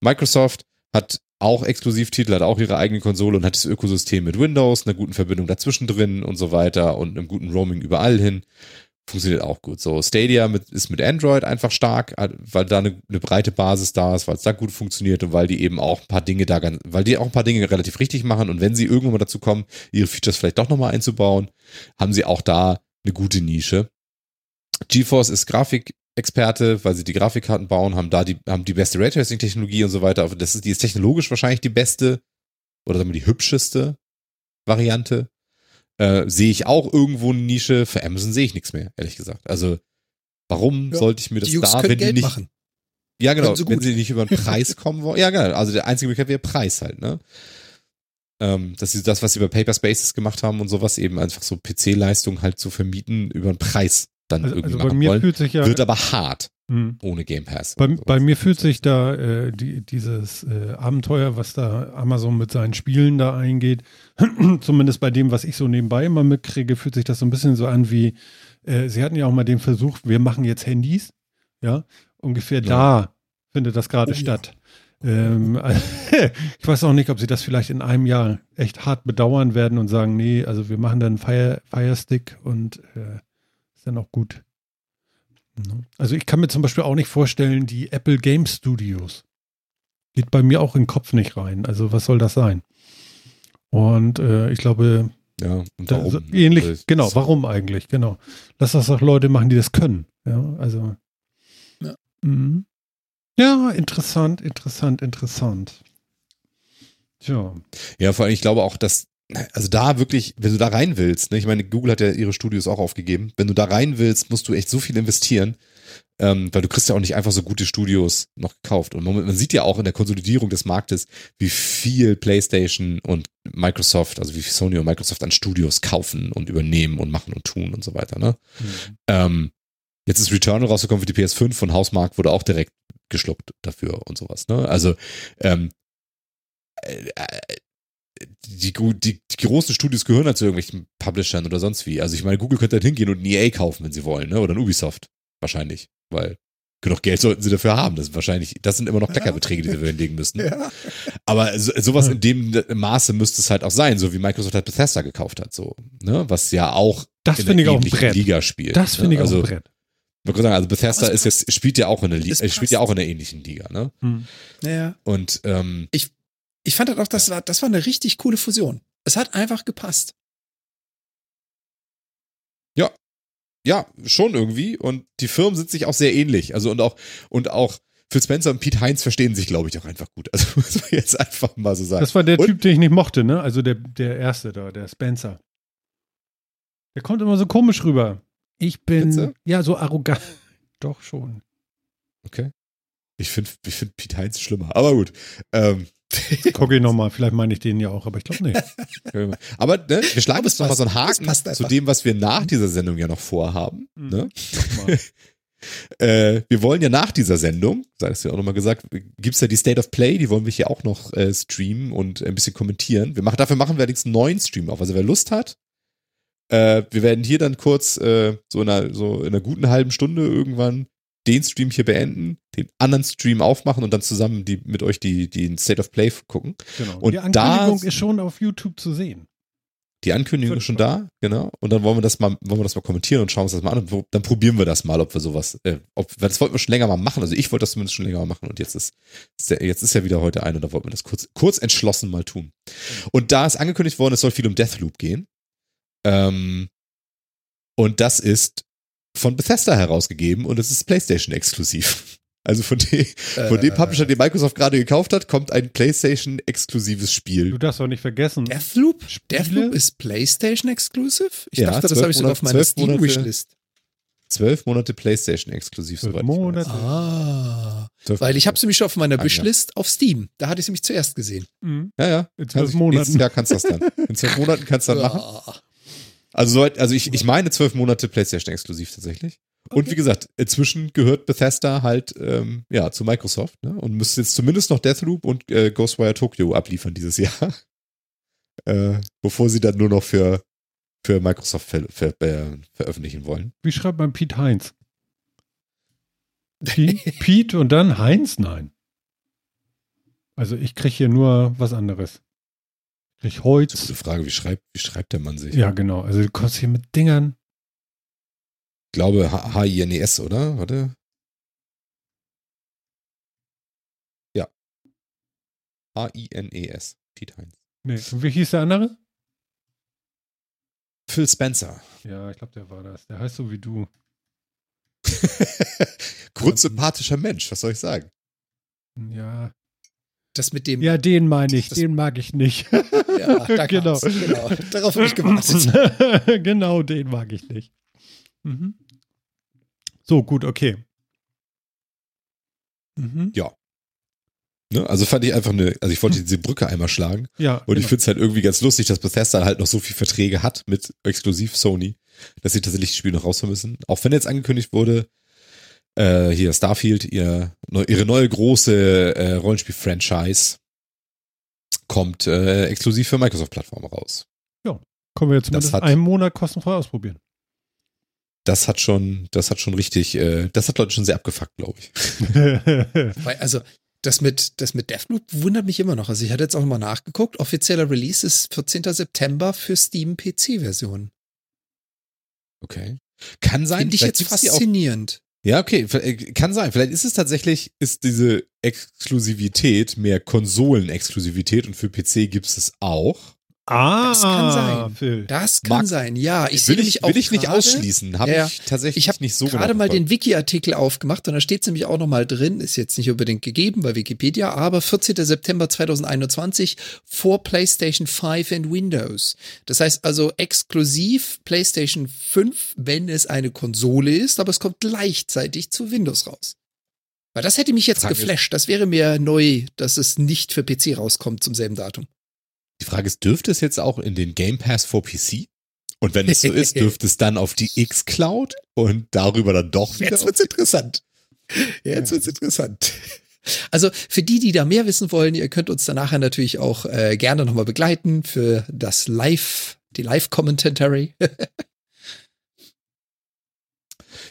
Microsoft hat auch Exklusivtitel, hat auch ihre eigene Konsole und hat das Ökosystem mit Windows, einer guten Verbindung dazwischen drin und so weiter und einem guten Roaming überall hin. Funktioniert auch gut. So, Stadia mit, ist mit Android einfach stark, weil da eine, eine breite Basis da ist, weil es da gut funktioniert und weil die eben auch ein paar Dinge da ganz, weil die auch ein paar Dinge relativ richtig machen und wenn sie irgendwann mal dazu kommen, ihre Features vielleicht doch nochmal einzubauen, haben sie auch da eine gute Nische. GeForce ist Grafikexperte, weil sie die Grafikkarten bauen, haben da die, haben die beste Raytracing-Technologie und so weiter. Das ist, die ist technologisch wahrscheinlich die beste oder sagen wir die hübscheste Variante. Äh, sehe ich auch irgendwo eine Nische. Für Amazon sehe ich nichts mehr, ehrlich gesagt. Also, warum Ja, sollte ich mir das die da, wenn die Geld nicht, machen. ja, genau. Wenn sie nicht über den Preis kommen wollen. Ja, genau. Also der einzige Möglichkeit wäre Preis halt, ne? Ähm, dass sie das, was sie bei Paper Spaces gemacht haben und sowas, eben einfach so PC-Leistung halt zu vermieten über den Preis dann Also, irgendwie also bei machen mir wollen. fühlt sich ja. Wird aber hart Hm. ohne Game Pass. Bei, bei mir fühlt sich da äh, die, dieses äh, Abenteuer, was da Amazon mit seinen Spielen da eingeht, zumindest bei dem, was ich so nebenbei immer mitkriege, fühlt sich das so ein bisschen so an wie, äh, sie hatten ja auch mal den Versuch, wir machen jetzt Handys, ja, ungefähr Ja. da findet das gerade Oh ja. statt. Ähm, ich weiß auch nicht, ob sie das vielleicht in einem Jahr echt hart bedauern werden und sagen, nee, also wir machen dann Fire, Fire Stick und äh, ist dann auch gut. Ne? Also ich kann mir zum Beispiel auch nicht vorstellen, die Apple Game Studios. Geht bei mir auch in den Kopf nicht rein. Also was soll das sein? Und äh, ich glaube, Ja, und warum? da, ähnlich, Also genau, warum eigentlich, genau. Lass das doch Leute machen, die das können. Ja, also. Ja. Mhm. Ja, interessant, interessant, interessant. Tja. Ja, vor allem, ich glaube auch, dass, also da wirklich, wenn du da rein willst, ne, ich meine, Google hat ja ihre Studios auch aufgegeben, wenn du da rein willst, musst du echt so viel investieren, ähm, weil du kriegst ja auch nicht einfach so gute Studios noch gekauft. Und man, man sieht ja auch in der Konsolidierung des Marktes, wie viel PlayStation und Microsoft, also wie viel Sony und Microsoft an Studios kaufen und übernehmen und machen und tun und so weiter, ne? Ähm, jetzt ist Returnal rausgekommen für die PS5 und Hausmark wurde auch direkt geschluckt dafür und sowas. Ne? Also ähm, äh, äh, die, die, die großen Studios gehören halt zu irgendwelchen Publishern oder sonst wie. Also ich meine, Google könnte halt hingehen und ein EA kaufen, wenn sie wollen, ne? Oder ein Ubisoft. Wahrscheinlich. Weil genug Geld sollten sie dafür haben. Das ist wahrscheinlich, das sind immer noch Kleckerbeträge, die sie wir hinlegen müssten. Ja. Aber so, sowas in dem Maße müsste es halt auch sein, so wie Microsoft halt Bethesda gekauft hat, so, ne? Was ja auch Das in finde ich einer auch Brett. Liga spielt. Das finde ich ne? auch also, ein Brett. Ich wollte sagen, also Bethesda ist jetzt, spielt ja auch in der Liga, äh, spielt ja auch in einer ähnlichen Liga, ne? Hm. ja. Und ähm, Ich fand halt auch, das war, das war eine richtig coole Fusion. Es hat einfach gepasst. ja, schon irgendwie. Und die Firmen sind sich auch sehr ähnlich. Also und auch, und auch Phil Spencer und Pete Heinz verstehen sich, glaube ich, auch einfach gut. Also muss man jetzt einfach mal so sagen. Das war der Und- Typ, den ich nicht mochte, ne? Also der, der erste da, der Spencer. Der kommt immer so komisch rüber. Ich bin, Findest ja, so arrogant. Doch schon. Okay. Ich finde ich find Pete Heinz schlimmer. Aber gut. Ähm, Gucke ich nochmal, vielleicht meine ich den ja auch, aber ich glaube nicht. aber ne, wir schlagen es jetzt nochmal so einen. Es Haken passt zu dem, was wir nach dieser Sendung ja noch vorhaben. Mhm. Ne? Äh, wir wollen ja nach dieser Sendung, sei es ja auch nochmal gesagt, gibt's ja die State of Play, die wollen wir hier auch noch äh, streamen und ein bisschen kommentieren. Wir machen, dafür machen wir allerdings einen neuen Stream auf. Also wer Lust hat, äh, wir werden hier dann kurz äh, so, in einer, so in einer guten halben Stunde irgendwann den Stream hier beenden, den anderen Stream aufmachen und dann zusammen die, mit euch die, die State of Play gucken. Genau. Und die Ankündigung da- ist schon auf YouTube zu sehen. Die Ankündigung ist schon da, genau. Und dann wollen wir das mal, wollen wir das mal kommentieren und schauen uns das mal an. Und dann probieren wir das mal, ob wir sowas, äh, ob, das wollten wir schon länger mal machen. Also ich wollte das zumindest schon länger mal machen und jetzt ist, ist der, jetzt ist ja wieder heute ein und da wollten wir das kurz, kurz entschlossen mal tun. Und da ist angekündigt worden, es soll viel um Deathloop gehen. Ähm, und das ist von Bethesda herausgegeben und es ist PlayStation exklusiv. Also von, dem von dem Äh, Publisher, den Microsoft gerade gekauft hat, kommt ein PlayStation exklusives Spiel. Du darfst doch nicht vergessen. Deathloop? Spiele? Deathloop ist PlayStation Exclusive? Ich Ja, dachte, das habe ich sogar auf meiner Steam-Wishlist. Zwölf Monate PlayStation exklusiv, Zwölf soweit. Monate. Ah. Zwölf Weil ich habe sie mich schon auf meiner Ah, ja. Wishlist auf Steam. Da hatte ich sie mich zuerst gesehen. Mhm. Ja, ja. In zwölf Monaten. Nächstes Jahr kannst du das dann. In zwölf Monaten kannst du dann machen. Also, soweit- also ich, ich meine zwölf Monate PlayStation exklusiv tatsächlich. Und wie gesagt, inzwischen gehört Bethesda halt ähm, ja zu Microsoft ne? und müsste jetzt zumindest noch Deathloop und äh, Ghostwire Tokyo abliefern dieses Jahr, äh, bevor sie dann nur noch für für Microsoft ver ver äh, veröffentlichen wollen. Wie schreibt man Pete Heinz? Pete und dann Heinz? Nein. Also ich kriege hier nur was anderes. Holz. eine gute Frage, wie schreibt wie schreibt der Mann sich? Ja, genau. Also du kommst hier mit Dingern. Ich glaube H-I-N-E-S, oder? Warte. Ja. H-I-N-E-S. Pete Heinz. Nee. Und wie hieß der andere? Phil Spencer. Ja, ich glaube, der war das. Der heißt so wie du. Grundsympathischer Mensch, was soll ich sagen? Ja. Das mit dem. Ja, den meine ich. Das- Den mag ich nicht. Ja, da Genau. genau. Darauf habe ich gewartet. genau, den mag ich nicht. Mhm. So, gut, okay. Mhm. Ne? Also fand ich einfach eine, also ich wollte diese Brücke einmal schlagen Ja, und ich genau. finde es halt irgendwie ganz lustig, dass Bethesda halt noch so viel Verträge hat mit exklusiv Sony, dass sie tatsächlich das Spiel noch müssen. Auch wenn jetzt angekündigt wurde, äh, hier Starfield, ihr, neu- ihre neue große äh, Rollenspiel-Franchise kommt äh, exklusiv für Microsoft-Plattformen raus. können wir jetzt das zumindest hat- einen Monat kostenfrei ausprobieren. Das hat schon, das hat schon richtig, äh, das hat Leute schon sehr abgefuckt, glaube ich. Weil, also, das mit, das mit Deathloop wundert mich immer noch. Also ich hatte jetzt auch mal nachgeguckt. Offizieller Release ist 14. September für Steam PC-Version. Okay. Kann sein. Finde ich jetzt faszinierend. Ja, okay, äh, kann sein. Vielleicht ist es tatsächlich, ist diese Exklusivität mehr Konsolen-Exklusivität und für PC gibt es es auch. Ah, Das kann sein. Phil. Das kann Mag- sein, ja. Ich sehe will nämlich ich, auch will ich nicht gerade- ausschließen. Habe Ja, ich tatsächlich Ich habe nicht so gerade mal den. Wiki-Artikel aufgemacht und da steht es nämlich auch nochmal drin, ist jetzt nicht unbedingt gegeben bei Wikipedia, aber 14. September 2021 vor PlayStation 5 und Windows. Das heißt also exklusiv PlayStation 5, wenn es eine Konsole ist, aber es kommt gleichzeitig zu Windows raus. Weil das hätte mich jetzt Frage ist- geflasht. Das wäre mir neu, dass es nicht für PC rauskommt zum selben Datum. Die Frage ist, dürfte es jetzt auch in den Game Pass for PC? Und wenn es so ist, dürfte es dann auf die X-Cloud und darüber dann doch wieder. Jetzt wird's interessant. Jetzt wird's interessant. Also für die, die da mehr wissen wollen, ihr könnt uns dann nachher natürlich auch äh, gerne nochmal begleiten für das Live, die Live-Commentary.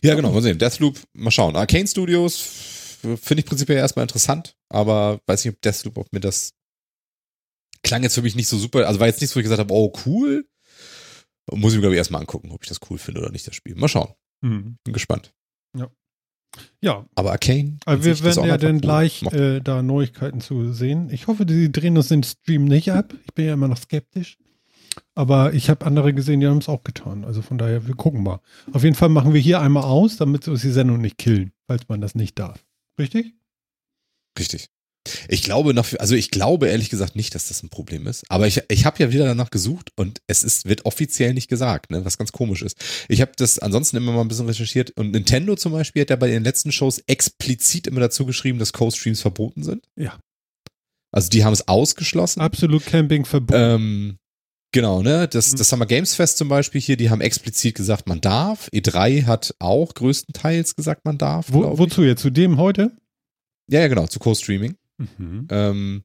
Ja, genau, mal sehen. Deathloop, mal schauen. Arcane Studios finde ich prinzipiell erstmal interessant, aber weiß nicht, ob Deathloop, ob mir das klang jetzt für mich nicht so super. Also war jetzt nichts, wo ich gesagt habe, oh, cool. Muss ich mir, glaube ich, erstmal angucken, ob ich das cool finde oder nicht, das Spiel. Mal schauen. Hm. Bin gespannt. Ja, Aber Arcane. an aber wir werden ja dann gleich äh, da Neuigkeiten zu sehen. Ich hoffe, die drehen uns den Stream nicht ab. Ich bin ja immer noch skeptisch. Aber ich habe andere gesehen, die haben es auch getan. Also von daher, wir gucken mal. Auf jeden Fall machen wir hier einmal aus, damit sie uns die Sendung nicht killen, falls man das nicht darf. Richtig? Richtig. Ich glaube noch, also ich glaube ehrlich gesagt nicht, dass das ein Problem ist. Aber ich, ich habe ja wieder danach gesucht und es ist, wird offiziell nicht gesagt, ne, was ganz komisch ist. Ich habe das ansonsten immer mal ein bisschen recherchiert und Nintendo zum Beispiel hat ja bei den letzten Shows explizit immer dazu geschrieben, dass Co-Streams verboten sind. Ja. Also die haben es ausgeschlossen. Absolut Camping verboten. Ähm, genau, ne? Das, Mhm. das Summer Games Fest zum Beispiel hier, die haben explizit gesagt, man darf. E3 hat auch größtenteils gesagt, man darf. Wo, wozu jetzt? Zu dem heute? Ja, ja, genau, zu Co-Streaming. Mhm. Ähm,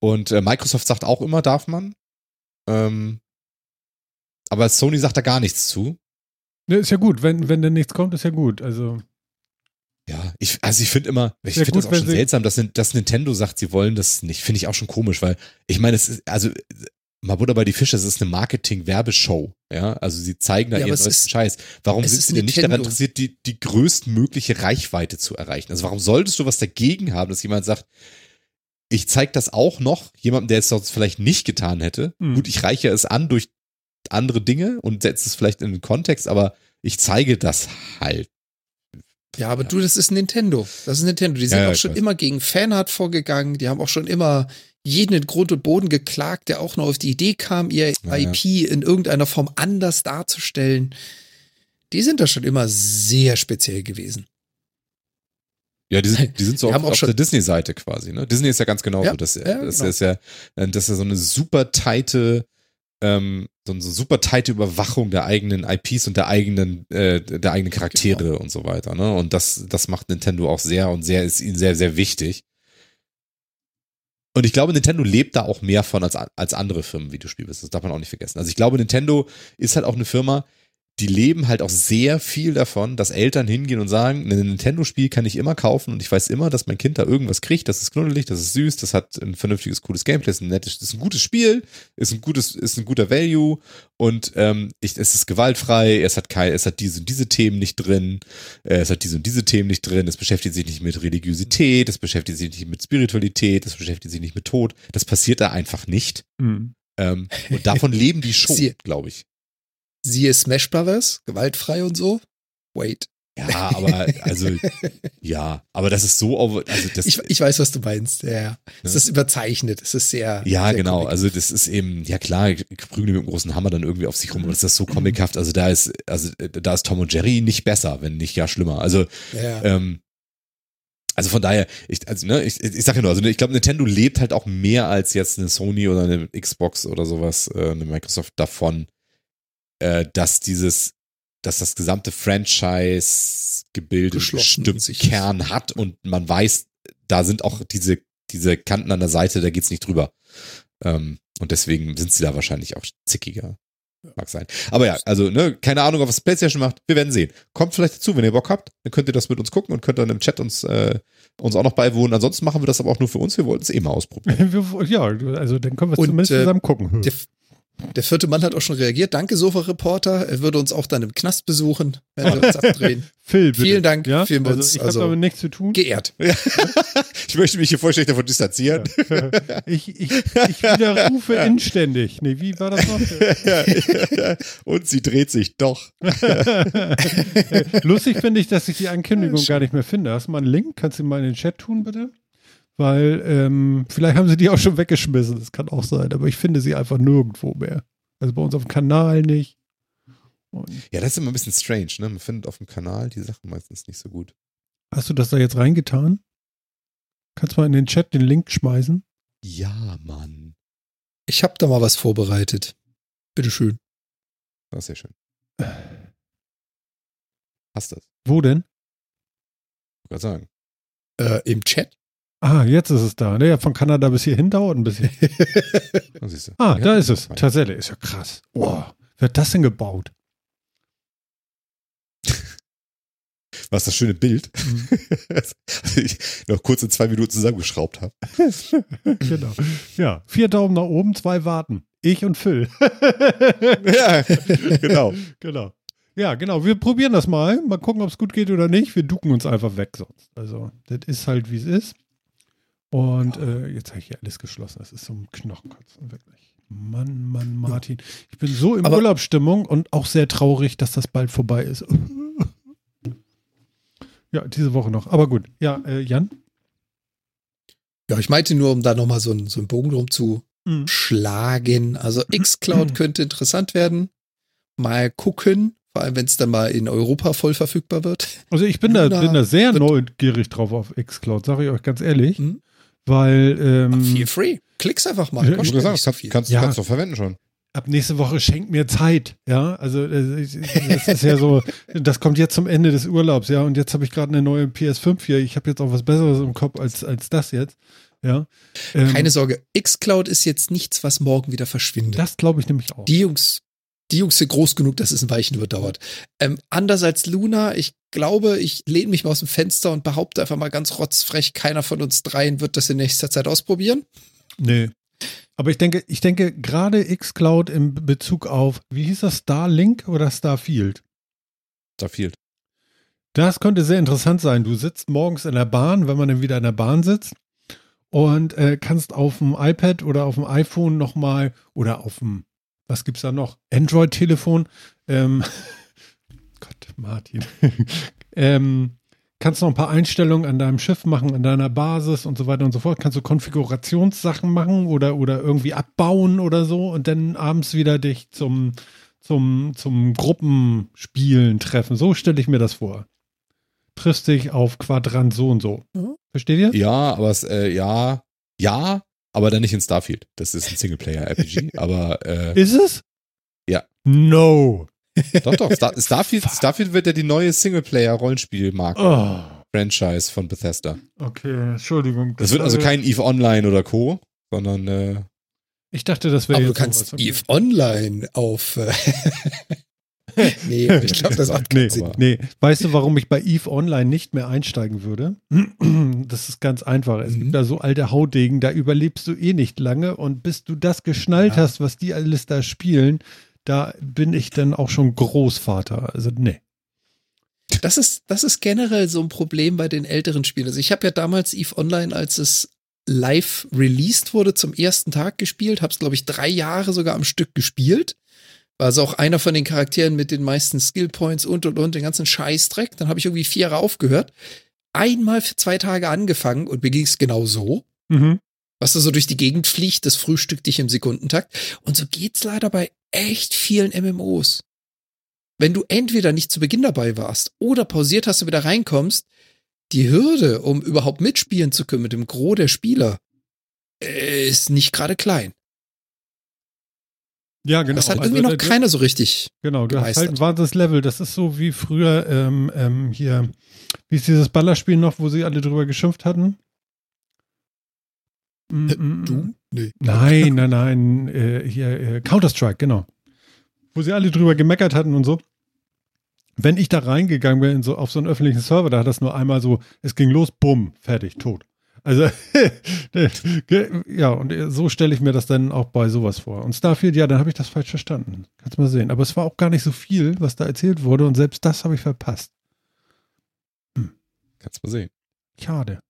und äh, Microsoft sagt auch immer, darf man. Ähm, aber Sony sagt da gar nichts zu. Ne, ist ja gut. Wenn, wenn denn nichts kommt, ist ja gut. Also, Ja, ich, also ich finde immer, ich finde das auch schon seltsam, dass, dass Nintendo sagt, sie wollen das nicht. Finde ich auch schon komisch, weil ich meine, es ist, also mal Butter bei die Fische, es ist eine Marketing-Werbeshow. Ja, also sie zeigen da Ja, ihren es neuesten ist- Scheiß. Warum sind sie denn nicht daran interessiert, die, die größtmögliche Reichweite zu erreichen? Also warum solltest du was dagegen haben, dass jemand sagt, ich zeige das auch noch jemandem, der es sonst vielleicht nicht getan hätte. Hm. Gut, ich reiche es an durch andere Dinge und setze es vielleicht in den Kontext, aber ich zeige das halt. Ja, aber du, das ist Nintendo. Das ist Nintendo. Die sind Ja, ja, auch schon weiß. immer gegen Fanart vorgegangen. Die haben auch schon immer jeden in Grund und Boden geklagt, der auch noch auf die Idee kam, ihr Ja, ja. IP in irgendeiner Form anders darzustellen. Die sind da schon immer sehr speziell gewesen. Ja, die sind, die sind so auf, haben auch auf schon- der Disney-Seite quasi. Ne? Disney ist ja ganz genau Ja, so. Das, ja, das genau. ist ja, das ist ja so eine super tighte, ähm, so eine super tighte Überwachung der eigenen IPs und der eigenen, äh, der eigenen Charaktere Genau. und so weiter. Ne? Und das, das macht Nintendo auch sehr und sehr ist ihnen sehr, sehr wichtig. Und ich glaube, Nintendo lebt da auch mehr von als, als andere Firmen Videospielbusiness. Das darf man auch nicht vergessen. Also ich glaube, Nintendo ist halt auch eine Firma, die leben halt auch sehr viel davon, dass Eltern hingehen und sagen, ein Nintendo-Spiel kann ich immer kaufen und ich weiß immer, dass mein Kind da irgendwas kriegt, das ist knuddelig, das ist süß, das hat ein vernünftiges, cooles Gameplay, ist ein nettes, ist ein gutes Spiel, ist ein gutes, ist ein guter Value und ähm, ich, es ist gewaltfrei, es hat kein, es hat diese und diese Themen nicht drin, äh, es hat diese und diese Themen nicht drin, es beschäftigt sich nicht mit Religiosität, es beschäftigt sich nicht mit Spiritualität, es beschäftigt sich nicht mit Tod, das passiert da einfach nicht. hm. Ähm, und davon leben die schon, glaube ich. Siehe Smash Brothers, gewaltfrei und so. Wait. Ja, aber also ja, aber das ist so also das Ich, ich weiß, was du meinst. Ja, ja. Es ist überzeichnet. Es ist sehr. ja sehr genau, comic. also das ist eben ja klar, prügeln mit dem großen Hammer dann irgendwie auf sich rum, aber das ist so comichaft, also da ist also da ist Tom und Jerry nicht besser, wenn nicht ja schlimmer. Also Ja. ähm, also von daher, ich, also, ne, ich, ich sage ja nur, also ich glaube, Nintendo lebt halt auch mehr als jetzt eine Sony oder eine Xbox oder sowas, äh, eine Microsoft davon, äh, dass dieses, dass das gesamte Franchise-Gebilde einen in bestimmten. Kern hat und man weiß, da sind auch diese, diese Kanten an der Seite, da geht's nicht drüber. Ähm, und deswegen sind sie da wahrscheinlich auch zickiger. Mag sein. Aber ja, also, ne, keine Ahnung, was PlayStation macht. Wir werden sehen. Kommt vielleicht dazu, wenn ihr Bock habt, dann könnt ihr das mit uns gucken und könnt dann im Chat uns, äh, uns auch noch beiwohnen. Ansonsten machen wir das aber auch nur für uns. Wir wollten es eh mal ausprobieren. Ja, also dann können wir Und, zumindest äh, zusammen gucken. Der, der vierte Mann hat auch schon reagiert. Danke, Sofa-Reporter. Er würde uns auch dann im Knast besuchen, wenn wir uns abdrehen. Phil, bitte. vielen Dank, Ja? wir also ich habe also- damit nichts zu tun. Geehrt. Ich möchte mich hier vollständig davon distanzieren. ich, ich, ich widerrufe inständig. Nee, wie war das noch? und sie dreht sich doch. Lustig finde ich, dass ich die Ankündigung gar nicht mehr finde. Hast du mal einen Link? Kannst du mal in den Chat tun, bitte? Weil ähm, vielleicht haben sie die auch schon weggeschmissen. Das kann auch sein. Aber ich finde sie einfach nirgendwo mehr. Also bei uns auf dem Kanal nicht. Und Ja, das ist immer ein bisschen strange, ne? Man findet auf dem Kanal die Sachen meistens nicht so gut. hast du das da jetzt reingetan? Kannst du mal in den Chat den Link schmeißen? Ja, Mann. Ich habe da mal was vorbereitet. Bitteschön. Das ist sehr schön. Hast das? Wo denn? Ich gerade sagen. Äh, Im Chat? Ah, jetzt ist es da. Naja, von Kanada bis hierhin dauert ein bisschen. Oh. Ah, Ja, da ist es. Tatsächlich. Ist ja krass. Boah, wer hat das denn gebaut? Was das schöne Bild, Mhm. das ich noch kurz in zwei Minuten zusammengeschraubt habe. genau. Ja, vier Daumen nach oben, zwei warten. Ich und Phil. ja, genau. genau. Ja, genau. Wir probieren das mal. Mal gucken, ob es gut geht oder nicht. Wir ducken uns einfach weg sonst. Also, das ist halt, wie es ist. Und äh, jetzt habe ich hier alles geschlossen. Das ist so ein Knochenkotzen, wirklich. Mann, Mann, Martin. Ich bin so in Aber- Urlaubsstimmung und auch sehr traurig, dass das bald vorbei ist. Ja, diese Woche noch. Aber gut. Ja, äh, Jan? Ja, ich meinte nur, um da nochmal so, einen- so einen Bogen drum zu Mhm. schlagen. Also Xcloud könnte interessant werden. Mal gucken. Vor allem, wenn es dann mal in Europa voll verfügbar wird. Also ich bin da, bin da sehr neugierig drauf auf Xcloud, sage ich euch ganz ehrlich. Mhm. Weil ähm, Feel free. Klick's einfach mal. Kostet sagen, nicht so kannst, viel. kannst, Ja. kannst du verwenden schon. ab nächste Woche schenkt mir Zeit. Ja, also das ist ja so, das kommt jetzt zum Ende des Urlaubs, ja. Und jetzt habe ich gerade eine neue PS5 hier. Ich habe jetzt auch was Besseres im Kopf als, als das jetzt. Ja. Ähm, Keine Sorge. Xcloud ist jetzt nichts, was morgen wieder verschwindet. das glaube ich nämlich auch. Die Jungs, die Jungs sind groß genug, dass es ein Weichen überdauert. Ähm, anders als Luna, ich glaube, ich lehne mich mal aus dem Fenster und behaupte einfach mal ganz rotzfrech, keiner von uns dreien wird das in nächster Zeit ausprobieren. Nee. Aber ich denke, ich denke gerade Xcloud im Bezug auf, wie hieß das, Starlink oder Starfield? Fehlt. Das könnte sehr interessant sein. Du sitzt morgens in der Bahn, wenn man dann wieder in der Bahn sitzt und äh, kannst auf dem iPad oder auf dem iPhone nochmal oder auf dem, was gibt's da noch? Android-Telefon. Ähm, Gott, Martin. ähm, kannst noch ein paar Einstellungen an deinem Schiff machen, an deiner Basis und so weiter und so fort. Kannst du Konfigurationssachen machen oder, oder irgendwie abbauen oder so und dann abends wieder dich zum, zum, zum Gruppenspielen treffen. So stelle ich mir das vor. Triffst dich auf Quadrant so und so. Mhm. Versteht ihr? Ja, aber es, äh, ja, ja, aber dann nicht in Starfield. Das ist ein Singleplayer-RPG. aber äh, Ist es? Ja. No. doch, doch. Star Starfield, Starfield wird ja die neue Singleplayer-Rollenspiel-Marke-Franchise Oh, von Bethesda. okay, Entschuldigung. Das wird also kein EVE Online oder Co., sondern äh, Ich dachte, das wäre Aber du kannst sowas. Okay. Eve Online auf. Nee, ich glaube, das macht keinen Nee, Sinn. nee, weißt du, warum ich bei Eve Online nicht mehr einsteigen würde? Das ist ganz einfach. Es Mhm. gibt da so alte Haudegen, da überlebst du eh nicht lange und bis du das geschnallt Ja. hast, was die alles da spielen, da bin ich dann auch schon Großvater. Also nee. Das ist, das ist generell so ein Problem bei den älteren Spielen. Also ich habe ja damals Eve Online, als es live released wurde, zum ersten Tag gespielt, habe es, glaube ich, drei Jahre sogar am Stück gespielt. War also auch einer von den Charakteren mit den meisten Skillpoints und und und, den ganzen Scheißdreck. Dann habe ich irgendwie vier Jahre aufgehört. Einmal für zwei Tage angefangen und mir ging es genau so. Mhm. was da so durch die Gegend fliegt, das frühstückt dich im Sekundentakt. Und so geht's leider bei echt vielen MMOs. Wenn du entweder nicht zu Beginn dabei warst oder pausiert hast und wieder reinkommst, die Hürde, um überhaupt mitspielen zu können mit dem Gros der Spieler, äh, ist nicht gerade klein. Ja, genau. das hat Also, irgendwie noch äh, keiner so richtig. Genau, du hast gemeistert. halt ein wahnsinniges Level. Das ist so wie früher ähm, ähm, hier, wie ist dieses Ballerspiel noch, wo sie alle drüber geschimpft hatten? Mm, mm, mm. Du? Nee. Nein, nein, nein, äh, hier äh, Counter-Strike, genau. wo sie alle drüber gemeckert hatten und so. Wenn ich da reingegangen bin, so auf so einen öffentlichen Server, da hat das nur einmal so, es ging los, bumm, fertig, tot. Also, ja, und so stelle ich mir das dann auch bei sowas vor. Und Starfield, ja, dann habe ich das falsch verstanden. Kannst mal sehen. Aber es war auch gar nicht so viel, was da erzählt wurde und selbst das habe ich verpasst. Hm. Kannst mal sehen. Schade.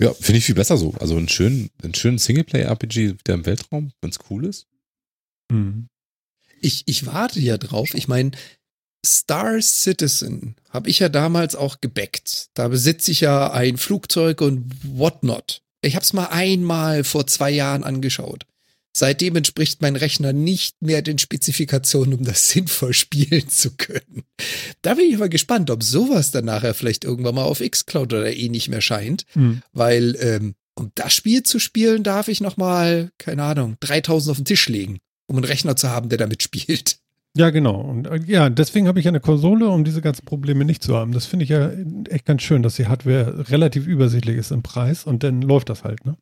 Ja, finde ich viel besser so. Also einen schönen, einen schönen Singleplayer-RPG der im Weltraum, wenn es cool ist. Mhm. Ich, ich warte ja drauf. Ich meine, Star Citizen habe ich ja damals auch gebackt. Da besitze ich ja ein Flugzeug und whatnot. Ich habe es mal einmal vor zwei Jahren angeschaut. Seitdem entspricht mein Rechner nicht mehr den Spezifikationen, um das sinnvoll spielen zu können. Da bin ich aber gespannt, ob sowas dann nachher vielleicht irgendwann mal auf Xcloud oder eh nicht mehr scheint, mhm. weil ähm, um das Spiel zu spielen, darf ich noch mal, keine Ahnung, 3000 auf den Tisch legen, um einen Rechner zu haben, der damit spielt. Ja, genau. Und äh, ja, deswegen habe ich eine Konsole, um diese ganzen Probleme nicht zu haben. Das finde ich ja echt ganz schön, dass die Hardware relativ übersichtlich ist im Preis und dann läuft das halt, ne?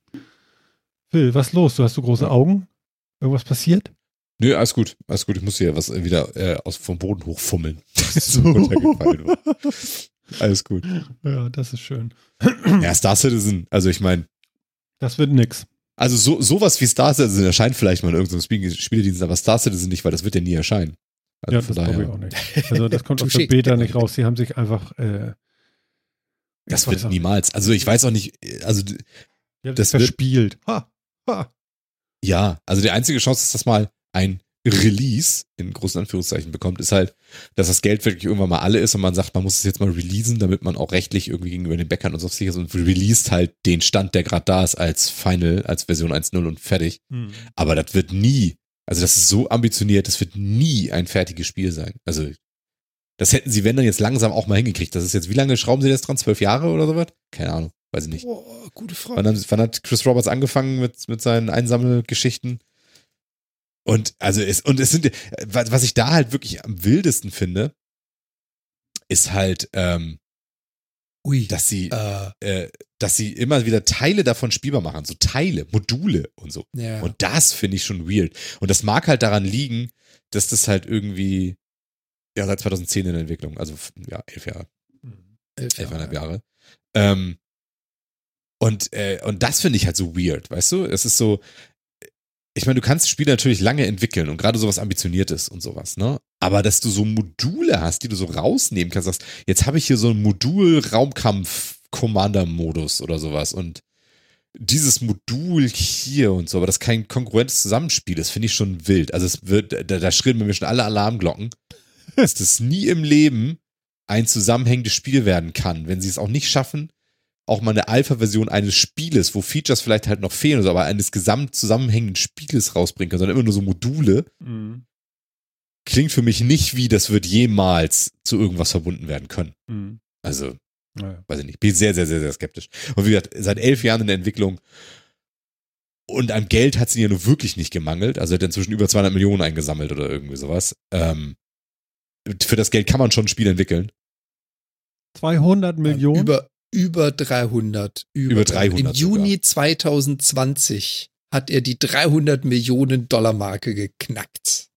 Phil, was ist los? Du hast so große Augen? Irgendwas passiert? Nö, alles gut. Alles gut. Ich muss hier was wieder äh, aus, vom Boden hochfummeln. so. alles gut. Ja, das ist schön. Ja, Star Citizen, also ich meine. Das wird nix. Also so, sowas wie Star Citizen erscheint vielleicht mal in irgendeinem Spiel Spieledienst, aber Star Citizen nicht, weil das wird ja nie erscheinen. Also ja, das glaube ich auch nicht. Also das kommt aus der Beta nicht raus. Sie haben sich einfach äh, Das wird niemals. Also ich weiß auch nicht, also das, das verspielt. Ha, ha. Ja, also die einzige Chance ist, dass mal ein Release in großen Anführungszeichen bekommt, ist halt, dass das Geld wirklich irgendwann mal alle ist und man sagt, man muss es jetzt mal releasen, damit man auch rechtlich irgendwie gegenüber den Bäckern und so sicher ist und released halt den Stand, der gerade da ist, als Final, als Version 1.0 und fertig. Hm. Aber das wird nie, also das ist so ambitioniert, das wird nie ein fertiges Spiel sein. Also das hätten sie, wenn dann jetzt langsam auch mal hingekriegt. Das ist jetzt, wie lange schrauben sie das dran? Zwölf Jahre oder sowas? Keine Ahnung, weiß ich nicht. Oh, gute Frage. Wann, wann, hat Chris Roberts angefangen mit, mit seinen Einsammelgeschichten? Und also es, und es sind, was ich da halt wirklich am wildesten finde, ist halt, ähm, Ui, dass sie, äh, äh, dass sie immer wieder Teile davon spielbar machen, so Teile, Module und so. Ja. Und das finde ich schon weird. Und das mag halt daran liegen, dass das halt irgendwie, ja, seit 2010 in der Entwicklung, also ja, elf Jahre. Mhm. Elf, elfeinhalb Jahre. Jahre. Ähm, und, äh, und das finde ich halt so weird, weißt du? Es ist so, ich meine, du kannst Spiele natürlich lange entwickeln und gerade sowas Ambitioniertes und sowas, ne? Aber dass du so Module hast, die du so rausnehmen kannst, sagst, jetzt habe ich hier so ein Modul-Raumkampf-Commander-Modus oder sowas und dieses Modul hier und so, aber das kein kongruentes Zusammenspiel ist, finde ich schon wild. Also es wird, da, da schrillen bei mir schon alle Alarmglocken, dass das nie im Leben ein zusammenhängendes Spiel werden kann, wenn sie es auch nicht schaffen, auch mal eine Alpha-Version eines Spieles, wo Features vielleicht halt noch fehlen, aber eines gesamt zusammenhängenden Spieles rausbringen kann, sondern immer nur so Module, mhm. klingt für mich nicht wie, das wird jemals zu irgendwas verbunden werden können. Mhm. Also, naja. weiß ich nicht. Bin sehr, sehr, sehr, sehr skeptisch. Und wie gesagt, seit elf Jahren in der Entwicklung und an Geld hat sie ja nur wirklich nicht gemangelt. Also hat inzwischen über 200 Millionen eingesammelt oder irgendwie sowas. Ähm, für das Geld kann man schon ein Spiel entwickeln. 200 Millionen? Über, über 300. Über, über 300. Im Juni sogar. 2020 hat er die 300 Millionen Dollar Marke geknackt.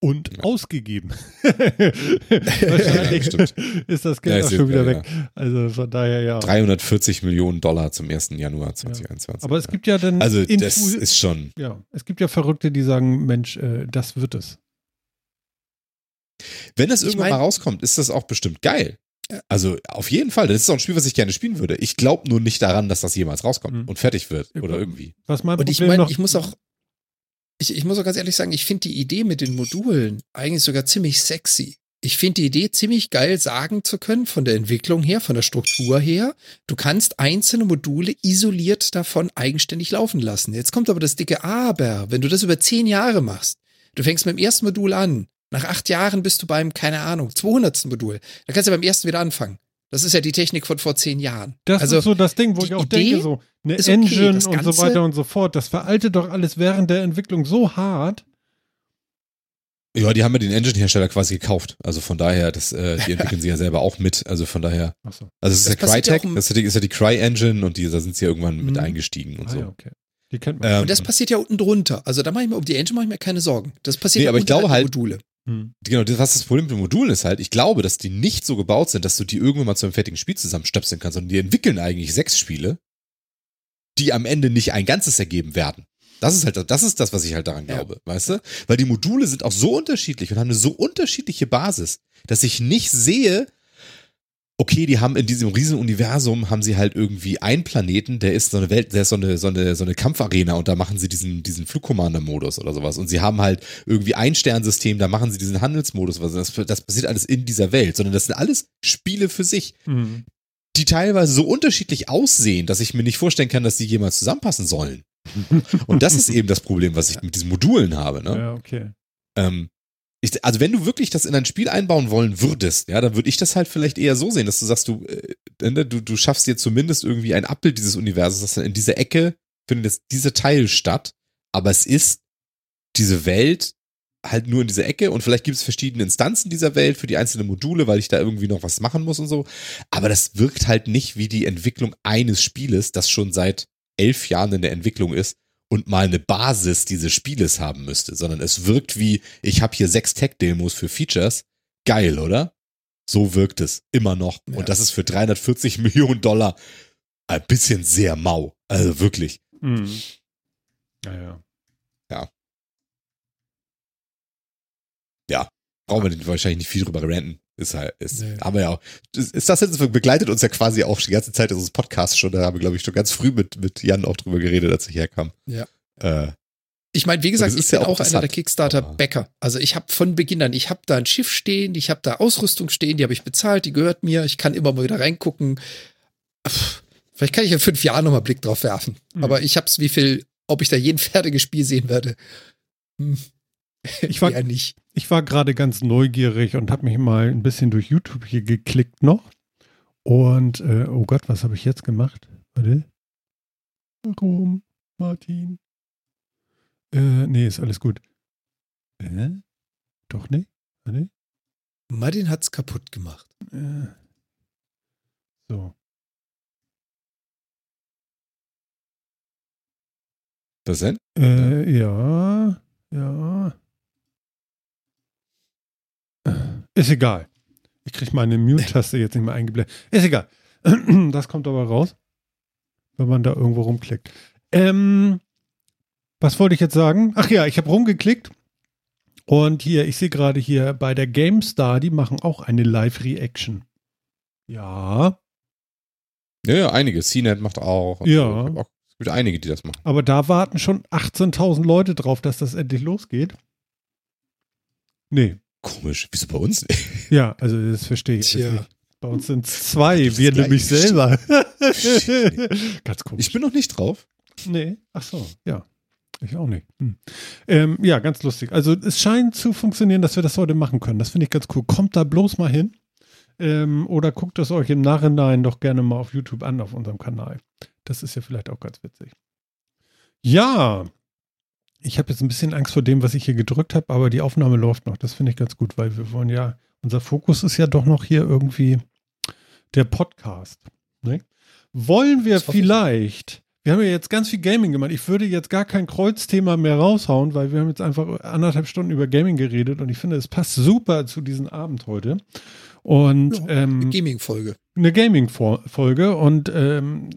Und ja. ausgegeben. Wahrscheinlich ja, ist das Geld ja, auch schon wieder weg. Also von daher ja. 340 Millionen Dollar zum 1. Januar 2021. Aber es gibt ja dann. Also das ist schon. Ja, es gibt ja Verrückte, die sagen, Mensch, äh, das wird es. Wenn das irgendwann ich mein, mal rauskommt, ist das auch bestimmt geil. Also auf jeden Fall, das ist auch ein Spiel, was ich gerne spielen würde. Ich glaube nur nicht daran, dass das jemals rauskommt mhm. und fertig wird oder irgendwie. Was mein und ich meine, ich muss auch, ich, ich muss auch ganz ehrlich sagen, ich finde die Idee mit den Modulen eigentlich sogar ziemlich sexy. Ich finde die Idee ziemlich geil, sagen zu können, von der Entwicklung her, von der Struktur her, du kannst einzelne Module isoliert davon eigenständig laufen lassen. Jetzt kommt aber das dicke Aber, wenn du das über zehn Jahre machst, du fängst mit dem ersten Modul an, nach acht Jahren bist du beim, keine Ahnung, 200. Modul. Da kannst du beim ersten wieder anfangen. Das ist ja die Technik von vor zehn Jahren. Das also, ist so das Ding, wo ich auch Idee denke, so eine okay, Engine und so weiter und so fort. Das veraltet doch alles während der Entwicklung so hart. Ja, die haben ja den Engine-Hersteller quasi gekauft. Also von daher, das, äh, die entwickeln sie ja selber auch mit. Also von daher. So. Also es ist das ja Crytek, das ist ja die, ist ja die Cry-Engine und die, da sind sie ja irgendwann mhm. mit eingestiegen und ah, so. Ja, okay. Die kennt man. Ähm, Und das passiert ja unten drunter. Also da mache ich mir um die Engine mache ich mir keine Sorgen. Das passiert Nee, ja aber ich unterhalb glaube halt- Module. Hm. Genau, das, was das Problem mit den Modulen ist halt, ich glaube, dass die nicht so gebaut sind, dass du die irgendwann mal zu einem fertigen Spiel zusammenstöpseln kannst, sondern die entwickeln eigentlich sechs Spiele, die am Ende nicht ein ganzes ergeben werden. Das ist halt, das ist das, was ich halt daran Ja. glaube, weißt du? Weil die Module sind auch so unterschiedlich und haben eine so unterschiedliche Basis, dass ich nicht sehe, okay, die haben in diesem riesen Universum haben sie halt irgendwie einen Planeten, der ist so eine Welt, der ist so eine, so eine, so eine Kampfarena und da machen sie diesen, diesen Flugkommander-Modus oder sowas. Und sie haben halt irgendwie ein Sternsystem, da machen sie diesen Handelsmodus, was das, das passiert alles in dieser Welt, sondern das sind alles Spiele für sich, Hm. die teilweise so unterschiedlich aussehen, dass ich mir nicht vorstellen kann, dass die jemals zusammenpassen sollen. Und das ist eben das Problem, was ich mit diesen Modulen habe, ne? Ja, okay. Ähm, ich, also wenn du wirklich das in ein Spiel einbauen wollen würdest, ja, dann würde ich das halt vielleicht eher so sehen, dass du sagst, du, äh, ne, du, du schaffst dir zumindest irgendwie ein Abbild dieses Universums, dass dann in dieser Ecke findet jetzt dieser Teil statt, aber es ist diese Welt halt nur in dieser Ecke und vielleicht gibt es verschiedene Instanzen dieser Welt für die einzelnen Module, weil ich da irgendwie noch was machen muss und so. Aber das wirkt halt nicht wie die Entwicklung eines Spieles, das schon seit elf Jahren in der Entwicklung ist und mal eine Basis dieses Spieles haben müsste, sondern es wirkt wie, ich habe hier sechs Tech-Demos für Features. Geil, oder? So wirkt es immer noch. Ja. Und das ist für 340 Millionen Dollar ein bisschen sehr mau. Also wirklich. Hm. Ja, ja. Brauchen wir wahrscheinlich nicht viel drüber ranten. Ist halt, ist, Nee. haben wir ja auch. Ist, ist das jetzt, begleitet uns ja quasi auch die ganze Zeit unseres Podcasts schon. Da haben wir, glaube ich, schon ganz früh mit, mit Jan auch drüber geredet, als ich herkam. Ja. Äh, Ich meine, wie gesagt, ich ist bin ja auch auch einer der Kickstarter-Bäcker. Also ich habe von Beginn an, ich habe da ein Schiff stehen, ich habe da Ausrüstung stehen, die habe ich bezahlt, die gehört mir. Ich kann immer mal wieder reingucken. Pff, Vielleicht kann ich in fünf Jahren nochmal Blick drauf werfen. Mhm. Aber ich hab's, wie viel, ob ich da jeden fertiges Spiel sehen werde. Hm. Ich war- ja nicht. Ich war gerade ganz neugierig und habe mich mal ein bisschen durch YouTube hier geklickt noch. Und, äh, oh Gott, was habe ich jetzt gemacht? Warte. Warum, Martin? Äh, nee, ist alles gut. Äh? Doch nicht? Warte. Martin hat's kaputt gemacht. Äh. So. was denn? Äh, ja, ja. Ist egal. Ich kriege meine Mute-Taste jetzt nicht mehr eingeblendet. Ist egal. Das kommt aber raus, wenn man da irgendwo rumklickt. Ähm, was wollte ich jetzt sagen? Ach ja, ich habe rumgeklickt und hier, ich sehe gerade hier bei der GameStar, die machen auch eine Live-Reaction. Ja, Ja, ja, einige. CNET macht auch. Ja. Ich hab auch- Es gibt einige, die das machen. aber da warten schon 18.000 Leute drauf, dass das endlich losgeht. Nee, Komisch. Wieso bei uns nicht? Ja, also das verstehe ich Tja. Bei uns sind es zwei, Das wir nämlich selber. Ganz Ich komisch. bin noch nicht drauf. Nee, ach so, ja. Ich auch nicht. Hm. Ähm, ja, ganz lustig. Also es scheint zu funktionieren, dass wir das heute machen können. Das finde ich ganz cool. Kommt da bloß mal hin. Ähm, oder guckt es euch im Nachhinein doch gerne mal auf YouTube an, auf unserem Kanal. Das ist ja vielleicht auch ganz witzig. Ja, ich habe jetzt ein bisschen Angst vor dem, was ich hier gedrückt habe, aber die Aufnahme läuft noch. Das finde ich ganz gut, weil wir wollen ja, unser Fokus ist ja doch noch hier irgendwie der Podcast. Ne? Wollen wir vielleicht, wir haben ja jetzt ganz viel Gaming gemacht. Ich würde jetzt gar kein Kreuzthema mehr raushauen, weil wir haben jetzt einfach anderthalb Stunden über Gaming geredet und ich finde, es passt super zu diesem Abend heute. Und Ja, ähm, Gaming-Folge. eine Gaming-Folge und ähm,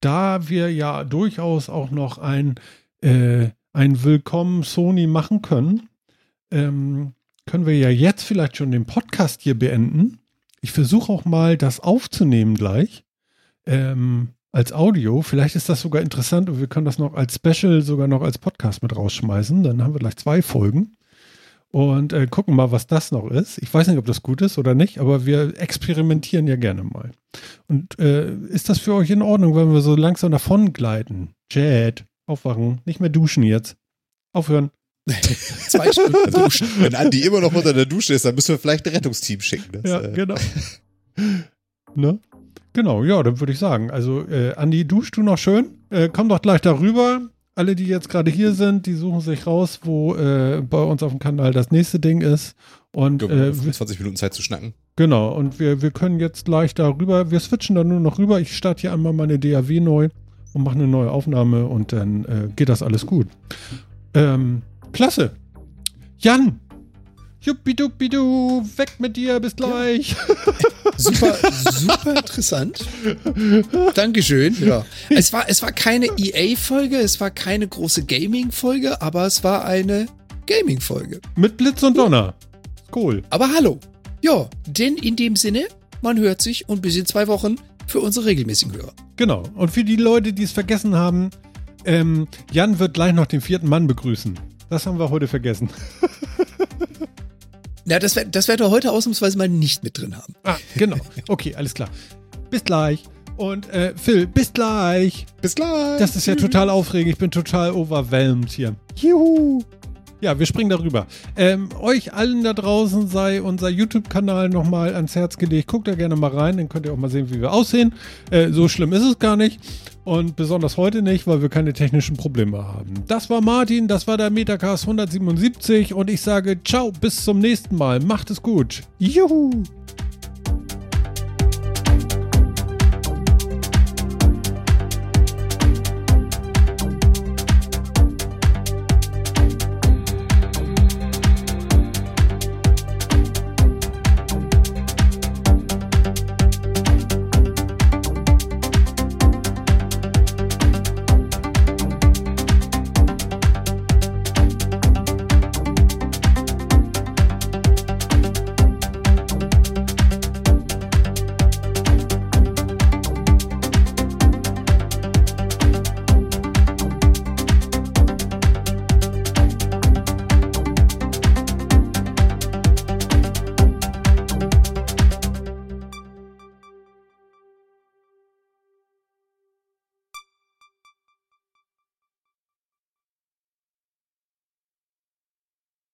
da wir ja durchaus auch noch ein, äh, ein Willkommen Sony machen können, ähm, können wir ja jetzt vielleicht schon den Podcast hier beenden. Ich versuche auch mal das aufzunehmen gleich ähm, als Audio. Vielleicht ist das sogar interessant und wir können das noch als Special sogar noch als Podcast mit rausschmeißen. Dann haben wir gleich zwei Folgen und äh, gucken mal, was das noch ist. Ich weiß nicht, ob das gut ist oder nicht, aber wir experimentieren ja gerne mal. Und äh, ist das für euch in Ordnung, wenn wir so langsam davon gleiten? Jet, aufwachen, nicht mehr duschen jetzt. Aufhören. Zwei Stunden duschen. Wenn Andi immer noch unter der Dusche ist, dann müssen wir vielleicht ein Rettungsteam schicken. Das, Ja, äh, genau. ne? Genau, ja, dann würde ich sagen. Also, äh, Andi, duschst du noch schön? Äh, komm doch gleich darüber. Alle, die jetzt gerade hier sind, die suchen sich raus, wo äh, bei uns auf dem Kanal das nächste Ding ist. Und haben äh, 25 Minuten Zeit zu schnacken. Genau, und wir, wir können jetzt gleich darüber, wir switchen dann nur noch rüber. Ich starte hier einmal meine DAW neu und mache eine neue Aufnahme und dann äh, geht das alles gut. Ähm, klasse. Jan, Juppidupidu, weg mit dir, bis gleich. Super, super interessant. Dankeschön. Ja. Es war, es war keine EA-Folge, es war keine große Gaming-Folge, aber es war eine Gaming-Folge. Mit Blitz und Donner. Cool. Aber hallo. Ja, denn in dem Sinne, man hört sich und bis in zwei Wochen für unsere regelmäßigen Hörer. Genau. Und für die Leute, die es vergessen haben, ähm, Jan wird gleich noch den vierten Mann begrüßen. Das haben wir heute vergessen. Na, das, das werden wir heute ausnahmsweise mal nicht mit drin haben. Ah, genau. Okay, alles klar. Bis gleich. Und äh, Phil, bis gleich. Bis gleich. Das ist ja total aufregend. Ich bin total overwhelmed hier. Juhu. Ja, wir springen darüber. Ähm, euch allen da draußen sei unser YouTube-Kanal nochmal ans Herz gelegt. Guckt da gerne mal rein, dann könnt ihr auch mal sehen, wie wir aussehen. Äh, so schlimm ist es gar nicht. Und besonders heute nicht, weil wir keine technischen Probleme haben. Das war Martin, das war der Metacast 177 und ich sage ciao, bis zum nächsten Mal. Macht es gut. Juhu.